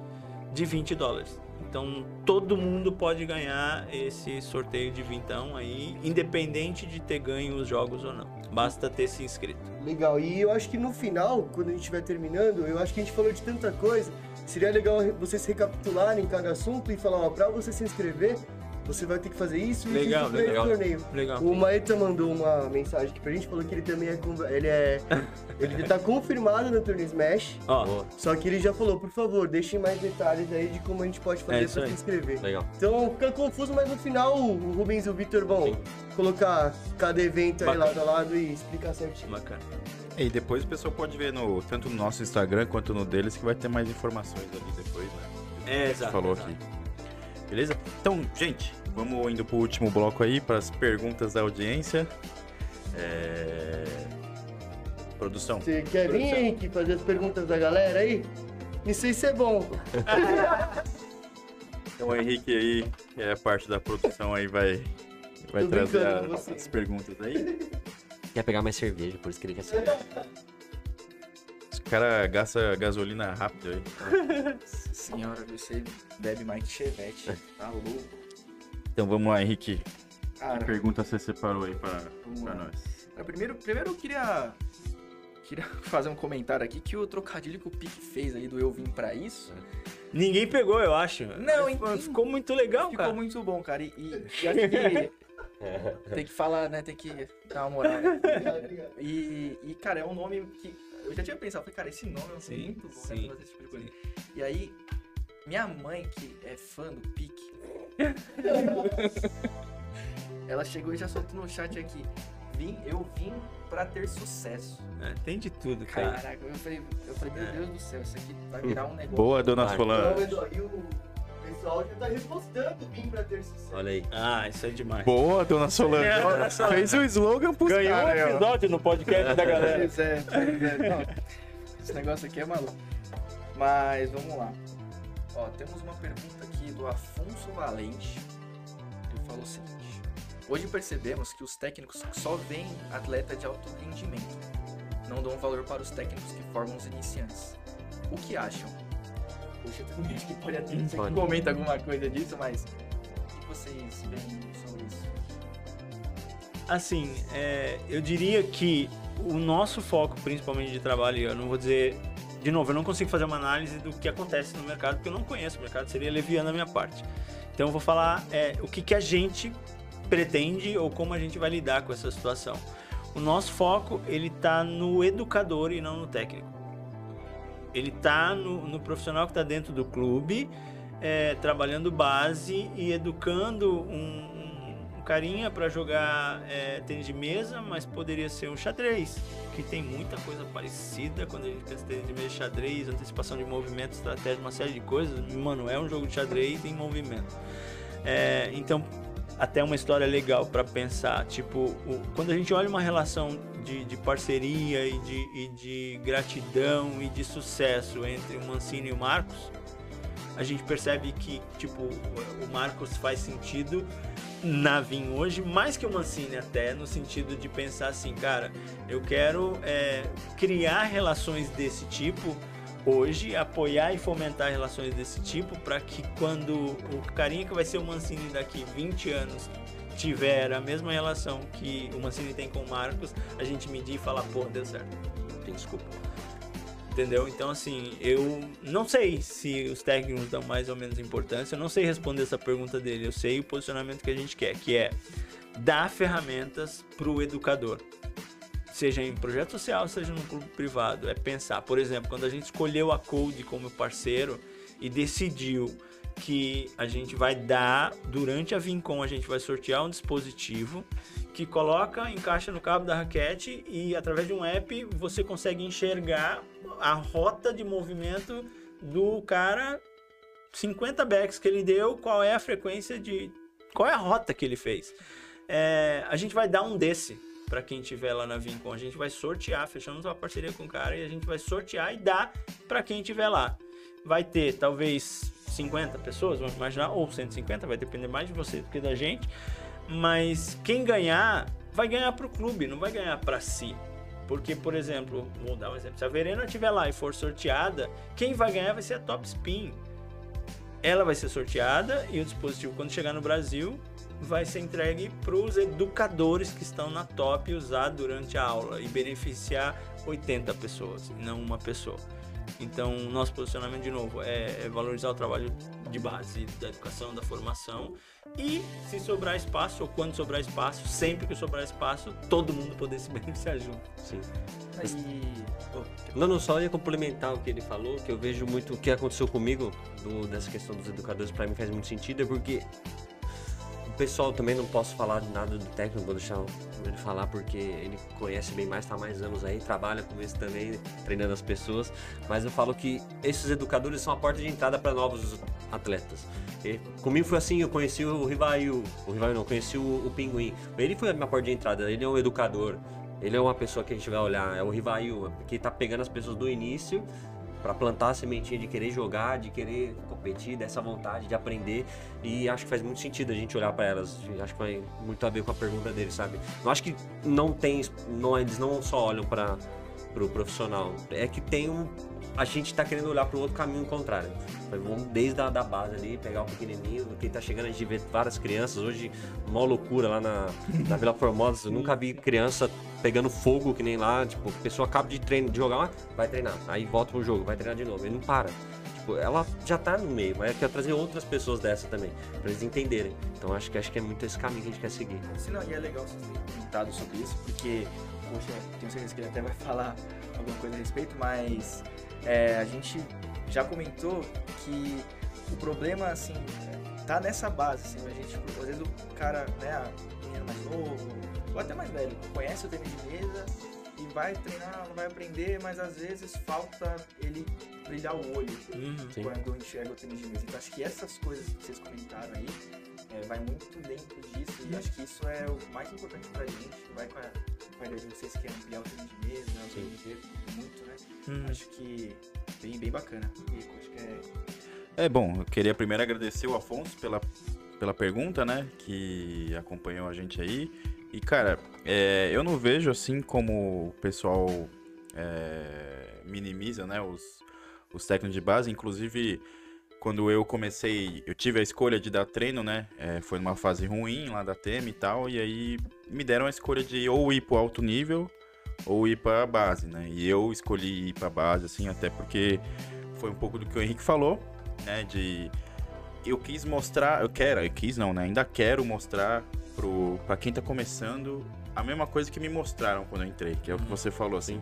Speaker 6: de 20 dólares. Então todo mundo pode ganhar esse sorteio de vintão aí, independente de ter ganho os jogos ou não. Basta ter se inscrito.
Speaker 2: Legal. E eu acho que no final, quando a gente estiver terminando, eu acho que a gente falou de tanta coisa. Seria legal vocês recapitularem cada assunto e falar, ó, pra você se inscrever, você vai ter que fazer isso e
Speaker 6: Legal,
Speaker 2: isso esse
Speaker 5: legal.
Speaker 2: torneio.
Speaker 6: Legal.
Speaker 2: O Maeta mandou uma mensagem aqui pra gente, falou que ele também é. Ele é. *laughs* ele tá confirmado no torneio Smash.
Speaker 5: Boa.
Speaker 2: Só que ele já falou, por favor, deixem mais detalhes aí de como a gente pode
Speaker 6: É
Speaker 2: fazer
Speaker 6: isso
Speaker 2: pra
Speaker 6: aí.
Speaker 2: se inscrever.
Speaker 5: Legal.
Speaker 2: Então fica confuso, mas no final o Rubens e o Victor vão
Speaker 5: Sim.
Speaker 2: colocar cada evento aí
Speaker 6: Bacana.
Speaker 2: lado a lado e explicar certinho.
Speaker 6: bacana.
Speaker 1: E depois o pessoal pode ver no, tanto no nosso Instagram quanto no deles que vai ter mais informações ali depois, né?
Speaker 6: É,
Speaker 1: Você
Speaker 6: exato.
Speaker 1: falou
Speaker 6: exato.
Speaker 1: aqui. Beleza? Então, gente, vamos indo pro último bloco aí, para as perguntas da audiência. É... Produção.
Speaker 2: Você quer vir,
Speaker 6: Produção.
Speaker 2: Henrique, fazer as perguntas da galera aí? Não sei se é bom. *laughs*
Speaker 1: Então o Henrique aí, que é parte da produção aí, vai, vai
Speaker 2: Tô
Speaker 1: trazer
Speaker 2: você.
Speaker 1: as perguntas aí.
Speaker 5: Quer pegar mais cerveja, por isso que ele quer cerveja. *laughs*
Speaker 1: Os caras gastam gasolina rápido aí. *laughs*
Speaker 3: Senhora, você bebe mais que chevette. Tá louco.
Speaker 1: Então vamos lá, Henrique.
Speaker 3: Cara,
Speaker 1: pergunta você separou aí pra, pra nós.
Speaker 3: Cara, Primeiro, primeiro eu queria, queria *laughs* fazer um comentário aqui que o trocadilho que o Pique fez aí do eu vim pra isso
Speaker 6: Ninguém pegou, eu acho.
Speaker 3: Não, então-
Speaker 6: ficou muito legal,
Speaker 3: ficou
Speaker 6: cara.
Speaker 3: muito bom, cara. E, e, e *laughs* acho que tem que falar, né? Tem que dar uma moral. E, e, cara, é um nome que eu já tinha pensado, falei, cara, esse nome é um
Speaker 6: Sim,
Speaker 3: muito bom né,
Speaker 6: sim,
Speaker 3: pra fazer esse tipo de coisa. E aí, minha mãe, que é fã do Pique, *laughs* ela chegou e já soltou no chat aqui. Vim, eu vim pra ter sucesso.
Speaker 6: É, tem de tudo, cara.
Speaker 3: Caraca, eu falei, eu falei, meu
Speaker 6: É.
Speaker 3: Deus do céu, isso aqui vai virar um negócio.
Speaker 1: Boa, dona
Speaker 2: Edu, e o pessoal já tá repostando vim pra ter sucesso.
Speaker 5: Olha aí.
Speaker 6: Ah, isso é demais.
Speaker 1: Boa, dona Solano.
Speaker 6: É, dona Solano.
Speaker 1: Fez o slogan pros
Speaker 6: Ganhou um
Speaker 1: ó.
Speaker 6: episódio no podcast da galera. *laughs*
Speaker 3: Pois é, pois é. Não, esse negócio aqui é maluco. Mas vamos lá. Ó, temos uma pergunta aqui do Afonso Valente. Ele falou o seguinte: Hoje percebemos que os técnicos só veem atleta de alto rendimento. Não dão valor para os técnicos que formam os iniciantes. O que acham? Puxa, também acho que pode até ser que comenta alguma coisa disso, mas o que vocês veem sobre isso?
Speaker 6: Assim, é, eu diria que o nosso foco, principalmente de trabalho, eu não vou dizer. De novo, eu não consigo fazer uma análise do que acontece no mercado, porque eu não conheço o mercado, seria leviano da minha parte. Então eu vou falar é, o que, que a gente pretende ou como a gente vai lidar com essa situação. O nosso foco, ele tá no educador e não no técnico. Ele tá no, no profissional que está dentro do clube, é, trabalhando base e educando um, um- carinha para jogar é, tênis de mesa, mas poderia ser um xadrez, que tem muita coisa parecida quando a gente pensa em tênis de mesa, xadrez, antecipação de movimento, estratégia, uma série de coisas. Mano, é um jogo de xadrez em movimento. É, então, até uma história legal para pensar, tipo, o- quando a gente olha uma relação de, de parceria e de, e de gratidão e de sucesso entre o Mancini e o Marcos, a gente percebe que, tipo, o Marcos faz sentido na Vim hoje, mais que o Mancini até, no sentido de pensar assim, cara, eu quero é, criar relações desse tipo hoje, apoiar e fomentar relações desse tipo para que quando o carinha que vai ser o Mancini daqui 20 anos tiver a mesma relação que o Mancini tem com o Marcos, a gente medir e falar, pô, deu certo. Desculpa. Entendeu? Então, assim, eu não sei se os técnicos dão mais ou menos importância. Eu não sei responder essa pergunta dele. Eu sei o posicionamento que a gente quer, que é dar ferramentas para o educador. Seja em projeto social, seja no clube privado. É pensar, por exemplo, quando a gente escolheu a Code como parceiro e decidiu que a gente vai dar, durante a Vincom, a gente vai sortear um dispositivo que coloca, encaixa no cabo da raquete e através de um app você consegue enxergar a rota de movimento do cara 50 backs que ele deu, qual é a frequência de. qual é a rota que ele fez. É, a gente vai dar um desse para quem tiver lá na Vincom. A gente vai sortear, fechamos uma parceria com o cara e a gente vai sortear e dar para quem tiver lá. Vai ter talvez 50 pessoas, vamos imaginar, ou 150, vai depender mais de você do que da gente. Mas quem ganhar, vai ganhar para o clube, não vai ganhar para si. Porque, por exemplo, vou dar um exemplo: se a Verena estiver lá e for sorteada, quem vai ganhar vai ser a Top Spin. ela vai ser sorteada e o dispositivo, quando chegar no Brasil, vai ser entregue para os educadores que estão na top usar durante a aula e beneficiar 80 pessoas, não uma pessoa. Então, nosso posicionamento, de novo, é, é valorizar o trabalho de base da educação, da formação. E se sobrar espaço, ou quando sobrar espaço, sempre que sobrar espaço, todo mundo poder se *laughs* beneficiar junto.
Speaker 5: Sim.
Speaker 3: E...
Speaker 5: Não, não, só ia complementar o que ele falou, que eu vejo muito o que aconteceu comigo, do, dessa questão dos educadores, para mim faz muito sentido, é porque pessoal também não posso falar de nada do técnico, vou deixar ele falar porque ele conhece bem mais, está mais anos aí, trabalha com isso também, treinando as pessoas, mas eu falo que esses educadores são a porta de entrada para novos atletas. E comigo foi assim, eu conheci o Rivail, o Rivail não, conheci o, o Pinguim. Ele foi a minha porta de entrada, ele é um educador, ele é uma pessoa que a gente vai olhar, é o Rivail, que tá pegando as pessoas do início para plantar a sementinha de querer jogar, de querer competir, dessa vontade de aprender. E acho que faz muito sentido a gente olhar para elas. Acho que vai muito a ver com a pergunta dele, sabe? Eu acho que não tem, não, eles não só olham para o pro profissional, é que tem um a gente tá querendo olhar para o outro caminho contrário. Vamos desde a da base ali, pegar o pequenininho, quem tá chegando, a gente vê várias crianças, hoje, uma loucura lá na, na Vila Formosa, eu nunca vi criança pegando fogo que nem lá, tipo, a pessoa acaba de treinar, de jogar, vai treinar, aí volta pro jogo, vai treinar de novo, ele não para. Tipo, ela já tá no meio, mas quer trazer outras pessoas dessa também, para eles entenderem. Então acho que acho que é muito esse caminho que a gente quer seguir.
Speaker 3: Se não, e é legal vocês terem comentado sobre isso, porque, poxa, tenho certeza que ele até vai *laughs* falar alguma coisa a respeito, mas é, a gente já comentou que o problema, assim, tá nessa base, assim, a gente, tipo, às vezes o cara, né, menino mais novo, ou até mais velho, conhece o tênis de mesa e vai treinar, vai aprender, mas às vezes falta ele brilhar o olho
Speaker 6: Uhum.
Speaker 3: quando enxerga o tênis de mesa. Então acho que essas coisas que vocês comentaram aí é, vai muito dentro disso e acho que isso é o mais importante pra gente. Vai com a, com a ideia de vocês que é ampliar o tênis de mesa, aprender muito,
Speaker 6: Uhum.
Speaker 3: Acho que bem, bem bacana. E acho que é
Speaker 1: É bom, eu queria primeiro agradecer o Afonso pela, pela pergunta, né? Que acompanhou a gente aí. E, cara, é, eu não vejo assim como o pessoal é, minimiza, né? Os, os técnicos de base. Inclusive, quando eu comecei, eu tive a escolha de dar treino, né? é, foi numa fase ruim lá da TEM e tal. E aí me deram a escolha de ou ir pro alto nível ou ir pra base, né? E eu escolhi ir pra base, assim, até porque foi um pouco do que o Henrique falou, né? De eu quis mostrar, eu quero, eu quis não, né? Ainda quero mostrar pro para quem tá começando a mesma coisa que me mostraram quando eu entrei, que é o que você falou assim.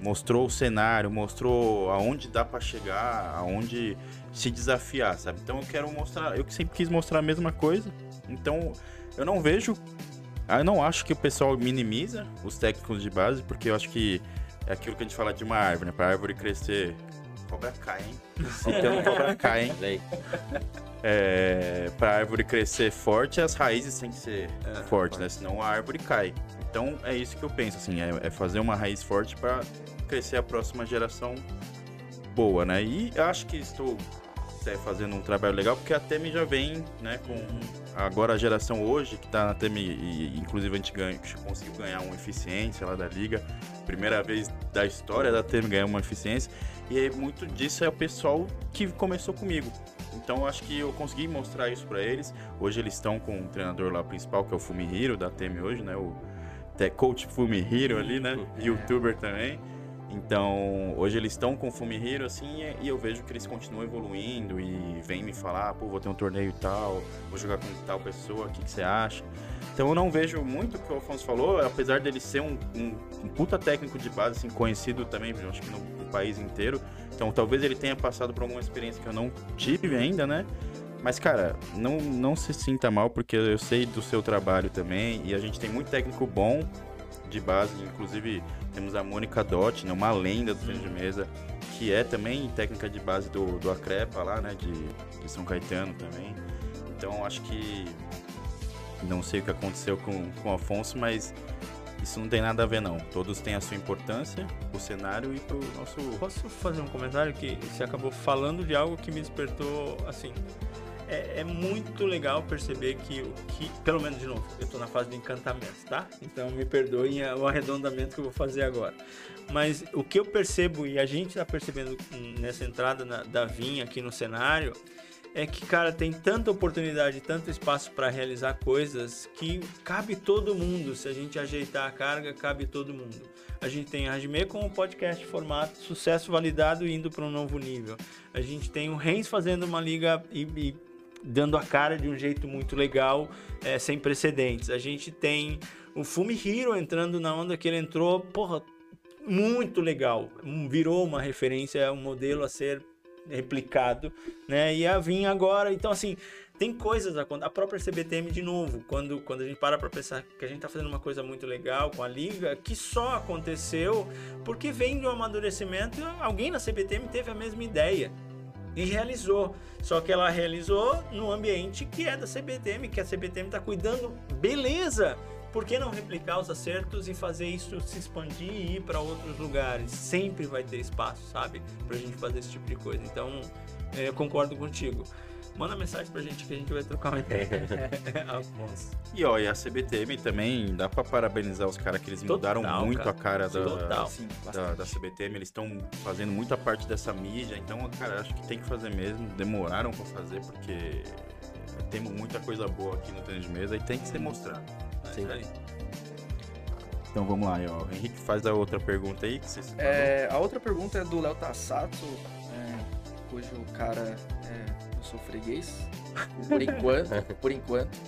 Speaker 1: Mostrou o cenário, mostrou aonde dá pra chegar, aonde se desafiar, sabe? Então eu quero mostrar, eu sempre quis mostrar a mesma coisa. Então eu não vejo eu não acho que o pessoal minimiza os técnicos de base, porque eu acho que é aquilo que a gente fala de uma árvore, né? Pra árvore crescer, cobra cai, hein? Então cobra cai, hein? É, pra árvore crescer forte, as raízes têm que ser fortes, né? Senão a árvore cai. Então é isso que eu penso, assim, é, é fazer uma raiz forte pra crescer a próxima geração boa, né? E eu acho que estou é, fazendo um trabalho legal, porque a Temi já vem, né, com agora a geração hoje, que tá na Temi, e, inclusive a gente ganha, conseguiu ganhar uma eficiência lá da liga, primeira vez da história da Temi ganhar uma eficiência, e muito disso é o pessoal que começou comigo. Então acho que eu consegui mostrar isso pra eles. Hoje eles estão com o treinador lá principal, que é o Fumihiro da Temi hoje, né, o te- coach Fumihiro ali, né, youtuber também. Então, hoje eles estão com o Fumihiro, assim, e- eu vejo que eles continuam evoluindo e vêm me falar, pô, vou ter um torneio tal, vou jogar com tal pessoa, o que, que você acha? Então eu não vejo muito o que o Alfonso falou, apesar dele ser um, um- um puta técnico de base, assim, conhecido também, acho que no, no país inteiro. Então talvez ele tenha passado por alguma experiência que eu não tive ainda, né? Mas, cara, não, não se sinta mal, porque eu sei do seu trabalho também, e a gente tem muito técnico bom de base, inclusive temos a Mônica Dott, né, uma lenda do tênis de mesa, que é também técnica de base do, do Acrepa lá, né, de, de São Caetano também. Então, acho que não sei o que aconteceu com, com o Afonso, mas isso não tem nada a ver, não. Todos têm a sua importância, o cenário e pro nosso...
Speaker 6: Posso fazer um comentário que você acabou falando de algo que me despertou, assim, é, é muito legal perceber que, o que, pelo menos de novo, eu tô na fase do encantamento, tá? Então me perdoem o arredondamento que eu vou fazer agora. Mas o que eu percebo, e a gente tá percebendo nessa entrada na- da Vinha aqui no cenário, é que, cara, tem tanta oportunidade, tanto espaço para realizar coisas que cabe todo mundo. Se a gente ajeitar a carga, cabe todo mundo. A gente tem a Hajime com o podcast formato, sucesso validado indo para um novo nível. A gente tem o Reis fazendo uma liga e, e dando a cara de um jeito muito legal, é, sem precedentes. A gente tem o Fumi Hero entrando na onda que ele entrou, porra, muito legal. Virou uma referência, um modelo a ser replicado, né? E a vir agora, então assim, tem coisas a a própria CBTM de novo, quando quando a gente para para pensar que a gente tá fazendo uma coisa muito legal com a liga, que só aconteceu porque vem do amadurecimento, alguém na CBTM teve a mesma ideia e realizou. Só que ela realizou no ambiente que é da CBTM, que a CBTM está cuidando, beleza por que não replicar os acertos e fazer isso se expandir e ir para outros lugares? Sempre vai ter espaço, sabe? Pra gente fazer esse tipo de coisa. Então, é, eu concordo contigo. Manda mensagem pra gente que a gente vai trocar uma ideia. *laughs*
Speaker 1: e ó, e a CBTM também, dá pra parabenizar os caras que eles Total, mudaram muito cara. a cara da, Total. Sim, da, da, CBTM. Eles estão fazendo muita parte dessa mídia, então, cara, acho que tem que fazer mesmo. Demoraram pra fazer porque temos muita coisa boa aqui no tênis de mesa e tem que ser mostrado. Sim. Então vamos lá, ó. O Henrique faz a outra pergunta aí que vocês
Speaker 3: é, A outra pergunta é do Léo Tassato, é, cujo cara é, eu sou freguês. Por enquanto. *laughs* por enquanto.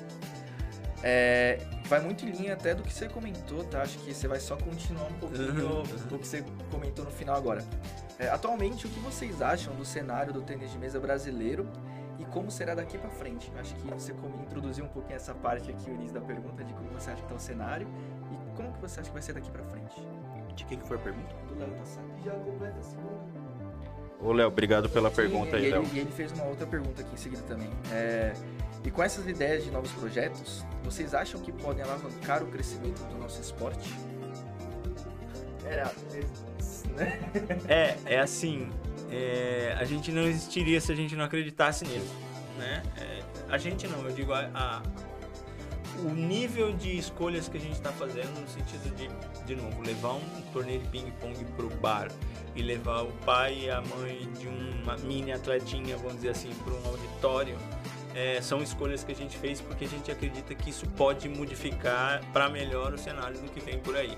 Speaker 3: É, vai muito em linha até do que você comentou, tá? Acho que você vai só continuar um pouquinho uhum. do que você comentou no final agora. É, atualmente, o que vocês acham do cenário do tênis de mesa brasileiro e como será daqui para frente. Acho que você introduziu um pouquinho essa parte aqui, o início da pergunta, de como você acha que está o cenário e como que você acha que vai ser daqui para frente.
Speaker 1: De quem que foi a pergunta?
Speaker 3: Do Léo Tassado. Já completa a segunda.
Speaker 1: Ô, Léo, obrigado pela pergunta
Speaker 3: e,
Speaker 1: aí, Léo.
Speaker 3: E ele fez uma outra pergunta aqui em seguida também. É, e com essas ideias de novos projetos, vocês acham que podem alavancar o crescimento do nosso esporte?
Speaker 6: Era né? É, é assim, é, a gente não existiria se a gente não acreditasse nisso, né? É, a gente não, eu digo a, a, o nível de escolhas que a gente está fazendo no sentido de, de novo, levar um torneio de ping-pong pro bar e levar o pai e a mãe de uma mini atletinha, vamos dizer assim, para um auditório, é, são escolhas que a gente fez porque a gente acredita que isso pode modificar para melhor o cenário do que vem por aí.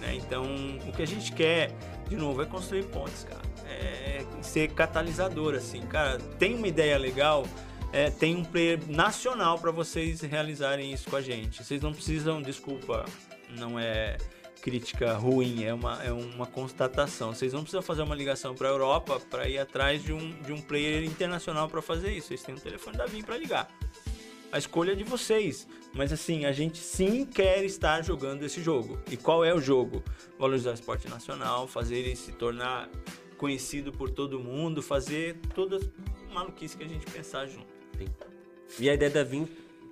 Speaker 6: Né? Então, o que a gente quer, de novo, é construir pontes, cara é, ser catalisador, assim. Cara, tem uma ideia legal, é, tem um player nacional para vocês realizarem isso com a gente. Vocês não precisam, desculpa, não é crítica ruim, é uma, é uma constatação. Vocês não precisam fazer uma ligação para a Europa para ir atrás de um, de um player internacional para fazer isso. Vocês têm um telefone da VIM para ligar. A escolha é de vocês. Mas assim, a gente sim quer estar jogando esse jogo. E qual é o jogo? Valorizar o esporte nacional, fazer ele se tornar conhecido por todo mundo, fazer todas as maluquices que a gente pensar junto.
Speaker 5: E a ideia da Vim,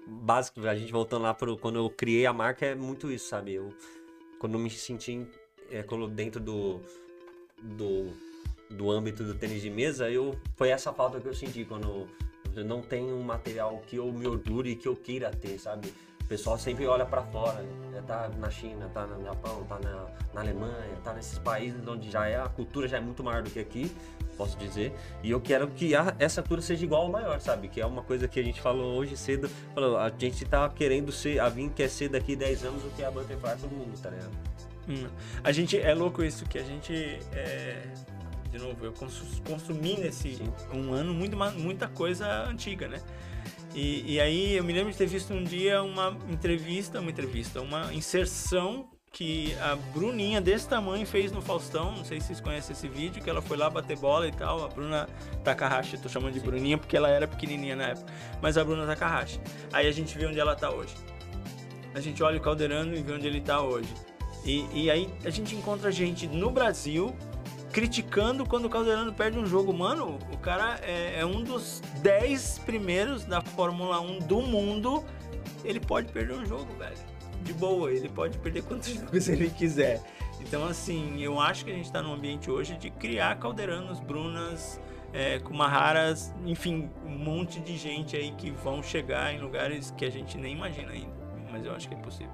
Speaker 5: básico, a gente voltando lá pro quando eu criei a marca, é muito isso, sabe? Eu, quando eu me senti é, dentro do, do, do âmbito do tênis de mesa, eu, foi essa falta que eu senti quando eu não tenho um material que eu me orgulhe e que eu queira ter, sabe? O pessoal sempre olha para fora, né? tá na China, tá no Japão, tá na, na, Alemanha, tá nesses países onde já é a cultura já é muito maior do que aqui, posso dizer. E eu quero que a, essa cultura seja igual ao maior, sabe? Que é uma coisa que a gente falou hoje cedo, falou, a gente tá querendo ser, a Vin quer ser daqui 10 anos o que é a Butterfly todo mundo, tá ligado?
Speaker 6: Hum. A gente, é louco isso, que a gente é de novo, eu consumi nesse Sim. um ano muito, muita coisa antiga, né? E, e aí eu me lembro de ter visto um dia uma entrevista, uma entrevista, uma inserção que a Bruninha desse tamanho fez no Faustão. Não sei se vocês conhecem esse vídeo, que ela foi lá bater bola e tal. A Bruna Takahashi, tô chamando de Sim. Bruninha porque ela era pequenininha na época. Mas a Bruna Takahashi. Aí a gente vê onde ela tá hoje. A gente olha o Calderano e vê onde ele tá hoje. E, e aí a gente encontra gente no Brasil criticando quando o Calderano perde um jogo. Mano, o cara é, é, um dos 10 primeiros da Fórmula 1 do mundo. Ele pode perder um jogo, velho. De boa, ele pode perder *laughs* quantos jogos ele quiser. Então, assim, eu acho que a gente está num ambiente hoje de criar Calderanos, Brunas, é, Kumaharas, enfim, um monte de gente aí que vão chegar em lugares que a gente nem imagina ainda. Mas eu acho que é possível.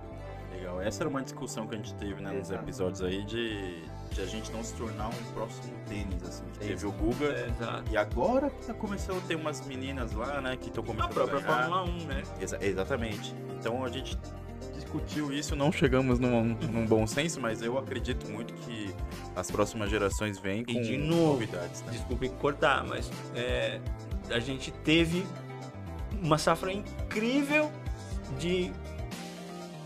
Speaker 1: Legal. Essa era uma discussão que a gente teve né, nos episódios aí de de a gente não se tornar um próximo tênis, assim. Que teve o Guga.
Speaker 6: É.
Speaker 1: E agora que tá começando a ter umas meninas lá, né, que estão
Speaker 6: A
Speaker 1: começando
Speaker 6: própria
Speaker 1: a.
Speaker 6: Fórmula 1, né?
Speaker 1: Exa- exatamente. Então a gente discutiu isso, não chegamos num, num bom senso, mas eu acredito muito que as próximas gerações vêm com
Speaker 6: E de novo,
Speaker 1: novidades. Né?
Speaker 6: Desculpe cortar, mas é, a gente teve uma safra incrível de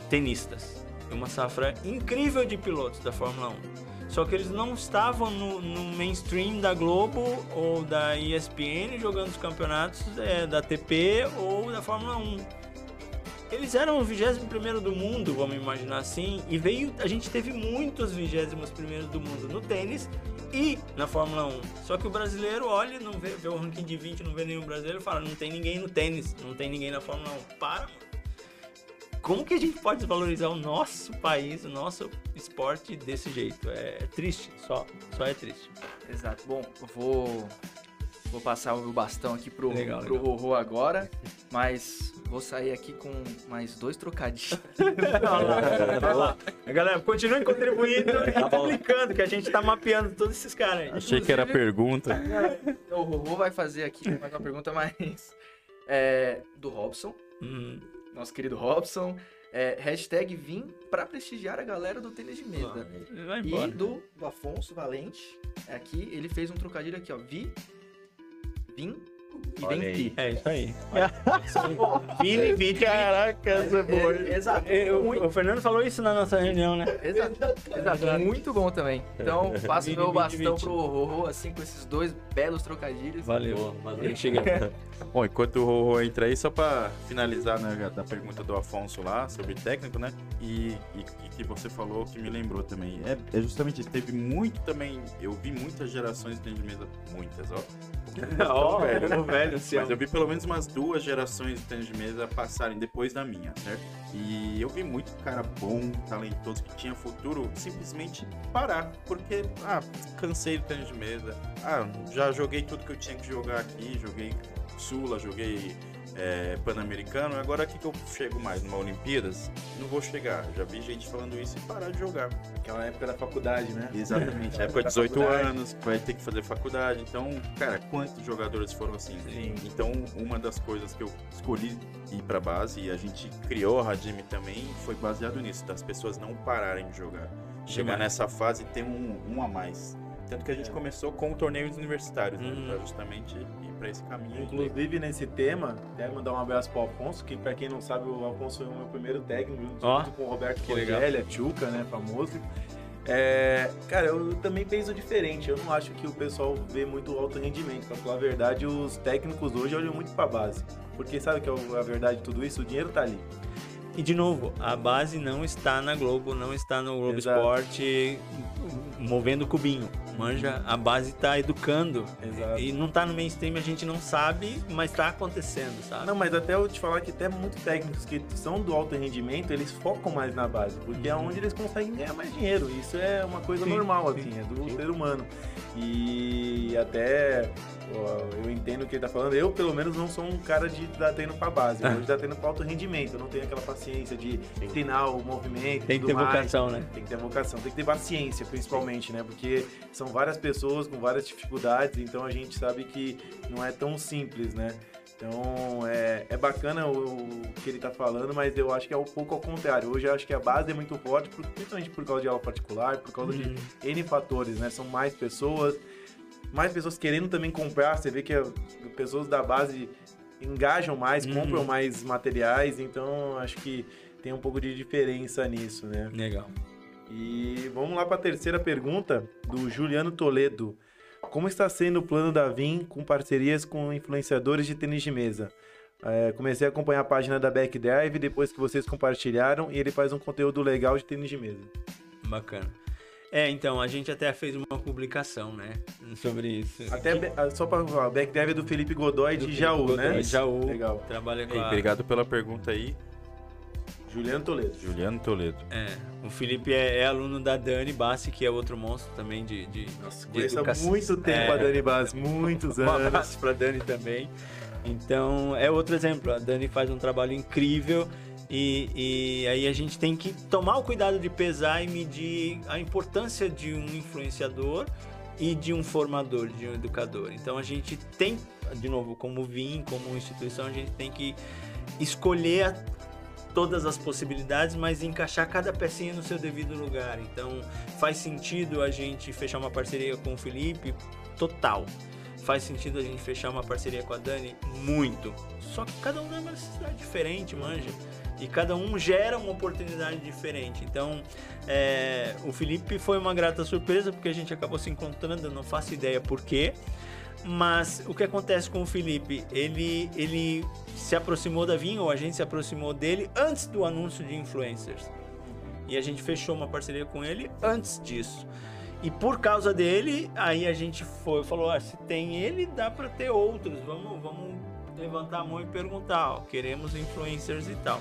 Speaker 6: tenistas. Uma safra incrível de pilotos da Fórmula 1. Só que eles não estavam no, no mainstream da Globo ou da ESPN jogando os campeonatos é, da TP ou da Fórmula 1. Eles eram o 21 do mundo, vamos imaginar assim, e veio. A gente teve muitos 21 do mundo no tênis e na Fórmula 1. Só que o brasileiro olha, não vê, vê o ranking de 20, não vê nenhum brasileiro e fala: não tem ninguém no tênis, não tem ninguém na Fórmula 1. Para, mano. Como que a gente pode desvalorizar o nosso país, o nosso esporte desse jeito? É triste, só, só é triste.
Speaker 3: Exato. Bom, vou, vou passar o meu bastão aqui pro,
Speaker 6: Legal,
Speaker 3: pro
Speaker 6: legal.
Speaker 3: Rorô agora, mas vou sair aqui com mais dois trocadilhos. *laughs* *laughs*
Speaker 6: Galera, continue contribuindo e
Speaker 5: Tá bom.
Speaker 6: clicando, que a gente tá mapeando todos esses caras aí.
Speaker 1: Achei que era pergunta.
Speaker 3: o Rorô vai fazer aqui mais uma pergunta mais é, do Robson,
Speaker 6: Hum,
Speaker 3: nosso querido Robson. É, hashtag vim pra prestigiar a galera do tênis de mesa.
Speaker 6: vai
Speaker 3: E
Speaker 6: embora.
Speaker 3: do, do Afonso Valente, é aqui, ele fez um trocadilho aqui, ó. Vi, vim e venti.
Speaker 6: É *laughs* isso aí. Vini, Vini.
Speaker 2: Caraca, essa é boa.
Speaker 3: É, exato.
Speaker 6: É, o,
Speaker 3: Muito,
Speaker 6: o Fernando falou isso na nossa reunião, né?
Speaker 3: exato, exato. Muito bom também. Então, passo meu bastão pro Rorô, assim, com esses dois belos trocadilhos.
Speaker 6: Valeu.
Speaker 5: Valeu.
Speaker 6: Chega. *laughs*
Speaker 1: Bom, enquanto o Rorô entra aí, só pra finalizar né, da pergunta do Afonso lá sobre técnico, né? E, e, e que você falou que me lembrou também. É, é justamente isso. Teve muito também. Eu vi muitas gerações de tênis de mesa, muitas, ó. *laughs*
Speaker 6: Ó,
Speaker 1: velho. *laughs*
Speaker 6: velho, assim,
Speaker 1: Mas eu vi pelo menos umas duas gerações de tênis de mesa passarem depois da minha, certo? E eu vi muito cara bom, talentoso, que tinha futuro, simplesmente parar. Porque, ah, cansei do tênis de mesa. Ah, já joguei tudo que eu tinha que jogar aqui. Joguei Sula, joguei é, Pan-Americano. Agora aqui que eu chego mais? Numa Olimpíadas? Não vou chegar. Já vi gente falando isso e parar de jogar.
Speaker 4: Aquela época da faculdade, né?
Speaker 1: Exatamente. época de
Speaker 4: Da
Speaker 1: 18
Speaker 4: faculdade.
Speaker 1: anos, vai ter que fazer faculdade. Então, cara, quantos jogadores foram assim?
Speaker 4: Sim.
Speaker 1: Então, uma das coisas que eu escolhi ir pra base e a gente criou a Radime também foi baseado nisso, das pessoas não pararem de jogar. Chegar nessa fase e ter um, um a mais. Tanto que a gente
Speaker 4: É.
Speaker 1: começou com torneios universitários, né?
Speaker 6: Uhum.
Speaker 1: Pra justamente pra esse caminho.
Speaker 4: Inclusive, nesse tema, quero mandar um abraço pro Alfonso, que pra quem não sabe, o Alfonso foi o meu primeiro técnico, junto
Speaker 6: Ó,
Speaker 4: com o Roberto
Speaker 6: legal.
Speaker 4: Cogélia, Tchuca, né, famoso. É, cara, eu também penso diferente. Eu não acho que o pessoal vê muito alto rendimento. Pra falar a verdade, os técnicos hoje olham muito pra base. Porque sabe que é o- a verdade de tudo isso? O dinheiro tá ali.
Speaker 6: E de novo, a base não está na Globo, não está no Globo
Speaker 4: Exato.
Speaker 6: Esporte movendo o cubinho. Manja, a base está educando.
Speaker 4: Exato.
Speaker 6: E não tá no mainstream, a gente não sabe, mas tá acontecendo, sabe?
Speaker 4: Não, mas até eu te falar que até muitos técnicos que são do alto rendimento, eles focam mais na base, porque é onde eles conseguem ganhar mais dinheiro. Isso é uma coisa
Speaker 6: Sim,
Speaker 4: normal,
Speaker 6: sim,
Speaker 4: assim, é do
Speaker 6: sim.
Speaker 4: ser humano. E até eu entendo o que ele tá falando. Eu, pelo menos, não sou um cara de dar treino pra base. Eu de dar treino pra alto rendimento. Eu não tenho aquela paciência de treinar o movimento.
Speaker 6: Tem que ter
Speaker 4: mais.
Speaker 6: vocação, né?
Speaker 4: Tem que ter vocação, tem que ter paciência, principalmente, né? Porque são várias pessoas com várias dificuldades, então a gente sabe que não é tão simples, né? Então é, é bacana o, o que ele tá falando, mas eu acho que é um pouco ao contrário. Hoje eu acho que a base é muito forte, principalmente por causa de aula particular, por causa
Speaker 6: Uhum.
Speaker 4: de N fatores, né? São mais pessoas, mais pessoas querendo também comprar. Você vê que as pessoas da base engajam mais,
Speaker 6: Uhum.
Speaker 4: compram mais materiais, então acho que tem um pouco de diferença nisso, né?
Speaker 6: Legal.
Speaker 4: E vamos lá para a terceira pergunta do Juliano Toledo. Como está sendo o plano da Vim com parcerias com influenciadores de tênis de mesa? É, comecei a acompanhar a página da Backdive depois que vocês compartilharam e ele faz um conteúdo legal de tênis de mesa.
Speaker 6: Bacana. É, então, a gente até fez uma publicação, né? Sobre isso.
Speaker 4: Até ah, só para falar, a Backdive é do Felipe Godoy
Speaker 6: Do
Speaker 4: de
Speaker 6: Felipe
Speaker 4: Jaú,
Speaker 6: Godoy,
Speaker 4: né?
Speaker 6: Jaú.
Speaker 4: Legal.
Speaker 6: Trabalha com
Speaker 1: Ei,
Speaker 6: a...
Speaker 1: obrigado pela pergunta aí,
Speaker 4: Juliano Toledo.
Speaker 1: Juliano Toledo.
Speaker 6: É, o Felipe é, é aluno da Dani Bassi, que é outro monstro também de, de,
Speaker 4: Nossa,
Speaker 6: de
Speaker 4: conheço há muito tempo
Speaker 6: É.
Speaker 4: a Dani Bass, muitos *laughs*
Speaker 6: Um
Speaker 4: anos.
Speaker 6: abraço pra Dani também. Então, é outro exemplo. A Dani faz um trabalho incrível E, e aí a gente tem que tomar o cuidado de pesar e medir a importância de um influenciador e de um formador, de um educador. Então a gente tem, de novo, como VIM, como instituição, a gente tem que escolher todas as possibilidades, mas encaixar cada pecinha no seu devido lugar. Então faz sentido a gente fechar uma parceria com o Felipe? Total. Faz sentido a gente fechar uma parceria com a Dani? Muito. Só que cada um tem uma necessidade diferente, manja. E cada um gera uma oportunidade diferente. Então, é, o Felipe foi uma grata surpresa, porque a gente acabou se encontrando, não faço ideia por quê. Mas o que acontece com o Felipe? Ele, ele se aproximou da Vinha, ou a gente se aproximou dele antes do anúncio de influencers. E a gente fechou uma parceria com ele antes disso. E por causa dele, aí a gente foi, falou: ah, se tem ele, dá para ter outros. Vamos, vamos levantar a mão e perguntar: ó, queremos influencers e tal.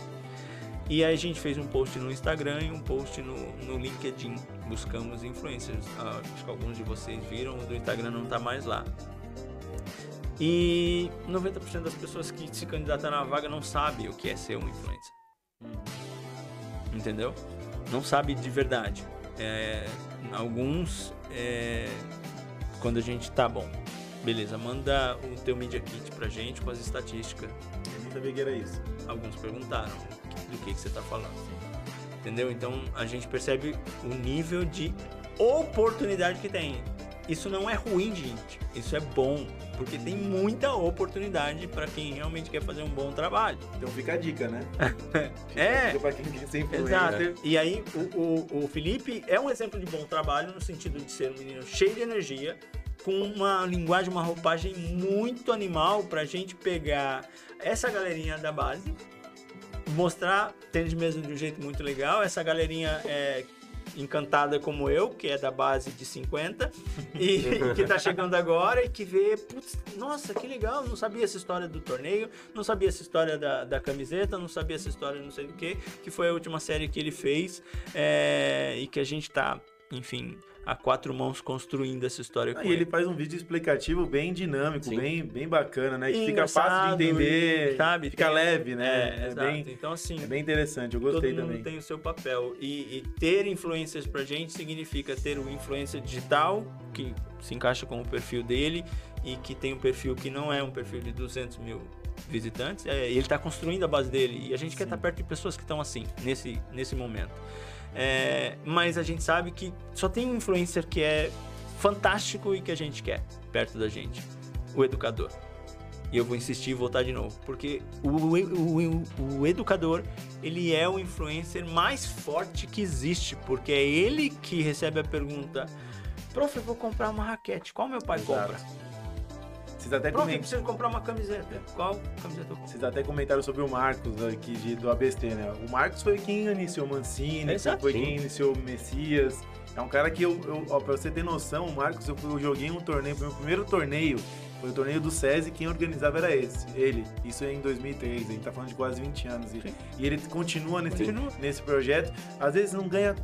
Speaker 6: E aí a gente fez um post no Instagram e um post no, no LinkedIn. Buscamos influencers. Ah, acho que alguns de vocês viram, o do Instagram não tá mais lá. E 90% das pessoas que se candidatam na vaga não sabe o que é ser um influencer. Entendeu? Não sabe de verdade. É, alguns, é, quando a gente tá bom, beleza, manda o teu Media Kit pra gente com as estatísticas.
Speaker 4: Sabia que era isso.
Speaker 6: Alguns perguntaram do que, que você tá falando. Entendeu? Então a gente percebe o nível de oportunidade que tem. Isso não é ruim, gente. Isso é bom. Porque tem muita oportunidade para quem realmente quer fazer um bom trabalho.
Speaker 4: Então fica a dica, né? *laughs*
Speaker 6: É.
Speaker 4: a pra quem quer ser.
Speaker 6: Exato. E aí, o, o, o Felipe é um exemplo de bom trabalho no sentido de ser um menino cheio de energia, com uma linguagem, uma roupagem muito animal pra gente pegar essa galerinha da base, mostrar tênis mesmo de um jeito muito legal. Essa galerinha é encantada como eu, que é da base de 50, e *laughs* que tá chegando agora e que vê, putz, nossa, que legal, não sabia essa história do torneio, não sabia essa história da, da camiseta, não sabia essa história não sei do que, que foi a última série que ele fez, é, e que a gente tá, enfim, a quatro mãos construindo essa história
Speaker 4: Ah,
Speaker 6: com
Speaker 4: e ele faz um vídeo explicativo bem dinâmico,
Speaker 5: Sim.
Speaker 4: bem, bem bacana, né? Que fica fácil de entender,
Speaker 6: sabe?
Speaker 4: fica
Speaker 6: Tem-
Speaker 4: leve, né?
Speaker 6: É,
Speaker 4: É, bem,
Speaker 6: Então, assim,
Speaker 4: é bem interessante, eu
Speaker 6: todo
Speaker 4: gostei
Speaker 6: mundo
Speaker 4: também.
Speaker 6: tem o seu papel. E, e ter influencers pra gente significa ter o influencer digital, que se encaixa com o perfil dele, e que tem um perfil que não é um perfil de 200 mil visitantes. É, ele está construindo a base dele. E a gente quer estar perto de pessoas que estão assim, nesse, nesse momento. É, mas a gente sabe que só tem um influencer que é fantástico e que a gente quer perto da gente. O educador. E eu vou insistir e voltar de novo. Porque o, o, o, o educador, ele é o influencer mais forte que existe. Porque é ele que recebe a pergunta: Prof, eu vou comprar uma raquete. Qual meu pai
Speaker 4: Exato.
Speaker 6: compra?
Speaker 4: Vocês até, coment...
Speaker 6: preciso comprar uma camiseta. Qual camiseta eu compro?
Speaker 4: Vocês até comentaram sobre o Marcos aqui de, do ABST, né? O Marcos foi quem iniciou Mancini,
Speaker 6: Exato.
Speaker 4: foi quem iniciou o Messias. É um cara que eu, eu ó, pra você ter noção, o Marcos, eu, eu joguei um torneio, foi o meu primeiro torneio, foi o torneio do SESI, quem organizava era esse, ele. Isso é em 2003, a gente tá falando de quase 20 anos. E, e ele continua nesse,
Speaker 6: Continua.
Speaker 4: nesse projeto. Às vezes não ganha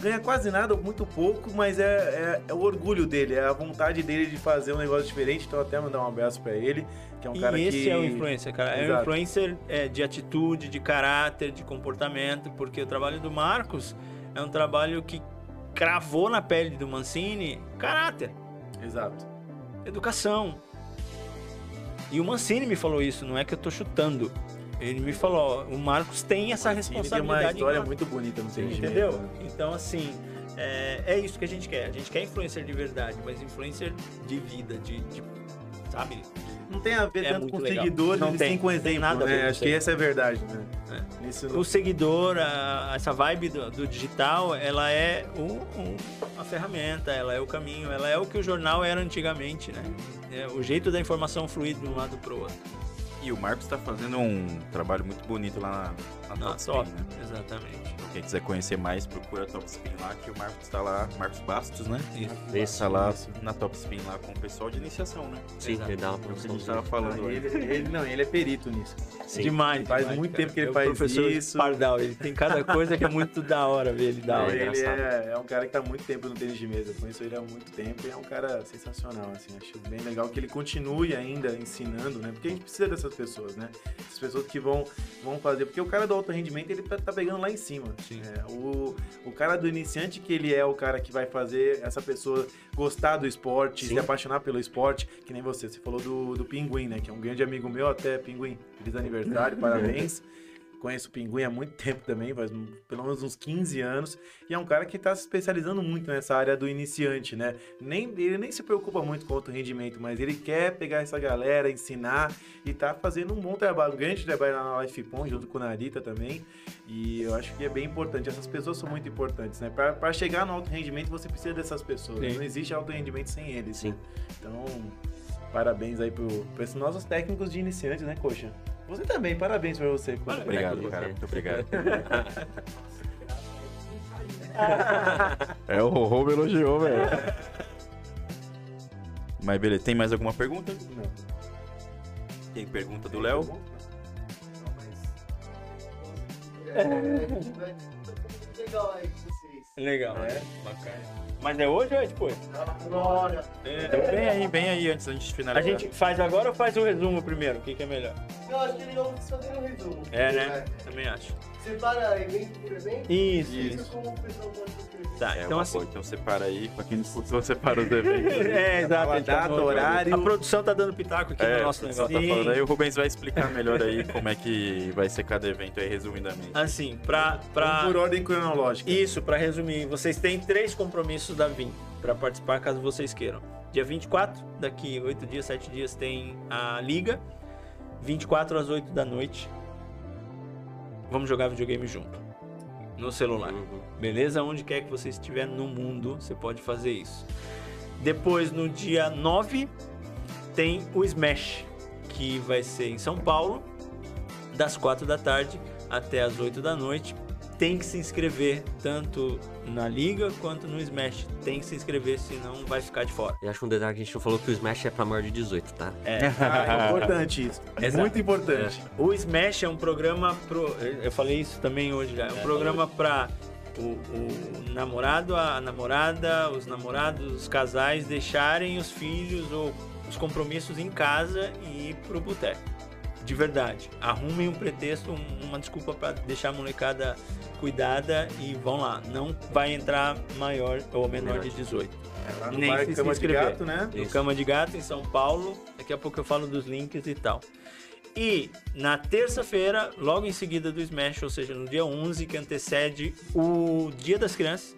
Speaker 4: ganha quase nada, muito pouco, mas é, é, é o orgulho dele, é a vontade dele de fazer um negócio diferente. Então até mandar um abraço pra ele, que é um
Speaker 6: e
Speaker 4: cara
Speaker 6: esse
Speaker 4: que
Speaker 6: é o influencer, cara. É o
Speaker 4: Exato.
Speaker 6: influencer é, de atitude, de caráter, de comportamento, porque o trabalho do Marcos é um trabalho que cravou na pele do Mancini caráter,
Speaker 4: Exato.
Speaker 6: educação. E o Mancini me falou isso, não é que eu tô chutando. Ele me falou, o Marcos tem essa
Speaker 4: Mancini tem
Speaker 6: responsabilidade.
Speaker 4: uma história muito bonita no de
Speaker 6: entendeu?
Speaker 4: né?
Speaker 6: Então, assim, é, é isso que a gente quer. A gente quer influencer de verdade, mas influencer de vida, de, de- sabe?
Speaker 4: Não tem a ver
Speaker 6: É
Speaker 4: tanto com
Speaker 6: legal.
Speaker 4: seguidores
Speaker 6: Não tem,
Speaker 4: com
Speaker 6: não tem
Speaker 4: exemplo,
Speaker 6: nada
Speaker 4: né? Acho que
Speaker 6: isso
Speaker 4: essa é a verdade, né? Isso não-
Speaker 6: O seguidor, a- essa vibe do, do digital, ela é o, o- a ferramenta, ela é o caminho, ela é o que o jornal era antigamente, né? É o jeito da informação fluir de um lado pro outro.
Speaker 1: E o Marcos tá fazendo um trabalho muito bonito lá na, na Top Spin, né?
Speaker 6: exatamente.
Speaker 1: Quem quiser conhecer mais, procura a Top Spin lá, que o Marcos tá lá, Marcos Bastos, né?
Speaker 6: Isso.
Speaker 5: Esse
Speaker 1: Tá lá na Top Spin lá com o pessoal de iniciação, né?
Speaker 5: Sim,
Speaker 6: Exato.
Speaker 5: ele dá uma
Speaker 1: o que a gente tava falando
Speaker 4: ele, ele- não, ele é perito nisso.
Speaker 5: Sim.
Speaker 6: Demais.
Speaker 4: Faz
Speaker 6: demais,
Speaker 4: muito
Speaker 6: cara.
Speaker 4: tempo que ele
Speaker 6: É
Speaker 4: faz
Speaker 6: professor
Speaker 4: isso.
Speaker 6: Pardal, ele tem cada coisa que é muito da hora ver ele
Speaker 5: É,
Speaker 4: ele é, é um cara que tá muito tempo no tênis de mesa. Conheço ele há muito tempo e é um cara sensacional, assim. Acho bem legal que ele continue ainda ensinando, né? Porque a gente precisa dessa essas pessoas, né? Essas pessoas que vão, vão fazer. Porque o cara do alto rendimento, ele tá tá pegando lá em cima. É, o, o cara do iniciante, que ele é o cara que vai fazer essa pessoa gostar do esporte,
Speaker 5: Sim.
Speaker 4: se apaixonar pelo esporte, que nem você. Você falou do, do Pinguim, né? Que é um grande amigo meu, até Pinguim. Feliz aniversário, *laughs* parabéns. Conheço o Pinguim há muito *laughs* tempo também, faz pelo menos uns 15 anos. E é um cara que está se especializando muito nessa área do iniciante, né? Nem, ele nem se preocupa muito com o rendimento, mas ele quer pegar essa galera, ensinar e tá fazendo um bom trabalho, um grande trabalho lá na Life Pon, junto com a Narita também. E eu acho que é bem importante. Essas pessoas são muito importantes, né? Para chegar no alto rendimento, você precisa dessas pessoas.
Speaker 6: Sim.
Speaker 4: Não existe alto rendimento sem eles.
Speaker 5: Sim.
Speaker 4: né? Então, parabéns aí pro, pra esses nossos técnicos de iniciantes, né, Coxa? Você também, parabéns pra você. Coxa.
Speaker 1: Obrigado, cara. Muito obrigado. é, o Rorô me elogiou, velho. Mas beleza, tem mais alguma pergunta?
Speaker 4: Não.
Speaker 1: Tem pergunta do Léo?
Speaker 2: É, legal aí com vocês.
Speaker 6: Legal, né? Bacana. Mas é hoje ou é depois?
Speaker 2: Agora.
Speaker 1: Então vem aí, vem aí antes da gente
Speaker 6: A
Speaker 1: finalizar.
Speaker 6: gente faz agora ou faz o resumo primeiro? O que, que é melhor?
Speaker 2: Eu acho que legal vocês fazerem um resumo.
Speaker 6: É, né? Também acho.
Speaker 2: Separa evento por evento.
Speaker 6: Isso,
Speaker 2: Isso
Speaker 6: isso.
Speaker 2: como o pessoal pode escrever.
Speaker 6: Tá,
Speaker 1: É,
Speaker 6: então assim.
Speaker 1: boa, então separa aí, pra quem não *laughs* escutou, separa os eventos. *laughs*
Speaker 6: É, exato. A tá
Speaker 4: data, horário.
Speaker 6: A produção tá dando pitaco aqui
Speaker 1: É,
Speaker 6: no nosso
Speaker 1: só
Speaker 6: negócio.
Speaker 1: tá falando aí, o Rubens vai explicar melhor aí como é que vai ser cada evento aí, resumidamente.
Speaker 6: Assim, pra. pra...
Speaker 4: Por ordem cronológica.
Speaker 6: Isso, pra resumir, vocês têm três compromissos da VIM pra participar caso vocês queiram. Dia 24, daqui 8 dias, 7 dias, tem a Liga. 24 às 8 da noite. Vamos jogar videogame junto. No celular.
Speaker 5: Uhum.
Speaker 6: Beleza? Onde quer que você estiver no mundo, você pode fazer isso. Depois, no dia 9, tem o Smash, que vai ser em São Paulo, das 4 da tarde até as 8 da noite. Tem que se inscrever tanto na liga quanto no Smash. Tem que se inscrever, senão vai ficar de fora.
Speaker 5: E acho um detalhe que a gente não falou que o Smash é pra maior de 18, tá? *laughs*
Speaker 4: Ah, é importante isso. É
Speaker 6: Exato.
Speaker 4: muito importante.
Speaker 6: O Smash é um programa pro. Eu falei isso também hoje já. É um programa para o, o namorado, a namorada, os namorados, os casais deixarem os filhos ou os compromissos em casa e ir pro boteco. De verdade. Arrumem um pretexto, um- uma desculpa para deixar a molecada cuidada e vão lá. Não vai entrar maior ou menor de 18.
Speaker 4: É lá no
Speaker 6: Nem se
Speaker 4: Cama de
Speaker 6: inscrever.
Speaker 4: Gato, né?
Speaker 6: No
Speaker 5: Isso.
Speaker 6: Cama de Gato, em São Paulo. Daqui a pouco eu falo dos links e tal. E na terça-feira, logo em seguida do Smash, ou seja, no dia 11, que antecede o Dia das Crianças.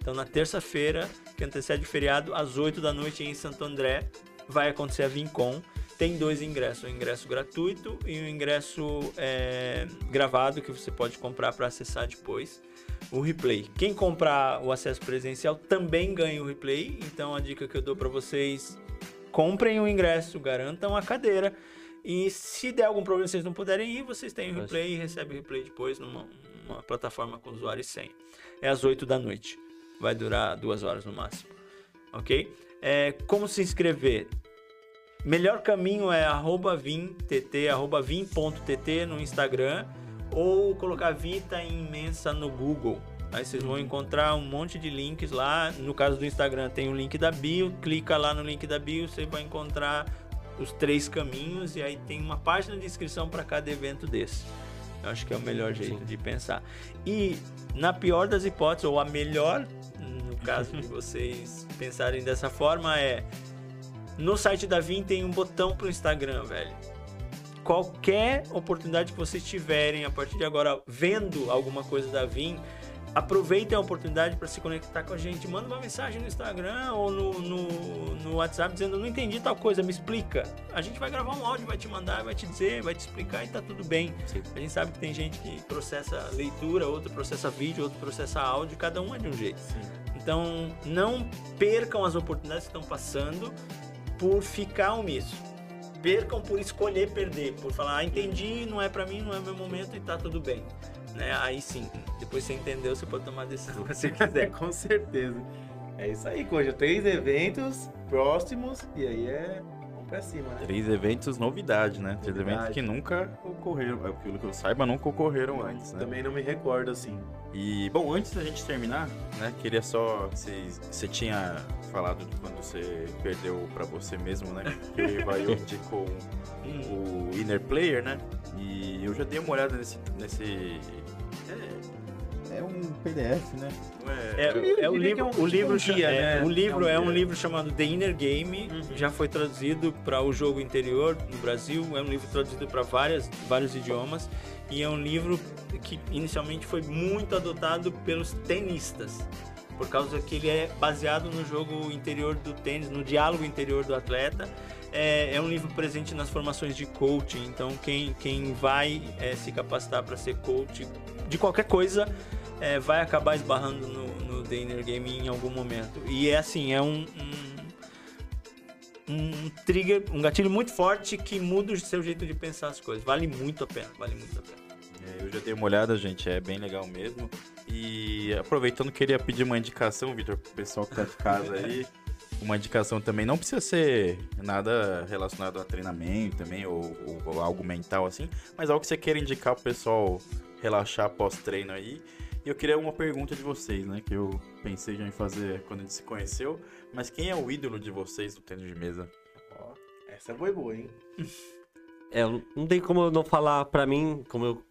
Speaker 6: Então, na terça-feira, que antecede o feriado, às 8 da noite em Santo André, vai acontecer a Vincom. Tem dois ingressos, um ingresso gratuito e um ingresso é, gravado que você pode comprar para acessar depois o replay. Quem comprar o acesso presencial também ganha o replay. Então a dica que eu dou para vocês: comprem o ingresso, garantam a cadeira. E se der algum problema vocês não puderem ir, vocês têm o replay e recebem o replay depois numa uma plataforma com usuário e senha. É às 8 da noite. Vai durar duas horas no máximo. Ok? É, como se inscrever? Melhor caminho é arroba vimtt, arroba vim.tt no Instagram ou colocar Vita Imensa no Google. Aí vocês vão encontrar um monte de links lá. No caso do Instagram tem o link da bio, clica lá no link da bio, você vai encontrar os três caminhos e aí tem uma página de inscrição para cada evento desse. Eu acho que é o melhor jeito de pensar. E na pior das hipóteses, ou a melhor, no caso de *laughs* vocês pensarem dessa forma, é no site da Vim tem um botão pro Instagram, velho. Qualquer oportunidade que vocês tiverem a partir de agora vendo alguma coisa da Vim, aproveitem a oportunidade para se conectar com a gente. Manda uma mensagem no Instagram ou no, no, no WhatsApp dizendo: Não entendi tal coisa, me explica. A gente vai gravar um áudio, vai te mandar, vai te dizer, vai te explicar e tá tudo bem.
Speaker 5: Sim.
Speaker 6: A gente sabe que tem gente que processa leitura, outro processa vídeo, outro processa áudio, cada um é de um jeito. Então, não percam as oportunidades que estão passando por ficar omisso. Percam por escolher perder, por falar, ah, entendi, não é pra mim, não é meu momento e tá tudo bem. Né? Aí sim, depois você entendeu, você pode tomar a decisão que você
Speaker 4: É, *laughs*
Speaker 6: quiser.
Speaker 4: com certeza. É isso aí, Coja. Três eventos próximos e aí é vamos pra cima, né?
Speaker 1: Três eventos novidade, né? Três
Speaker 4: Novidade.
Speaker 1: eventos que nunca ocorreram, pelo que eu saiba, nunca ocorreram antes, né?
Speaker 4: Também não me recordo, assim.
Speaker 1: E, bom, antes da gente terminar, né, queria só. Você tinha falado de quando você perdeu pra você mesmo, né? Que o indicou o Inner Player, né? E eu já dei uma olhada nesse. nesse é, é um PDF, né? É.
Speaker 6: É, é o livro,
Speaker 4: é um-
Speaker 6: o livro,
Speaker 4: tipo um guia,
Speaker 6: é,
Speaker 4: né?
Speaker 6: o livro
Speaker 4: É
Speaker 6: é
Speaker 4: um guia.
Speaker 6: livro chamado The Inner Game, já foi traduzido para o jogo interior no Brasil, é um livro traduzido para várias vários idiomas e é um livro que inicialmente foi muito adotado pelos tenistas. Por causa que ele é baseado no jogo interior do tênis, no diálogo interior do atleta. É, é um livro presente nas formações de coaching. Então, quem, quem vai é, se capacitar para ser coach de qualquer coisa é, vai acabar esbarrando no, no The Inner Game em algum momento. E é assim, é um, um, um trigger, um gatilho muito forte que muda o seu jeito de pensar as coisas. Vale muito a pena, vale muito a pena.
Speaker 1: É, Eu já dei uma olhada, gente, é bem legal mesmo. E aproveitando, queria pedir uma indicação, Vitor, pro pessoal que tá de casa aí. Uma indicação também, não precisa ser nada relacionado a treinamento também, ou, ou- ou algo mental assim, mas algo que você queira indicar pro pessoal relaxar pós-treino aí. E eu queria uma pergunta de vocês, né? Que eu pensei já em fazer quando a gente se conheceu. Mas quem é o ídolo de vocês no tênis de mesa?
Speaker 4: Ó, essa foi boa, hein?
Speaker 5: É, não tem como eu não falar pra mim, como eu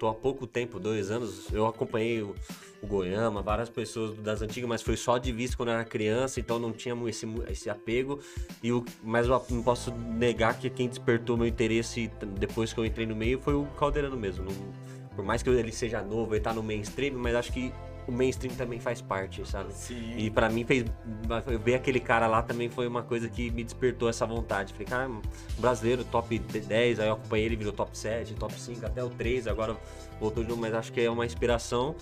Speaker 5: tô há pouco tempo, dois anos, eu acompanhei o, o Goiama, várias pessoas das antigas, mas foi só de vista quando eu era criança, então não tinha esse, esse apego. E o, mas eu não posso negar que quem despertou meu interesse depois que eu entrei no meio foi o Caldeirano mesmo. Não- por mais que ele seja novo, ele tá no mainstream, mas acho que o mainstream também faz parte, sabe?
Speaker 4: Sim.
Speaker 5: E pra mim fez. eu Ver aquele cara lá também foi uma coisa que me despertou essa vontade. Falei, cara, brasileiro top 10, aí eu acompanhei ele, virou top 7, top 5, até o 3, agora voltou de novo, mas acho que é uma inspiração.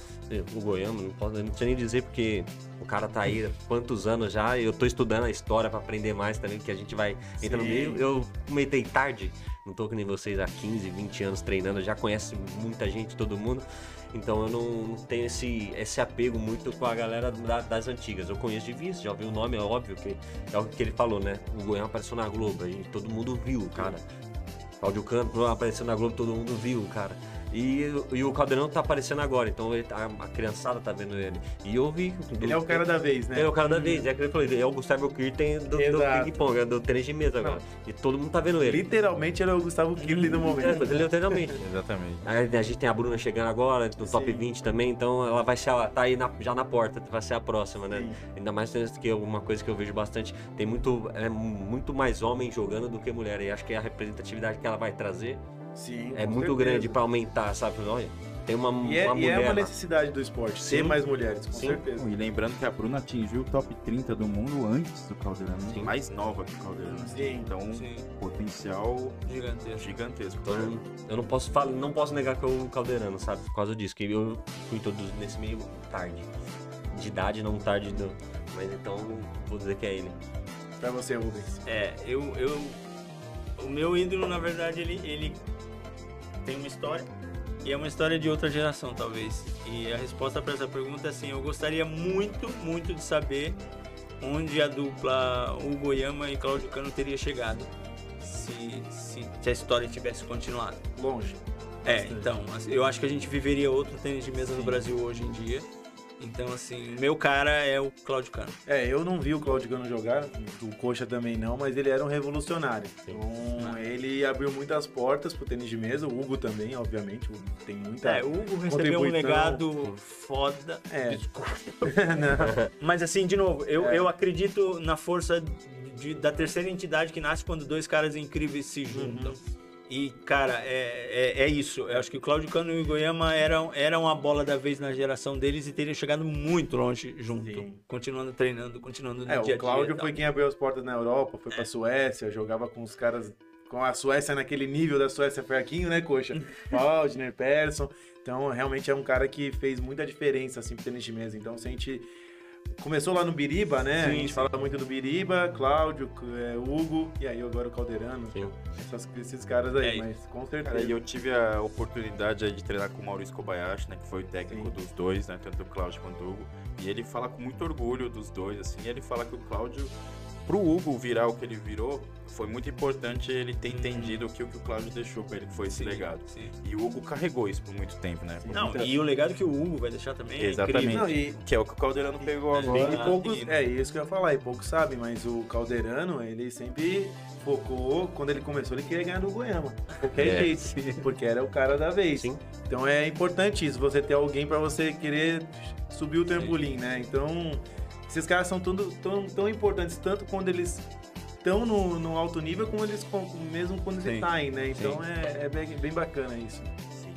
Speaker 5: O Goiama, não, posso, não nem dizer porque o cara tá aí há quantos anos já, eu tô estudando a história pra aprender mais também, que a gente vai entrar no meio. Eu comentei tarde, não tô que nem vocês há 15, 20 anos treinando, já conhece muita gente, todo mundo. Então eu não, não tenho esse, esse apego muito com a galera da- das antigas. Eu conheço de vista, já ouvi o nome, é óbvio que é o que ele falou, né? O Goiânia apareceu na Globo, aí todo mundo viu cara. Cláudio Canto apareceu na Globo, todo mundo viu cara. E, e o Caldeirão tá aparecendo agora, então ele tá- a criançada tá vendo ele. E eu vi. do-
Speaker 4: Ele é o cara da vez, né?
Speaker 5: ele é o cara da vez, é que falou, ele é o Gustavo Kirten do, do ping-pong, é do tênis de mesa agora. E todo mundo tá vendo ele.
Speaker 4: Literalmente ele é o Gustavo do
Speaker 5: É,
Speaker 4: momento.
Speaker 5: ele é literalmente. *laughs*
Speaker 1: Exatamente.
Speaker 5: Aí a gente tem a Bruna chegando agora, no top
Speaker 4: Sim.
Speaker 5: 20 também, então ela vai ser, a- tá aí na- já na porta, vai ser a próxima, né?
Speaker 4: Sim.
Speaker 5: Ainda mais que é uma coisa que eu vejo bastante, tem muito, é muito mais homem jogando do que mulher, e acho que a representatividade que ela vai trazer
Speaker 4: Sim,
Speaker 5: é muito
Speaker 4: certeza.
Speaker 5: grande pra aumentar, sabe? Olha, tem uma,
Speaker 4: E é,
Speaker 5: uma
Speaker 4: e é
Speaker 5: mulher
Speaker 4: uma
Speaker 5: lá.
Speaker 4: necessidade do esporte, ter
Speaker 5: Sim.
Speaker 4: mais mulheres, com
Speaker 5: Sim.
Speaker 4: certeza.
Speaker 1: E lembrando que a Bruna atingiu o top 30 do mundo antes do Caldeirano,
Speaker 5: Sim.
Speaker 1: mais nova que o Caldeirano.
Speaker 4: Sim.
Speaker 1: Então,
Speaker 6: Sim,
Speaker 1: potencial
Speaker 6: gigantesco.
Speaker 1: gigantesco.
Speaker 5: Então, eu não posso falar, não posso negar que eu caldeirano, sabe? Por causa disso, que eu fui introduzido nesse meio tarde. De idade, não tarde, não. mas então vou dizer que é ele.
Speaker 4: Pra você, Rubens.
Speaker 6: É, eu, eu. O meu ídolo, na verdade, ele, ele tem uma história. E é uma história de outra geração, talvez. E a resposta para essa pergunta é assim: eu gostaria muito, muito de saber onde a dupla Hugo Yama e Claudio Cano teria chegado se, se, se a história tivesse continuado.
Speaker 4: Longe.
Speaker 6: É, então, eu acho que a gente viveria outro tênis de mesa no Brasil hoje em dia. Então, assim, meu cara é o Claudio Cano.
Speaker 4: É, eu não vi o Claudio Gano jogar, o Coxa também não, mas ele era um revolucionário. Então, ele abriu muitas portas pro tênis de mesa, o Hugo também, obviamente, tem muita...
Speaker 6: É, o Hugo recebeu um legado foda.
Speaker 4: É.
Speaker 6: Desculpa. *laughs* Mas assim, de novo, eu,
Speaker 4: É.
Speaker 6: eu acredito na força de- da terceira entidade que nasce quando dois caras incríveis se juntam. E, cara, é, é, é isso. Eu acho que o Claudio Cano e o Goiama eram, eram a bola da vez na geração deles e teriam chegado muito longe junto.
Speaker 4: Sim.
Speaker 6: Continuando treinando, continuando no
Speaker 4: É,
Speaker 6: dia
Speaker 4: o Cláudio
Speaker 6: tal.
Speaker 4: foi quem abriu as portas na Europa, foi pra Suécia, jogava com os caras. Com a Suécia naquele nível da Suécia fraquinho, né, coxa? *laughs* Waldner, Persson. Então, realmente é um cara que fez muita diferença, assim, pro tênis de mesa. Então, se a gente. Começou lá no Biriba, né? a
Speaker 6: Sim,
Speaker 4: gente
Speaker 6: sim.
Speaker 4: fala muito do Biriba, Cláudio, é, Hugo, e aí agora o Calderano.
Speaker 5: Sim.
Speaker 4: Essas- esses caras aí,
Speaker 6: É,
Speaker 4: mas com
Speaker 1: Cara,
Speaker 4: certeza.
Speaker 1: e eu tive a oportunidade aí de treinar com o Maurício Kobayashi, né? Que foi o técnico
Speaker 4: Sim.
Speaker 1: dos dois, né? Tanto o Cláudio quanto o Hugo. E ele fala com muito orgulho dos dois, assim. E ele fala que o Cláudio pro Hugo virar o que ele virou, foi muito importante ele ter entendido o que o que o Cláudio deixou pra ele, que foi esse
Speaker 6: Sim,
Speaker 1: legado.
Speaker 6: sim.
Speaker 1: E o Hugo carregou isso por muito tempo, né? Por
Speaker 6: Não,
Speaker 1: muita-
Speaker 6: e o legado que o Hugo vai deixar também é
Speaker 1: Exatamente.
Speaker 6: incrível.
Speaker 4: Não, e-
Speaker 1: Que é o que o Caldeirano pegou
Speaker 6: É,
Speaker 1: agora.
Speaker 4: E poucos,
Speaker 6: e-
Speaker 4: é isso que eu ia falar, e poucos sabem, mas o Calderano, ele sempre focou, quando ele começou, ele queria ganhar do Goiama. Qualquer
Speaker 1: É,
Speaker 4: jeito, porque era o cara da vez.
Speaker 5: Sim.
Speaker 4: Então é importante isso, você ter alguém pra você querer subir o trampolim, né? Então, esses caras são tudo, tão, tão importantes, tanto quando eles estão no, no alto nível, como eles mesmo quando eles saem, né? Então é, é bem, bem bacana isso.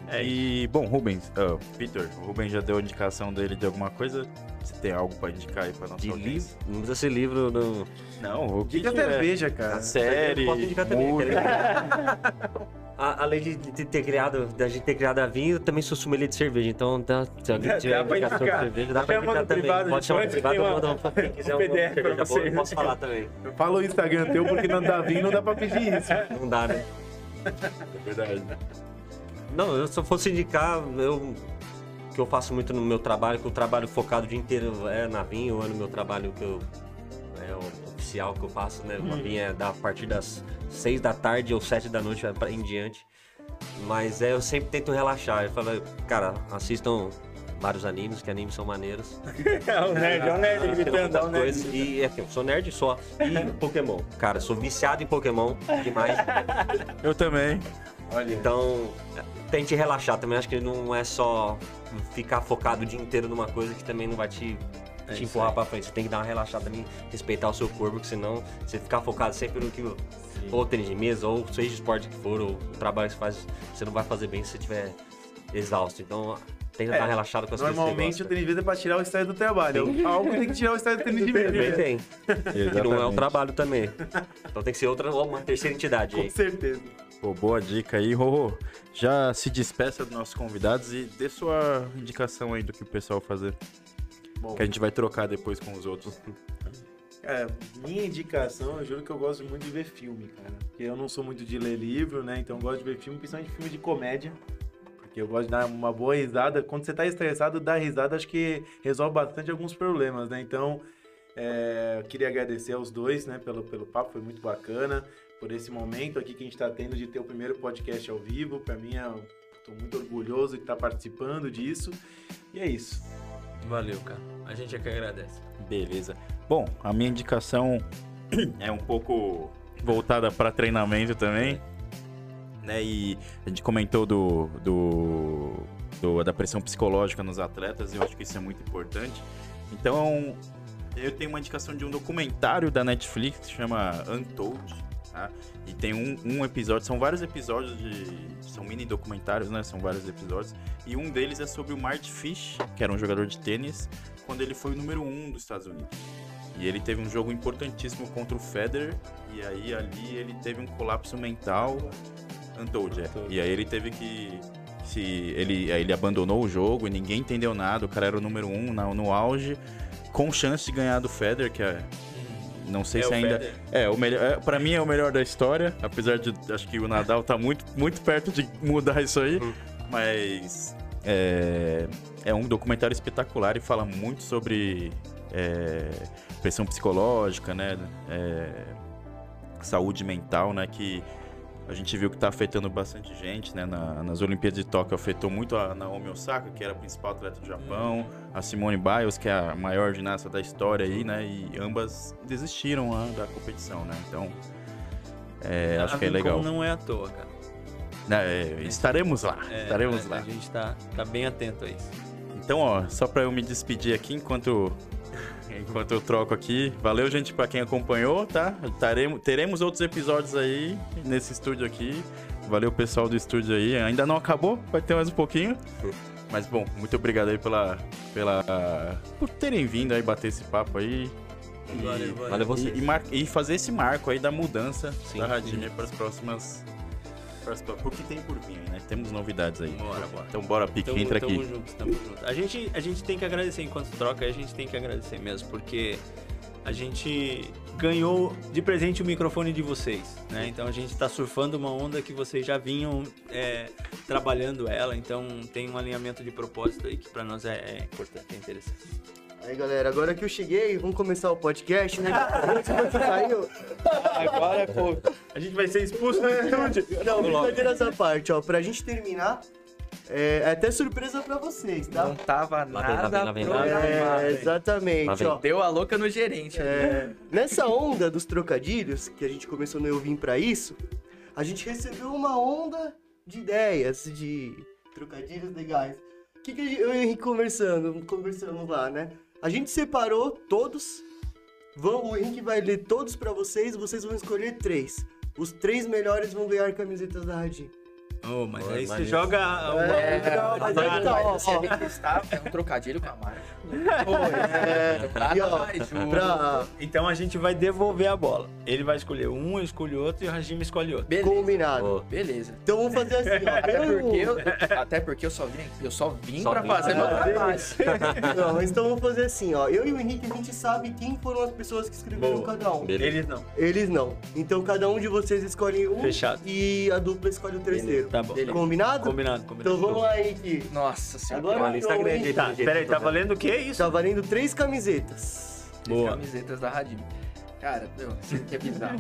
Speaker 6: É,
Speaker 1: E, bom, Rubens, ah, Vitor, o Rubens já deu a indicação dele de alguma coisa? Você tem algo pra indicar aí pra nossa
Speaker 5: De
Speaker 1: audiência?
Speaker 5: livro, não precisa ser livro, não.
Speaker 1: Não, o que
Speaker 4: Diga
Speaker 1: tiver.
Speaker 4: cerveja, cara.
Speaker 1: A série, música. *laughs*
Speaker 5: A- Além de, de ter criado, da gente ter criado a vinho, eu também sou sommelier de cerveja. Então, tá, se alguém
Speaker 4: Dá
Speaker 5: tiver
Speaker 4: pra
Speaker 5: indicação de
Speaker 4: indicar.
Speaker 5: cerveja, dá pra indicar também.
Speaker 4: privado,
Speaker 5: Pode chamar no privado, eu mando um, quem *laughs* quiser
Speaker 4: um PDF pra
Speaker 5: cerveja boa, eu
Speaker 4: você.
Speaker 5: posso falar também.
Speaker 4: Fala o Instagram teu, porque não dá vinho, não dá pra pedir isso.
Speaker 5: Não dá, né?
Speaker 1: É verdade.
Speaker 5: Não, eu, se eu fosse indicar, eu que eu faço muito no meu trabalho, que eu trabalho focado o dia inteiro é na vinho, ou é no meu trabalho que eu é o oficial que eu faço, né? Uma vinha é da a partir das 6 da tarde ou 7 da noite pra- em diante. Mas é, eu sempre tento relaxar. Eu falo, cara, assistam vários animes, que animes são maneiros. *laughs*
Speaker 6: é o nerd, é o nerd
Speaker 5: Tem
Speaker 6: gritando, é o nerd.
Speaker 5: coisas. E é que eu sou nerd só. E *laughs* Pokémon. Cara, sou viciado em Pokémon demais. *laughs*
Speaker 1: Eu também.
Speaker 4: Olha,
Speaker 5: Então, tente relaxar também. Acho que não é só ficar focado o dia inteiro numa coisa que também não vai te,
Speaker 6: É
Speaker 5: te empurrar pra frente. Você tem que dar uma relaxada também, respeitar o seu corpo, porque senão você ficar focado sempre no que. Ou tênis de mesa, ou seja o esporte que for, ou o trabalho que você faz, você não vai fazer bem se você estiver exausto. Então, tenta
Speaker 4: É,
Speaker 5: dar uma relaxada com as
Speaker 4: Normalmente o
Speaker 5: coisas que
Speaker 4: tênis de mesa é pra tirar o estresse do trabalho. Algo tem que tirar o estresse do tênis de mesa.
Speaker 5: Também tem. Que não é o trabalho também. Então tem que ser outra, uma terceira entidade
Speaker 4: Com
Speaker 5: aí.
Speaker 4: certeza.
Speaker 1: Pô, boa dica aí, Rorô. Já se despeça dos nossos convidados e dê sua indicação aí do que o pessoal vai fazer.
Speaker 4: Bom,
Speaker 1: Que a gente vai trocar depois com os outros. *laughs*
Speaker 4: cara, minha indicação, eu juro que eu gosto muito de ver filme, cara. Porque eu não sou muito de ler livro, né? Então eu gosto de ver filme, principalmente filme de comédia. Porque eu gosto de dar uma boa risada. Quando você tá estressado, dar risada acho que resolve bastante alguns problemas, né? Então, é, eu queria agradecer aos dois, né, pelo, pelo papo, foi muito bacana. Por esse momento aqui que a gente tá tendo de ter o primeiro podcast ao vivo. Pra mim, eu tô muito orgulhoso de estar participando disso. E é isso.
Speaker 6: Valeu, cara. A gente é que agradece.
Speaker 1: Beleza. Bom, a minha indicação *clears throat* é um pouco voltada para treinamento também. Né? E a gente comentou do, do, do- da pressão psicológica nos atletas, eu acho que isso é muito importante. Então, eu tenho uma indicação de um documentário da Netflix que chama Untold. E tem um, um episódio, são vários episódios de. São mini documentários, né? São vários episódios. E um deles é sobre o Mart Fish, que era um jogador de tênis, quando ele foi o número um dos Estados Unidos. E ele teve um jogo importantíssimo contra o Federer, e aí ali ele teve um colapso mental. Untold, é. E aí ele teve que. Se ele, ele abandonou o jogo e ninguém entendeu nada. O cara era o número um na- no auge, com chance de ganhar do Federer, que é. Não sei
Speaker 6: É
Speaker 1: se ainda.
Speaker 6: Federer.
Speaker 1: É, o melhor. É, pra mim é o melhor da história, apesar de acho que o Nadal tá muito, muito perto de mudar isso aí. Mas é, é um documentário espetacular e fala muito sobre é, pressão psicológica, né? É, saúde mental, né? Que a gente viu que tá afetando bastante gente, né? Na- nas Olimpíadas de Tóquio afetou muito a Naomi Osaka, que era a principal atleta do Japão, a Simone Biles, que é a maior ginasta da história aí, né? E ambas desistiram ah, da competição, né? Então, é, acho
Speaker 6: A
Speaker 1: que é legal.
Speaker 6: não é à toa, cara.
Speaker 1: Né, é, estaremos lá,
Speaker 6: É,
Speaker 1: estaremos
Speaker 6: a,
Speaker 1: lá.
Speaker 6: A gente tá, tá bem atento a isso.
Speaker 1: Então, ó, só pra eu me despedir aqui enquanto enquanto eu troco aqui. Valeu, gente, pra quem acompanhou, tá? Taremos, teremos outros episódios aí nesse estúdio aqui. Valeu, pessoal do estúdio aí. Ainda não acabou, vai ter mais um pouquinho. Mas bom, muito obrigado aí pela pela por terem vindo aí bater esse papo aí. E-
Speaker 6: Valeu, valeu.
Speaker 5: Valeu você.
Speaker 1: E, e e fazer esse marco aí da mudança
Speaker 5: Sim.
Speaker 1: da Radimia para as próximas para as, porque tem por vir, né? Temos novidades aí.
Speaker 6: Bora, bora.
Speaker 1: Então bora, Pique,
Speaker 6: Tamo,
Speaker 1: entra
Speaker 6: tamo
Speaker 1: aqui.
Speaker 6: juntos, tamo junto. A gente, a gente tem que agradecer enquanto troca, a gente tem que agradecer mesmo, porque a gente ganhou de presente o microfone de vocês, né? Então a gente tá surfando uma onda que vocês já vinham é, trabalhando ela, então tem um alinhamento de propósito aí que pra nós é, é importante, é interessante.
Speaker 2: Aí, galera, agora que eu cheguei, vamos começar o podcast, né? Você saiu?
Speaker 3: Agora, pô,
Speaker 6: A gente vai ser expulso do estúdio.
Speaker 2: Não, brincadeira essa parte, ó. Pra gente terminar, é, é até surpresa pra vocês, tá?
Speaker 3: não tava
Speaker 5: Lá vem, lá
Speaker 3: nada
Speaker 5: vem, lá vem, lá vem.
Speaker 3: programado.
Speaker 2: É, exatamente,
Speaker 5: Lá vem.
Speaker 2: ó.
Speaker 3: Deu a louca no gerente.
Speaker 2: É, nessa onda dos trocadilhos, que a gente começou no Eu Vim Pra Isso, a gente recebeu uma onda de ideias, de trocadilhos legais. O que, que eu e o Henrique conversando, conversamos lá, né? A gente separou todos, vão, o Henrique vai ler todos pra vocês, vocês vão escolher três. Os três melhores vão ganhar camisetas da Radinho.
Speaker 6: Oh, mas
Speaker 5: Pô,
Speaker 6: aí você joga uma...
Speaker 3: É,
Speaker 2: não, mas aí
Speaker 3: mas
Speaker 2: tá, ó,
Speaker 3: você
Speaker 2: ó.
Speaker 3: vê que está- é um trocadilho com a marca.
Speaker 2: É,
Speaker 3: Nada
Speaker 2: e ó, pra
Speaker 6: Então a gente vai devolver a bola. Ele vai escolher um, eu escolho outro e o Hajime escolhe outro.
Speaker 3: Beleza.
Speaker 2: combinado.
Speaker 5: Pô,
Speaker 3: Beleza.
Speaker 2: Então vamos fazer assim, ó.
Speaker 3: Até porque eu, até porque eu só vim, eu só vim
Speaker 5: Só
Speaker 3: pra
Speaker 5: vim
Speaker 3: fazer meu
Speaker 5: fazer.
Speaker 3: trabalho. *laughs*
Speaker 2: Não, mas então vamos fazer assim, ó. Eu e o Henrique, a gente sabe quem foram as pessoas que escreveram
Speaker 6: Boa.
Speaker 2: cada um.
Speaker 5: beleza.
Speaker 6: Eles não.
Speaker 2: Eles não. Então cada um de vocês escolhe um
Speaker 6: Fechado.
Speaker 2: e a dupla escolhe o terceiro.
Speaker 6: Tá bom.
Speaker 3: Beleza.
Speaker 2: Combinado?
Speaker 6: Combinado, combinado.
Speaker 2: Então vamos lá, Henrique.
Speaker 3: Nossa senhora.
Speaker 2: Agora
Speaker 5: Uma lista
Speaker 2: então,
Speaker 5: grande
Speaker 6: Tá, peraí, tá valendo o que isso?
Speaker 2: Tá valendo três camisetas.
Speaker 3: Três
Speaker 6: Boa.
Speaker 3: camisetas da Radim. Cara, meu, isso aqui é bizarro.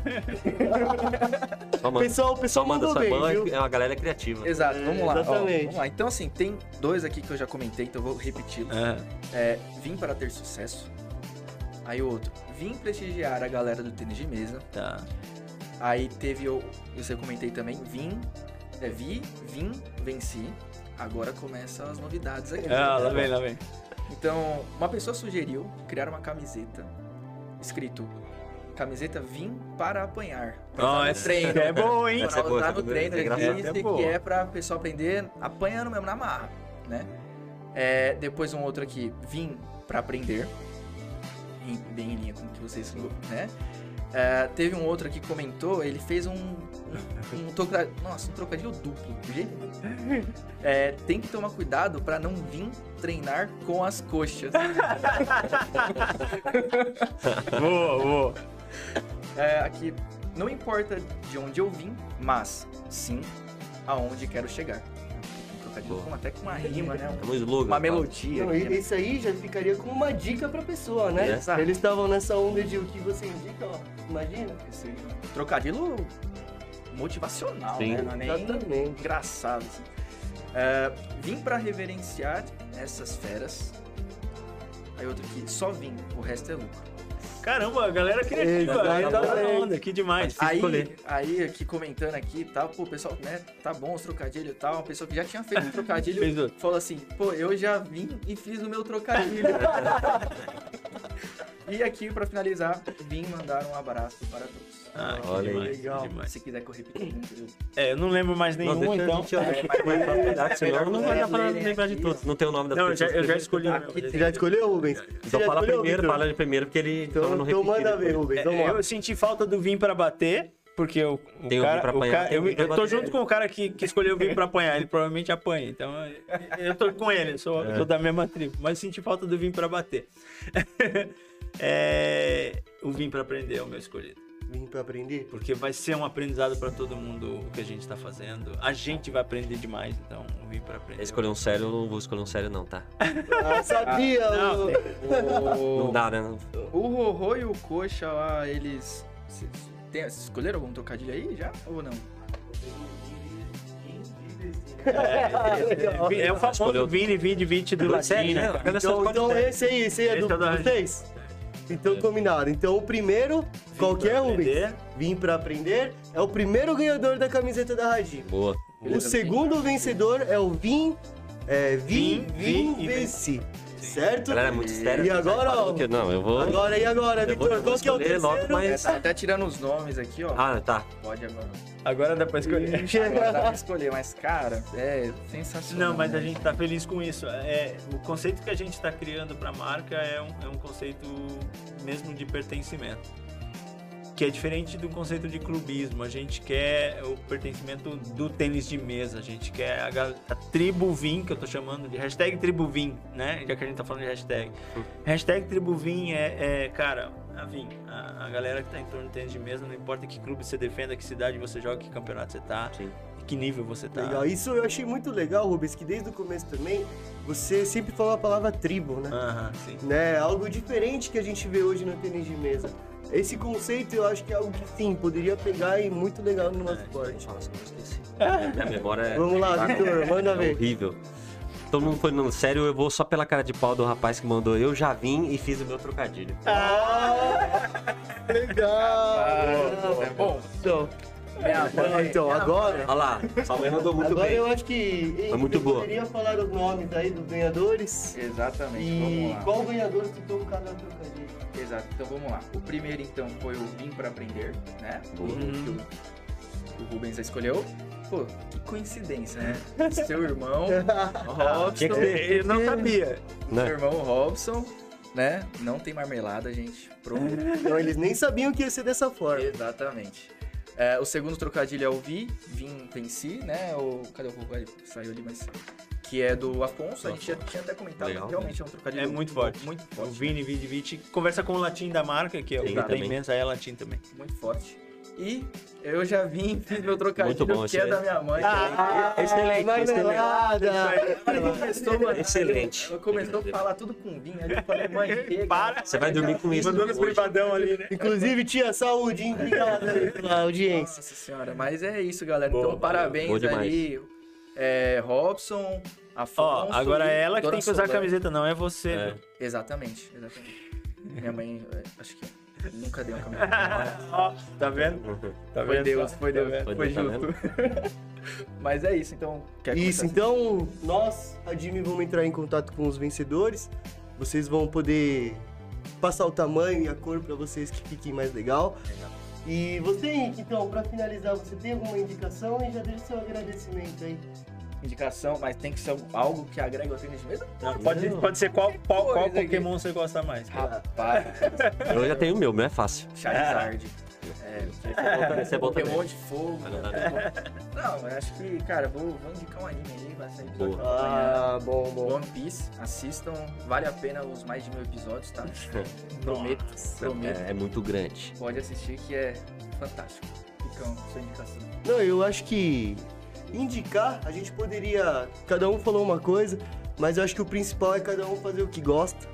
Speaker 5: Só manda,
Speaker 2: Pessoal, pessoal
Speaker 5: manda
Speaker 2: mandou
Speaker 5: essa
Speaker 2: bem,
Speaker 5: mão,
Speaker 2: viu?
Speaker 5: é uma galera criativa.
Speaker 3: Exato,
Speaker 2: É,
Speaker 3: vamos lá. ó,
Speaker 2: exatamente.
Speaker 3: vamos lá. Então, assim, tem dois aqui que eu já comentei, então eu vou repeti-los.
Speaker 6: Ah,
Speaker 3: É, vim para ter sucesso. Aí o outro, vim prestigiar a galera do tênis de mesa.
Speaker 6: tá.
Speaker 3: Aí teve eu comentei também, vim. É, vi, vim, venci. Agora começam as novidades aqui.
Speaker 6: Ah, lá vem, lá vem.
Speaker 3: Então, uma pessoa sugeriu criar uma camiseta escrito Camiseta vim para apanhar. Usar no
Speaker 6: essa
Speaker 3: treino.
Speaker 6: é bom, hein?
Speaker 5: Essa é
Speaker 3: Pra
Speaker 5: boa,
Speaker 3: usar
Speaker 5: essa
Speaker 3: no
Speaker 5: é
Speaker 3: treino,
Speaker 5: engraçada.
Speaker 3: disse
Speaker 6: é
Speaker 3: que é pra pessoal aprender apanhando mesmo na marra, né? É, depois um outro aqui, vim para aprender. Em- Bem em linha com o que vocês, né? É, teve um outro que comentou, ele fez um, um, um troca- nossa, um trocadilho duplo. *laughs* É, tem que tomar cuidado para não vir treinar com as coxas. *laughs*
Speaker 6: Boa, boa.
Speaker 3: É, aqui, não importa de onde eu vim, mas sim aonde quero chegar. Um trocadilho
Speaker 5: Boa.
Speaker 3: com, até com uma rima, né?
Speaker 5: É um slogan.
Speaker 3: Uma
Speaker 5: tá?
Speaker 3: melodia.
Speaker 2: Não,
Speaker 3: aqui, né?
Speaker 2: e- esse aí já ficaria como uma dica pra pessoa, né?
Speaker 5: É.
Speaker 3: Exato.
Speaker 2: Eles estavam nessa onda de o que você indica, ó. Imagina.
Speaker 3: Esse trocadilho motivacional,
Speaker 5: Sim.
Speaker 3: né? Não é nem
Speaker 2: Exatamente.
Speaker 3: engraçado. Assim. É, vim pra reverenciar essas feras. Aí outro aqui, só vim, o resto é lucro.
Speaker 6: Caramba, a galera criativa. Aí tá na onda, que demais.
Speaker 3: Aí, aí, aqui comentando aqui e tal, pô, o pessoal, né, tá bom os trocadilhos e tal, uma pessoa que já tinha feito um trocadilho falou assim, pô, eu já vim e fiz o meu trocadilho. *laughs* e aqui, pra finalizar, vim mandar um abraço para todos.
Speaker 6: Ah, que
Speaker 5: Olha
Speaker 6: demais, que
Speaker 2: Legal.
Speaker 6: demais.
Speaker 3: Se quiser que eu repita, eu-
Speaker 6: É, eu não lembro mais nenhum,
Speaker 5: Não, deixa
Speaker 6: então.
Speaker 5: a gente mais facilidade, senão não vai dar pra lembrar de todos. Não tem o nome das
Speaker 6: Não, eu já, eu escolhi.
Speaker 2: Você já escolheu, Rubens?
Speaker 5: Então
Speaker 2: já
Speaker 5: fala primeiro, fala primeiro, porque ele
Speaker 2: Então,
Speaker 5: não
Speaker 2: então
Speaker 5: repetir
Speaker 2: manda ver. Rubens.
Speaker 6: É, eu senti falta do Vim pra bater, porque o, o
Speaker 5: Tem o Vim
Speaker 6: cara,
Speaker 5: pra
Speaker 6: o
Speaker 5: apanhar,
Speaker 6: cara-
Speaker 5: tem o
Speaker 6: eu,
Speaker 5: Vim pra
Speaker 6: eu tô
Speaker 5: bater.
Speaker 6: junto com o cara que, que escolheu o Vim pra apanhar, ele provavelmente apanha, então eu, eu tô com ele, eu sou, eu sou da mesma tribo, mas senti falta do Vim pra bater. *laughs* É, o Vim pra aprender é o meu escolhido,
Speaker 2: Vim pra aprender?
Speaker 6: porque vai ser um aprendizado pra todo mundo o que a gente tá fazendo, a gente vai aprender demais, então o Vim pra aprender.
Speaker 5: Ele escolheu um sério, eu não vou escolher um sério não, tá?
Speaker 2: Ah, sabia!
Speaker 6: não,
Speaker 2: o-
Speaker 5: Não dá, né? Não-
Speaker 3: O Rorô e o Coxa lá, eles. Vocês tem- vocês escolheram algum trocadilho aí já? Ou não?
Speaker 6: É, é o famoso
Speaker 5: Escolheu-
Speaker 6: Vini, Vini, Vini do latim, né?
Speaker 5: né?
Speaker 2: Então, então esse aí, esse aí é
Speaker 6: Esse
Speaker 2: do
Speaker 6: é da-
Speaker 2: vocês? Então combinado. Então o primeiro, qualquer um,
Speaker 6: aprender.
Speaker 2: vim pra aprender, é o primeiro ganhador da camiseta da Radinho.
Speaker 5: Boa.
Speaker 2: O segundo vencedor é o Vim, é, Vim,
Speaker 6: Vim,
Speaker 2: Vim,
Speaker 6: Vim e
Speaker 2: Venci. Certo?
Speaker 5: É muito.
Speaker 2: E agora, ó,
Speaker 5: que- Não, eu vou...
Speaker 2: Agora e agora, Vitor? Qual que é o
Speaker 5: escolher
Speaker 2: terceiro?
Speaker 5: logo, mas...
Speaker 3: Tá até tirando os nomes aqui, ó.
Speaker 5: Ah, tá.
Speaker 3: Pode agora.
Speaker 6: Agora dá pra escolher.
Speaker 3: Agora dá pra escolher, mas, cara, é sensacional.
Speaker 6: Não, mas a
Speaker 3: né?
Speaker 6: gente tá feliz com isso. É, o conceito que a gente está criando para a marca é um, é um conceito mesmo de pertencimento. Que é diferente do conceito de clubismo. A gente quer o pertencimento do tênis de mesa. A gente quer a, a tribo Vim, que eu tô chamando de hashtag tribo Vim, né? Já que a gente tá falando de hashtag. Hashtag tribo Vim é, é, cara, a Vim, a, a galera que tá em torno do tênis de mesa, não importa que clube você defenda, que cidade você joga, que campeonato você tá.
Speaker 5: Sim.
Speaker 6: que nível você tá.
Speaker 2: Legal. Isso eu achei muito legal, Rubens, que desde o começo também você sempre falou a palavra tribo, né?
Speaker 6: Aham, sim.
Speaker 2: né? Algo diferente que a gente vê hoje no tênis de mesa. Esse conceito eu acho que é algo que sim, poderia pegar e muito legal no nosso esporte.
Speaker 5: Fala assim, eu esqueci. Minha memória é.
Speaker 2: Vamos lá, Vitor, manda
Speaker 5: é
Speaker 2: ver.
Speaker 5: horrível. Todo mundo foi no sério, eu vou só pela cara de pau do rapaz que mandou. Eu já vim e fiz o meu trocadilho.
Speaker 2: Ah, legal!
Speaker 3: é bom.
Speaker 2: Então,
Speaker 3: Minha mãe-
Speaker 2: então agora,
Speaker 5: Olha lá, sua mãe mandou muito
Speaker 2: agora
Speaker 5: bem.
Speaker 2: eu acho que hein,
Speaker 5: Foi muito
Speaker 2: você
Speaker 5: boa.
Speaker 2: poderia falar os nomes aí dos ganhadores
Speaker 3: Exatamente,
Speaker 2: e
Speaker 3: vamos lá.
Speaker 2: qual ganhador citou cada trocadilho.
Speaker 3: Exato, então vamos lá. O primeiro então foi o Vim para Aprender, né?
Speaker 5: Boa.
Speaker 3: O, que o, Rubens escolheu. Pô, que coincidência, né? *laughs* Seu irmão, *laughs* Robson.
Speaker 6: Eu não sabia.
Speaker 3: Seu
Speaker 5: Né?
Speaker 3: irmão Robson, né? Não tem marmelada, gente. Pronto.
Speaker 2: Não, eles nem sabiam que ia ser dessa forma.
Speaker 3: Exatamente. É, o segundo trocadilho é o Vi, Vim Venci, né? O, cadê o Google? Saiu ali, mas. Que é do Afonso. A gente já tinha até comentado.
Speaker 5: Legal.
Speaker 3: Realmente é um trocadilho
Speaker 6: É muito forte.
Speaker 3: Muito
Speaker 6: O
Speaker 3: forte.
Speaker 6: Vini Vidivich conversa com o latim da marca, que é o da
Speaker 5: também.
Speaker 6: imensa, é latim também.
Speaker 3: Muito forte. E eu já vim, fiz meu trocadilho,
Speaker 5: bom
Speaker 3: que é da minha mãe.
Speaker 2: Ah,
Speaker 5: excelente!
Speaker 3: Ela começou, mano,
Speaker 5: Excelente.
Speaker 3: Ela começou a falar tudo com vinho. Aí eu falei, mãe, chega.
Speaker 5: Você vai dormir com isso.
Speaker 6: Mandou nos privadão ali, né?
Speaker 2: Inclusive, tia, saúde, hein? Obrigado aí pela audiência.
Speaker 3: Nossa senhora, mas é isso, galera.
Speaker 6: Boa,
Speaker 3: então, parabéns aí. É, Robson, Afonso.
Speaker 6: Ó, agora é ela que tem que usar a camiseta, não é você.
Speaker 5: É.
Speaker 3: Exatamente, exatamente. Minha mãe, é, acho que nunca deu uma camiseta.
Speaker 6: Ó, *laughs* tá vendo? Tá
Speaker 3: Foi
Speaker 6: vendo?
Speaker 3: Deus, foi Deus,
Speaker 6: vendo?
Speaker 5: Foi
Speaker 3: foi
Speaker 5: Deus, tá
Speaker 3: justo. *laughs* Mas é isso, então. Quer
Speaker 2: Isso, então nós, a Jimmy, vamos entrar em contato com os vencedores. Vocês vão poder passar o tamanho e a cor pra vocês que fiquem mais legal. E você, Henrique, então, pra finalizar, você tem alguma indicação e já deixa seu agradecimento aí.
Speaker 3: Indicação, mas tem que ser algo que agrega o tênis de mesa?
Speaker 6: Não, pode, pode ser qual, qual, qual. Pokémon você gosta mais.
Speaker 3: Rapaz, *laughs*
Speaker 5: Eu já tenho o meu, não é fácil.
Speaker 3: Charizard. É,
Speaker 5: é bom
Speaker 3: Pokémon
Speaker 5: também.
Speaker 3: de fogo.
Speaker 5: Mas não
Speaker 3: eu acho que, cara, vou, vou indicar um anime aí, vai sair episódio
Speaker 5: Boa.
Speaker 2: Ah, bom, bom.
Speaker 3: One Piece, assistam, vale a pena os mais de mil episódios, tá? *laughs* Prometo, prometo.
Speaker 5: É, é muito grande.
Speaker 3: Pode assistir que é fantástico. Ficam sua indicação.
Speaker 2: Não, eu acho que indicar, a gente poderia. Cada um falou uma coisa, mas eu acho que o principal é cada um fazer o que gosta.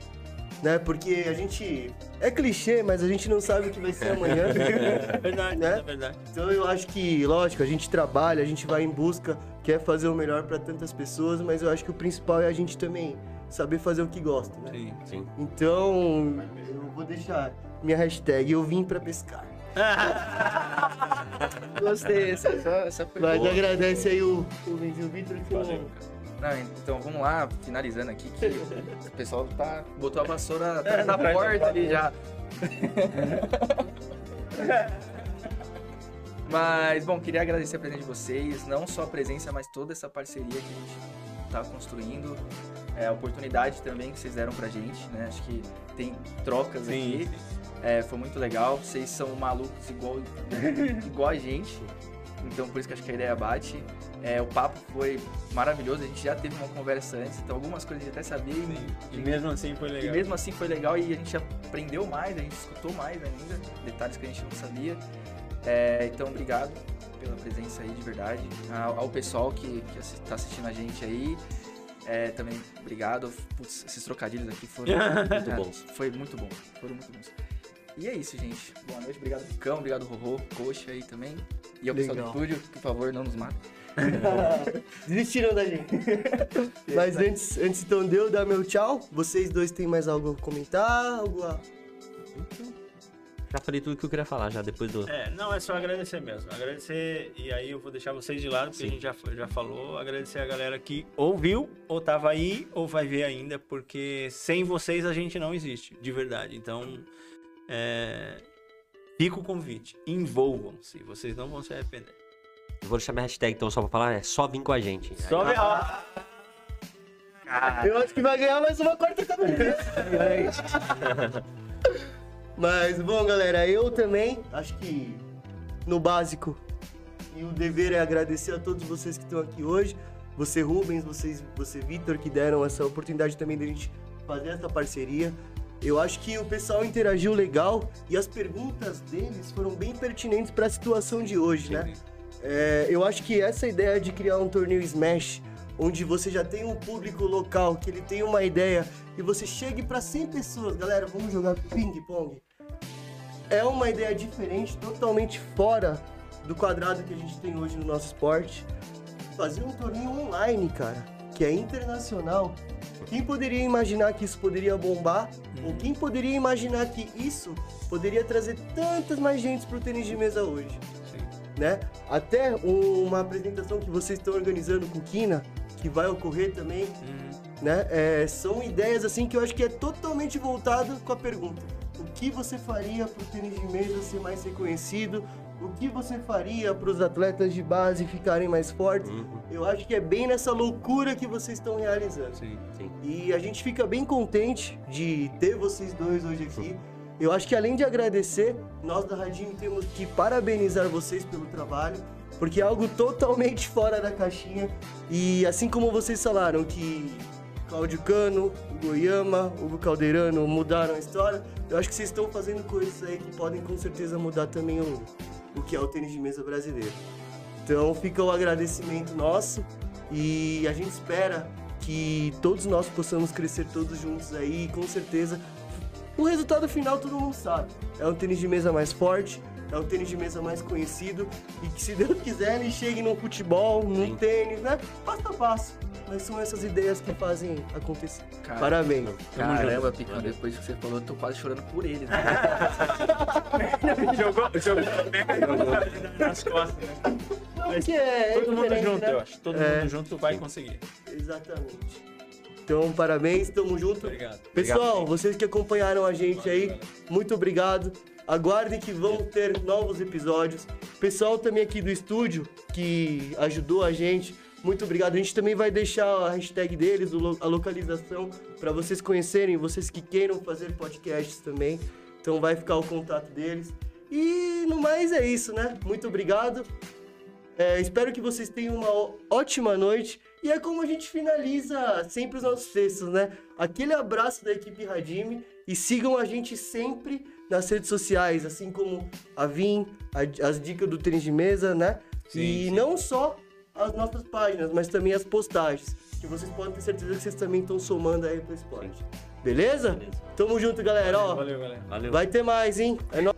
Speaker 2: Né? Porque a gente. É clichê, mas a gente não sabe o que vai ser amanhã. *laughs* *laughs*
Speaker 6: É verdade,
Speaker 2: Né?
Speaker 6: é verdade.
Speaker 2: Então eu acho que, lógico, a gente trabalha, a gente vai em busca, quer fazer o melhor para tantas pessoas, mas eu acho que o principal é a gente também saber fazer o que gosta, né?
Speaker 6: Sim.
Speaker 5: Sim.
Speaker 2: Então, eu vou deixar minha hashtag, eu vim para pescar. *laughs*
Speaker 3: Gostei, essa, essa, essa foi
Speaker 2: Mas
Speaker 3: boa.
Speaker 2: agradece aí o, o, o Vitor que
Speaker 6: Valeu,
Speaker 3: Não, então vamos lá, finalizando aqui, que o pessoal tá, botou a vassoura atrás da porta ali já. Mas, bom, queria agradecer a presença de vocês, não só a presença, mas toda essa parceria que a gente tá construindo, é, a oportunidade também que vocês deram pra gente, né? Acho que tem trocas
Speaker 6: Sim.
Speaker 3: aqui, é, foi muito legal, vocês são malucos igual, *laughs* igual a gente, então por isso que acho que a ideia bate. É, o papo foi maravilhoso, a gente já teve uma conversa antes, então algumas coisas a gente até sabia e,
Speaker 6: E mesmo assim foi
Speaker 3: e
Speaker 6: legal.
Speaker 3: mesmo assim foi legal e a gente aprendeu mais, a gente escutou mais ainda, detalhes que a gente não sabia. É, então, obrigado pela presença aí de verdade. Ao, ao pessoal que, está assistindo a gente aí. é, também obrigado. Putz, esses trocadilhos aqui foram *laughs*
Speaker 5: Muito *laughs* bons.
Speaker 3: Foi muito bom. Foram muito bons. E é isso, gente. Boa noite. Obrigado, Cão. Obrigado, Rorô. Coxa aí também. E ao pessoal do estúdio, por favor, não nos matem. *laughs*
Speaker 2: Desistiram da gente. *laughs* Mas antes, antes então de eu dar meu tchau, vocês dois têm mais algo a comentar? Algo a...
Speaker 5: Já falei tudo que eu queria falar já depois do.
Speaker 6: É, não, é só agradecer mesmo. Agradecer, e aí eu vou deixar vocês de lado, porque
Speaker 5: Sim.
Speaker 6: a gente já, já falou. Agradecer a galera que ouviu, ou tava aí, ou vai ver ainda, porque sem vocês a gente não existe, de verdade. Então, é, fica o convite. Envolvam-se, vocês não vão se arrepender.
Speaker 5: Eu vou deixar minha hashtag então só pra falar, é só vir com a gente.
Speaker 6: Só ver, ó.
Speaker 2: Eu acho que vai ganhar mais uma quarta camiseta. *laughs* Mas, bom, galera, eu também acho que no básico e o dever é agradecer a todos vocês que estão aqui hoje. Você, Rubens, vocês, você, Vitor, que deram essa oportunidade também de a gente fazer essa parceria. Eu acho que o pessoal interagiu legal e as perguntas deles foram bem pertinentes para a situação de hoje, né? É, eu acho que essa ideia de criar um torneio Smash, onde você já tem um público local, que ele tem uma ideia, e você chegue para 100 pessoas, galera, vamos jogar ping-pong. É uma ideia diferente, totalmente fora do quadrado que a gente tem hoje no nosso esporte. Fazer um torneio online, cara, que é internacional. Quem poderia imaginar que isso poderia bombar? Ou quem poderia imaginar que isso poderia trazer tantas mais gente pro tênis de mesa hoje? né? Até um- uma apresentação que vocês estão organizando com o Kina, que vai ocorrer também, né? É, são ideias assim que eu acho que é totalmente voltado com a pergunta: o que você faria para o tênis de mesa ser mais reconhecido? O que você faria para os atletas de base ficarem mais fortes? Eu acho que é bem nessa loucura que vocês estão realizando.
Speaker 6: Sim.
Speaker 5: Sim.
Speaker 2: E a gente fica bem contente de ter vocês dois hoje aqui. Eu acho que além de agradecer, nós da Radinho temos que parabenizar vocês pelo trabalho, porque é algo totalmente *laughs* fora da caixinha. E assim como vocês falaram que Cláudio Cano, o Goiama, o Caldeirano mudaram a história, eu acho que vocês estão fazendo coisas aí que podem com certeza mudar também o, o que é o tênis de mesa brasileiro. Então fica o agradecimento nosso e a gente espera que todos nós possamos crescer todos juntos aí e com certeza o resultado final todo mundo sabe. É um tênis de mesa mais forte, é um tênis de mesa mais conhecido e que se Deus quiser ele chegue no futebol, no
Speaker 5: Sim.
Speaker 2: tênis, né? Passo a passo. Mas são essas ideias que fazem acontecer.
Speaker 3: Cara,
Speaker 2: Parabéns.
Speaker 3: Caramba, Picão, depois que você falou, eu tô quase chorando por ele. Né? *laughs*
Speaker 6: jogou, jogou nas costas, né?
Speaker 2: É, é
Speaker 6: Todo mundo
Speaker 2: diferente,
Speaker 6: junto,
Speaker 2: né?
Speaker 6: eu acho. Todo
Speaker 2: É.
Speaker 6: mundo junto vai conseguir.
Speaker 2: Exatamente. Então, parabéns, tamo junto.
Speaker 6: Obrigado.
Speaker 2: Pessoal, vocês que acompanharam a gente aí, muito obrigado. Aguardem que vão ter novos episódios. Pessoal também aqui do estúdio que ajudou a gente, muito obrigado. A gente também vai deixar a hashtag deles, a localização, para vocês conhecerem, vocês que queiram fazer podcasts também. Então vai ficar o contato deles. E no mais é isso, né? Muito obrigado. É, espero que vocês tenham uma ótima noite. E é como a gente finaliza sempre os nossos textos, né? Aquele abraço da equipe Radime e sigam a gente sempre nas redes sociais, assim como a Vim, a- as dicas do tênis de mesa, né?
Speaker 6: Sim,
Speaker 2: e
Speaker 6: sim.
Speaker 2: não só as nossas páginas, mas também as postagens, que vocês podem ter certeza que vocês também estão somando aí pro esporte. Beleza?
Speaker 5: Beleza.
Speaker 2: Tamo junto, galera. Ó,
Speaker 6: Valeu, galera.
Speaker 5: Valeu.
Speaker 2: vai ter mais, hein? É nóis.